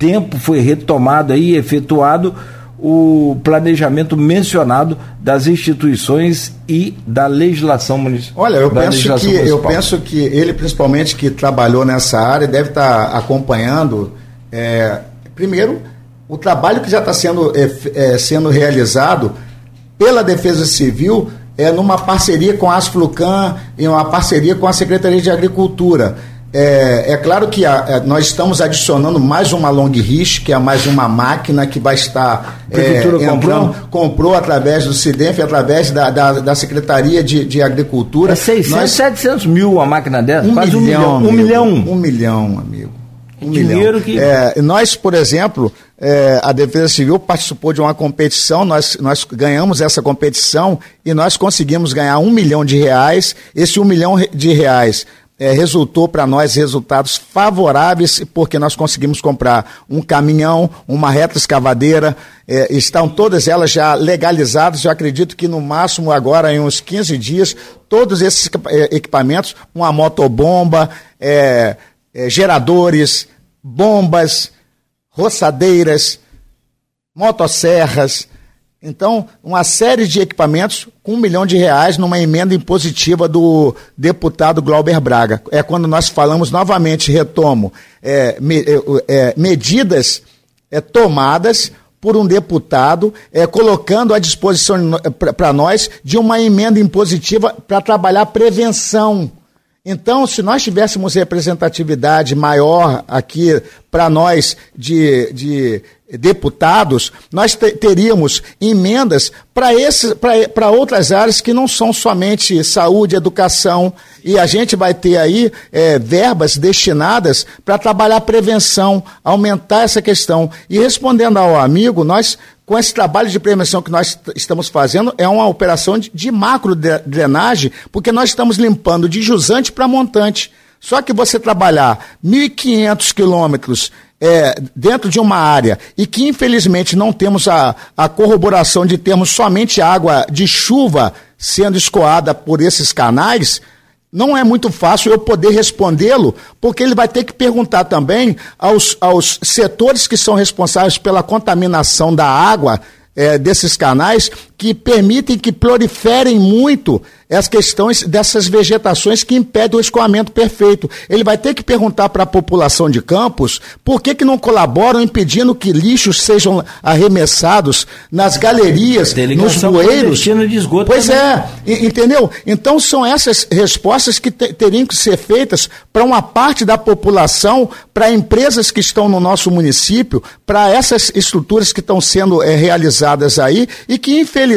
tempo foi retomado e efetuado o planejamento mencionado das instituições e da legislação municipal. Olha, eu penso que municipal. eu penso que ele principalmente que trabalhou nessa área deve estar acompanhando é, primeiro o trabalho que já está sendo é, é, sendo realizado pela Defesa Civil é, numa parceria com a Asflucan e uma parceria com a Secretaria de Agricultura. É, é claro que a, a, é, nós estamos adicionando mais uma long reach, que é mais uma máquina que vai estar. A Prefeitura é, comprou? comprou através do CIDENF, através da, da, da Secretaria de, de Agricultura. É 600, nós, 700 mil a máquina dessa? Um Quase milhão, um milhão. Um milhão. Um milhão, amigo. Um Dinheiro milhão. que. É, nós, por exemplo, é, a Defesa Civil participou de uma competição, nós, nós ganhamos essa competição e nós conseguimos ganhar um milhão de reais. Esse um milhão de reais é, resultou para nós resultados favoráveis, porque nós conseguimos comprar um caminhão, uma reta escavadeira, é, estão todas elas já legalizadas. Eu acredito que no máximo agora, em uns 15 dias, todos esses é, equipamentos, uma motobomba, é, é, geradores, bombas, roçadeiras, motosserras. Então, uma série de equipamentos com um milhão de reais numa emenda impositiva do deputado Glauber Braga. É quando nós falamos novamente, retomo, é, me, é, é medidas é, tomadas por um deputado, é, colocando à disposição para nós de uma emenda impositiva para trabalhar prevenção então, se nós tivéssemos representatividade maior aqui para nós de, de deputados, nós teríamos emendas para outras áreas que não são somente saúde, educação, e a gente vai ter aí é, verbas destinadas para trabalhar prevenção, aumentar essa questão. E respondendo ao amigo, nós com esse trabalho de prevenção que nós estamos fazendo, é uma operação de, de macro drenagem, porque nós estamos limpando de jusante para montante. Só que você trabalhar 1.500 quilômetros é, dentro de uma área e que infelizmente não temos a, a corroboração de termos somente água de chuva sendo escoada por esses canais, não é muito fácil eu poder respondê-lo, porque ele vai ter que perguntar também aos, aos setores que são responsáveis pela contaminação da água é, desses canais que permitem que proliferem muito as questões dessas vegetações que impedem o escoamento perfeito. Ele vai ter que perguntar para a população de Campos por que, que não colaboram impedindo que lixos sejam arremessados nas galerias, nos bueiros. De esgoto pois também. é, entendeu? Então são essas respostas que te, teriam que ser feitas para uma parte da população, para empresas que estão no nosso município, para essas estruturas que estão sendo é, realizadas aí e que, infelizmente,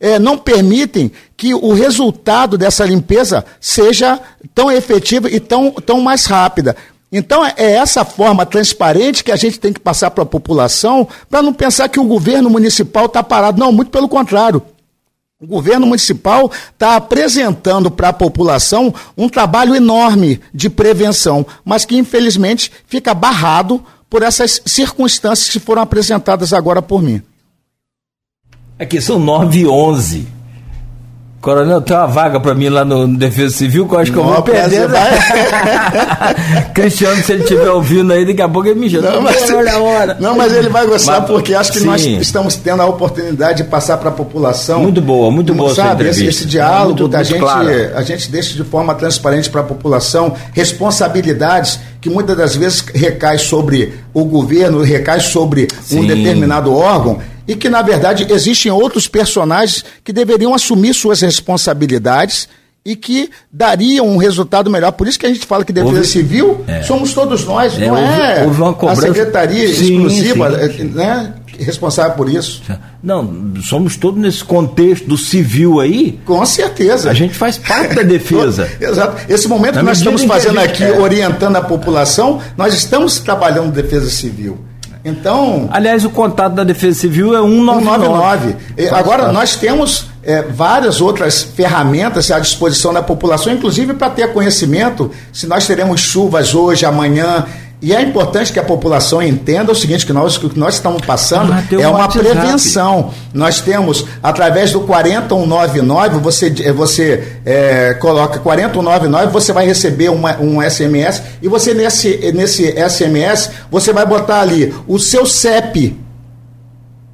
é, não permitem que o resultado dessa limpeza seja tão efetivo e tão, tão mais rápida. Então é essa forma transparente que a gente tem que passar para a população, para não pensar que o governo municipal está parado. Não, muito pelo contrário. O governo municipal está apresentando para a população um trabalho enorme de prevenção, mas que infelizmente fica barrado por essas circunstâncias que foram apresentadas agora por mim. Aqui são 9 e 11. Coronel, tem uma vaga para mim lá no Defesa Civil que eu acho que eu vou perder. Vai... [LAUGHS] Cristiano, se ele estiver ouvindo aí, daqui a pouco ele me chama. Não, mas, hora. não, mas ele vai gostar mas, porque acho que sim. nós estamos tendo a oportunidade de passar para a população. Muito boa, muito boa sabe, esse, esse, diálogo muito, da muito gente, claro. a gente deixa de forma transparente para a população responsabilidades que muitas das vezes recai sobre o governo, recai sobre sim. um determinado órgão e que, na verdade, existem outros personagens que deveriam assumir suas responsabilidades e que dariam um resultado melhor. Por isso que a gente fala que defesa houve, civil é. somos todos nós, é, não é houve, houve a secretaria sim, exclusiva sim. Né, responsável por isso. Não, somos todos nesse contexto do civil aí. Com certeza. A gente faz parte da defesa. [LAUGHS] Exato. Esse momento Na que nós estamos fazendo gente, aqui, é. orientando a população, nós estamos trabalhando defesa civil. Então. Aliás, o contato da Defesa Civil é 199. 199. Agora, nós temos é, várias outras ferramentas à disposição da população, inclusive para ter conhecimento se nós teremos chuvas hoje, amanhã e é importante que a população entenda o seguinte, que nós, o que nós estamos passando ah, é uma WhatsApp. prevenção. Nós temos, através do 4199, você, eh, você é, coloca 4199, você vai receber uma, um SMS e você nesse, nesse SMS, você vai botar ali o seu CEP.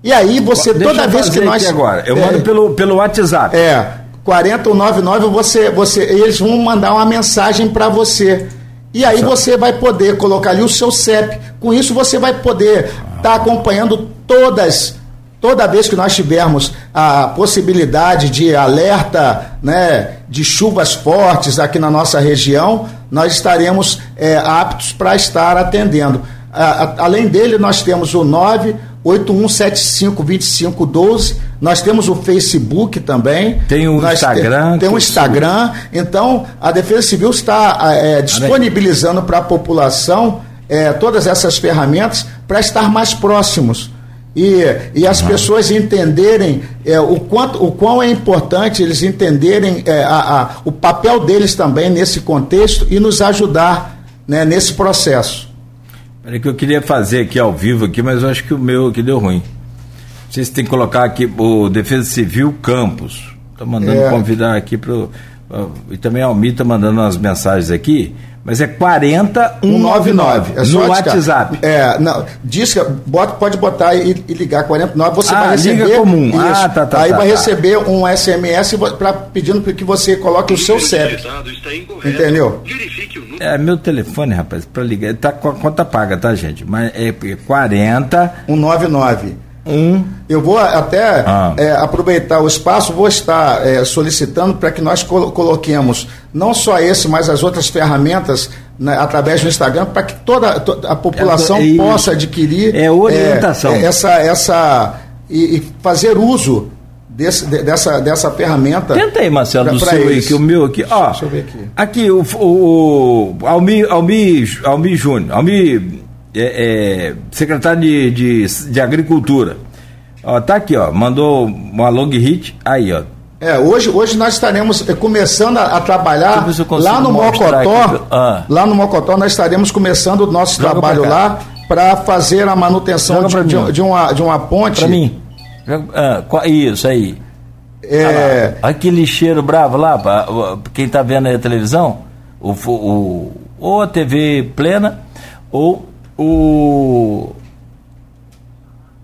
E aí você, Deixa toda vez que nós... agora, eu é, mando pelo, pelo WhatsApp. É, 4199, você, você, eles vão mandar uma mensagem para você. E aí você vai poder colocar ali o seu CEP. Com isso você vai poder estar tá acompanhando todas toda vez que nós tivermos a possibilidade de alerta né, de chuvas fortes aqui na nossa região, nós estaremos é, aptos para estar atendendo. A, a, além dele, nós temos o 9 81752512. Nós temos o Facebook também. Tem o Nós Instagram. Tem o Instagram. Então, a Defesa Civil está é, disponibilizando para a população é, todas essas ferramentas para estar mais próximos. E, e as uhum. pessoas entenderem é, o, quanto, o quão é importante eles entenderem é, a, a, o papel deles também nesse contexto e nos ajudar né, nesse processo. Peraí que eu queria fazer aqui ao vivo aqui, mas eu acho que o meu aqui deu ruim. Vocês têm que colocar aqui o Defesa Civil Campos. Estou mandando é. convidar aqui para e também a Almi está mandando umas mensagens aqui, mas é 40199 é no WhatsApp. É, não, diz que bota, pode botar e, e ligar 49, você ah, vai receber. Liga comum. Isso, ah, tá, tá, aí tá, vai tá. receber um SMS pra, pedindo que você coloque o seu CEP. Entendeu? É meu telefone, rapaz, para ligar. Tá com a conta paga, tá, gente? Mas é 40 199 um. Eu vou até ah. é, aproveitar o espaço, vou estar é, solicitando para que nós coloquemos não só esse, mas as outras ferramentas né, através do Instagram, para que toda, toda, a população é, possa adquirir é, orientação. É, essa, essa e, e, fazer uso desse, dessa, dessa ferramenta. Tenta aí, Marcelo, do seu aí, que o meu aqui. Ó, Deixa eu ver aqui. Aqui, o, o, o Almi, Almi, Almi Júnior, Almi é, é, secretário de, de, de, Agricultura. Ó, tá aqui, ó, mandou uma long hit, aí, ó. É, hoje, hoje nós estaremos começando a, a trabalhar lá no Mocotó. Ah. Lá no Mocotó nós estaremos começando o nosso Joga trabalho lá para fazer a manutenção de, de, de, uma, de uma ponte. Para mim. Ah, isso aí. É... Ah, aquele cheiro bravo lá, pra, quem está vendo aí a televisão, o, o, ou a TV plena, ou o.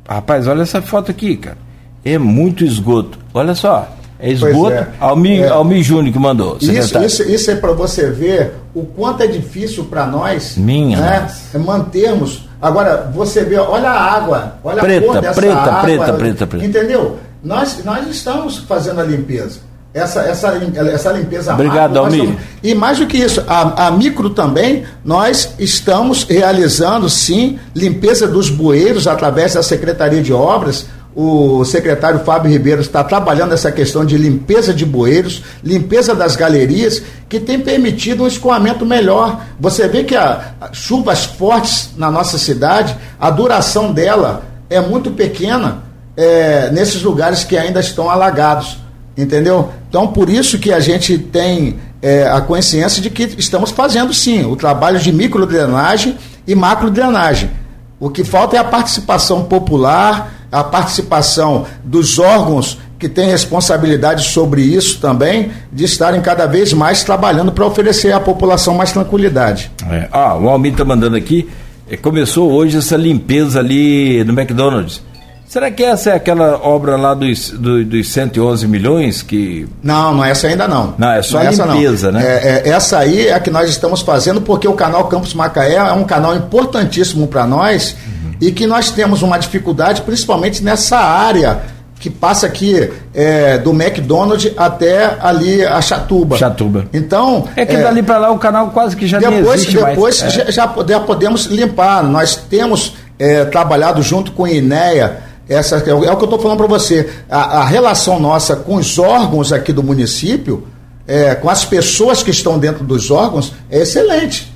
Rapaz, olha essa foto aqui, cara. É muito esgoto. Olha só. É esgoto. É. Almi, é. Almi Júnior que mandou. Isso, isso, isso, é para você ver o quanto é difícil para nós Minha né, é mantermos. Agora, você vê, olha a água, olha preta, a cor dessa preta, água. Preta, preta, preta. Entendeu? Nós, nós estamos fazendo a limpeza essa, essa, essa limpeza Obrigado, Almir. E mais do que isso, a, a, micro também, nós estamos realizando sim limpeza dos bueiros através da Secretaria de Obras. O, o secretário Fábio Ribeiro está trabalhando essa questão de limpeza de bueiros, limpeza das galerias, que tem permitido um escoamento melhor. Você vê que a, a chuvas fortes na nossa cidade, a duração dela é muito pequena é, nesses lugares que ainda estão alagados. Entendeu? Então, por isso que a gente tem é, a consciência de que estamos fazendo sim o trabalho de microdrenagem e macrodrenagem. O que falta é a participação popular, a participação dos órgãos que têm responsabilidade sobre isso também, de estarem cada vez mais trabalhando para oferecer à população mais tranquilidade. É. Ah, o Almir está mandando aqui, é, começou hoje essa limpeza ali no McDonald's. Será que essa é aquela obra lá dos, dos, dos 111 milhões que. Não, não é essa ainda não. Não, é só não é limpeza, né? É, é, essa aí é a que nós estamos fazendo porque o canal Campos Macaé é um canal importantíssimo para nós uhum. e que nós temos uma dificuldade, principalmente nessa área que passa aqui é, do McDonald's até ali a Chatuba. Chatuba. Então. É que é, dali para lá o canal quase que já depois, existe Depois mais. Já, já, já podemos limpar. Nós temos é, trabalhado junto com a INEA essa, é o, é o que eu estou falando para você. A, a, relação nossa com os órgãos aqui do município, é, com as pessoas que estão dentro dos órgãos, é excelente.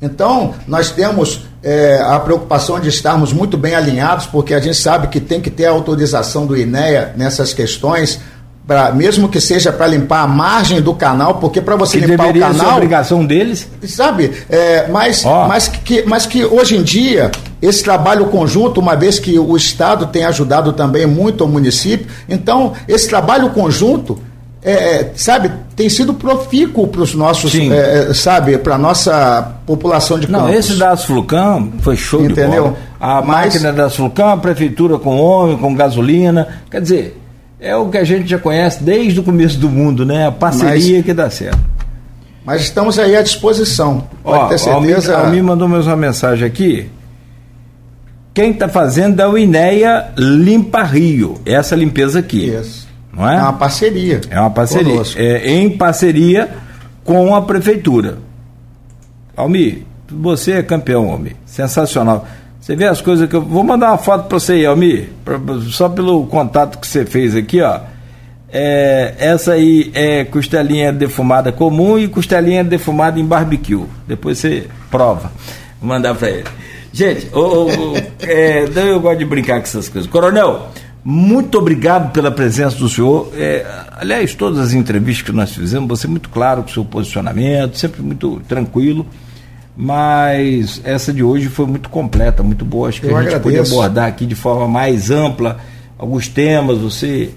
Então, nós temos é, a preocupação de estarmos muito bem alinhados, porque a gente sabe que tem que ter a autorização do INEA nessas questões, pra, mesmo que seja para limpar a margem do canal, porque para você que limpar o canal. Ser obrigação deles. Sabe? É, mas, oh. mas, que, mas que hoje em dia, esse trabalho conjunto, uma vez que o Estado tem ajudado também muito o município, então esse trabalho conjunto. É, é sabe, tem sido profícuo para os nossos, é, é, sabe, para a nossa população de Não, esse da Asflucam foi show Entendeu? de bola. A Mas... máquina da Asflucam, a prefeitura com homem, com gasolina, quer dizer, é o que a gente já conhece desde o começo do mundo, né? A parceria Mas, que dá certo. Mas estamos aí à disposição. Pode Ó, ter certeza. A mim mandou mais uma mensagem aqui. Quem está fazendo é o INEA Limpa Rio. Essa limpeza aqui. Isso. Não é? É uma parceria. É uma parceria. É, em parceria com a prefeitura. Almir, você é campeão, Almir. Sensacional. Você vê as coisas que eu. Vou mandar uma foto para você aí, Almir, pra, só pelo contato que você fez aqui, ó. É, essa aí é costelinha defumada comum e costelinha defumada em barbecue. Depois você prova. Vou mandar para ele. Gente, oh, oh, é, eu gosto de brincar com essas coisas. Coronel, muito obrigado pela presença do senhor. É, aliás, todas as entrevistas que nós fizemos, você é muito claro com o seu posicionamento, sempre muito tranquilo mas essa de hoje foi muito completa, muito boa. Acho que Eu a gente agradeço. abordar aqui de forma mais ampla alguns temas. Você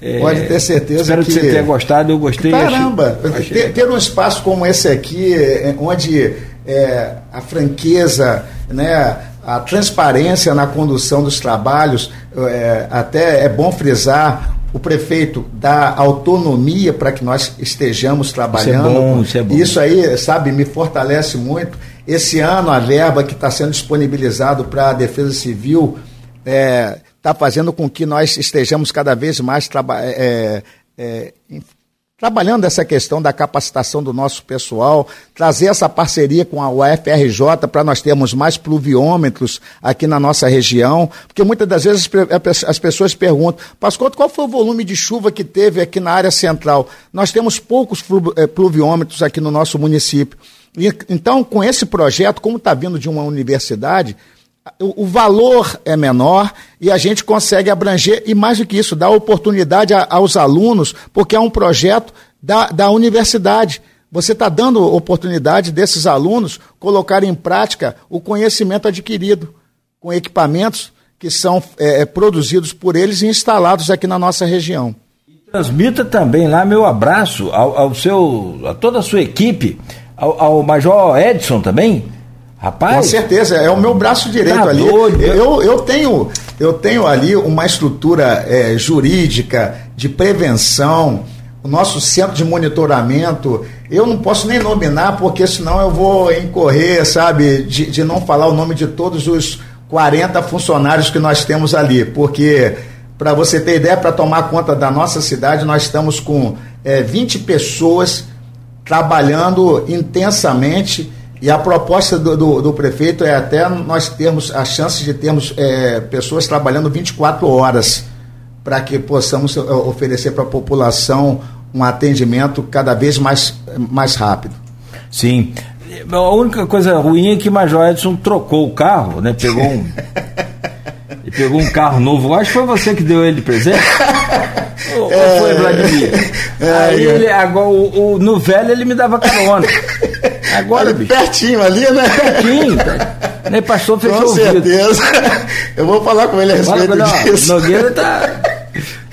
é, pode ter certeza espero que, que você tenha gostado. Eu gostei. Caramba, achei, ter, ter, um espaço como esse aqui, é, onde é, a franqueza, né, a transparência na condução dos trabalhos, é, até é bom frisar o prefeito dá autonomia para que nós estejamos trabalhando. Isso, é bom, isso, é bom. isso aí, sabe, me fortalece muito. Esse ano, a verba que está sendo disponibilizado para a Defesa Civil está é, tá fazendo com que nós estejamos cada vez mais é, é, trabalhando essa questão da capacitação do nosso pessoal, trazer essa parceria com a UFRJ para nós termos mais pluviômetros aqui na nossa região, porque muitas das vezes as pessoas perguntam, Pascoal, qual foi o volume de chuva que teve aqui na área central? Nós temos poucos eh, pluviômetros aqui no nosso município. então, com esse projeto, como está vindo de uma universidade, o, valor é menor e a gente consegue abranger, e mais do que isso, dar oportunidade a, aos alunos, porque é um projeto da, da universidade. Você está dando oportunidade desses alunos colocarem em prática o conhecimento adquirido com equipamentos que são é, é produzidos por eles e instalados aqui na nossa região. Transmita também lá meu abraço ao, ao seu, a toda a sua equipe, ao, ao Major Edson também, Rapaz, com certeza, é o meu braço direito tá ali. Doido. Eu, eu, tenho, eu tenho ali uma estrutura é, jurídica de prevenção, o nosso centro de monitoramento. Eu não posso nem nominar, porque senão eu vou incorrer, sabe, de, de não falar o nome de todos os 40 funcionários que nós temos ali, porque, para você ter ideia, para tomar conta da nossa cidade, nós estamos com é, 20 pessoas trabalhando intensamente E a proposta do, do, do, prefeito é até nós termos a chance de termos é, pessoas trabalhando 24 horas para que possamos é, oferecer para a população um atendimento cada vez mais, mais rápido. Sim. A única coisa ruim é que Major Edson trocou o carro, né? Pegou um. [LAUGHS] e pegou um carro novo. Acho que foi você que deu ele de presente. [LAUGHS] ou, é, foi, Vladimir? É, Aí ele, agora, o, o, no velho ele me dava carona. [LAUGHS] Agora. Pertinho ali, né? Pertinho. [LAUGHS] Nem pastor fechou Com certeza. Eu vou falar com ele a respeito Fala, disso. Nogueira tá.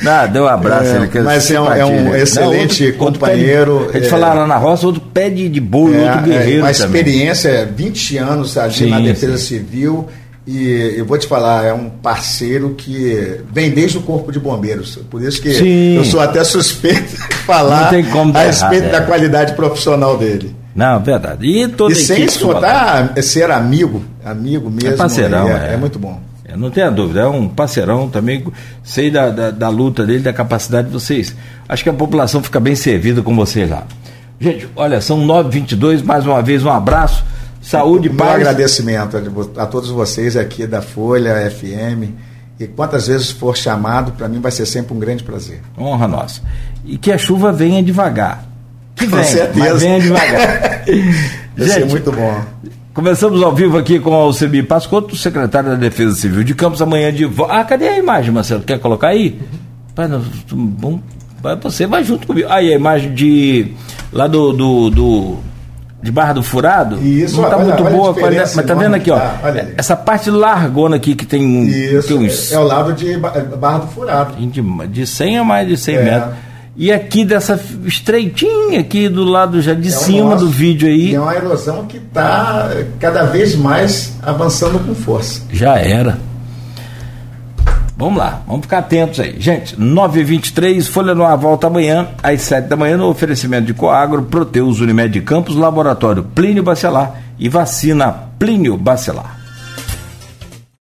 Não, deu um abraço. É, ele mas é um, é um excelente não, outro, companheiro. Outro pé de, a gente é, falar lá na roça, outro pé de, de bolo, é, outro guerreiro. É, uma experiência, 20 anos sim, na Defesa sim. Civil. E eu vou te falar, é um parceiro que vem desde o Corpo de Bombeiros. Por isso que sim. eu sou até suspeito de falar a respeito errado, da é. qualidade profissional dele. Não, verdade. E, toda e sem escutar ser amigo, amigo mesmo. É parceirão, é, é. é muito bom. É, não tenha dúvida, é um parceirão também. Sei da, da, da, luta dele, da capacidade de vocês. Acho que a população fica bem servida com vocês lá. Gente, olha, são 9h22, mais uma vez um abraço, saúde, paz. Um agradecimento a todos vocês aqui da Folha FM. E quantas vezes for chamado, para mim vai ser sempre um grande prazer. Honra nossa. E que a chuva venha devagar. Que venha, Com certeza. Mas venha devagar. [LAUGHS] vai ser muito bom. Começamos ao vivo aqui com o Alcemir Pascotto, secretário da Defesa Civil de Campos, amanhã de Ah, cadê a imagem, Marcelo? Quer colocar aí? Bom, você vai junto comigo. Aí a imagem de. lá do. do, do de Barra do Furado. Isso, não está muito olha boa, mas tá vendo aqui, ó. Tá, essa parte largona aqui que tem, Isso, tem uns. É o lado de Barra do Furado. De, de 100 a mais de 100 é. metros. E aqui dessa estreitinha aqui do lado já de é cima nosso, do vídeo aí. É uma erosão que está cada vez mais avançando com força. Já era. Vamos lá, vamos ficar atentos aí. Gente, 9h23, Folha no Ar volta amanhã, às 7 da manhã, no oferecimento de Coagro, Proteus Unimed Campos, Laboratório Plínio Bacelar e Vacina Plínio Bacelar.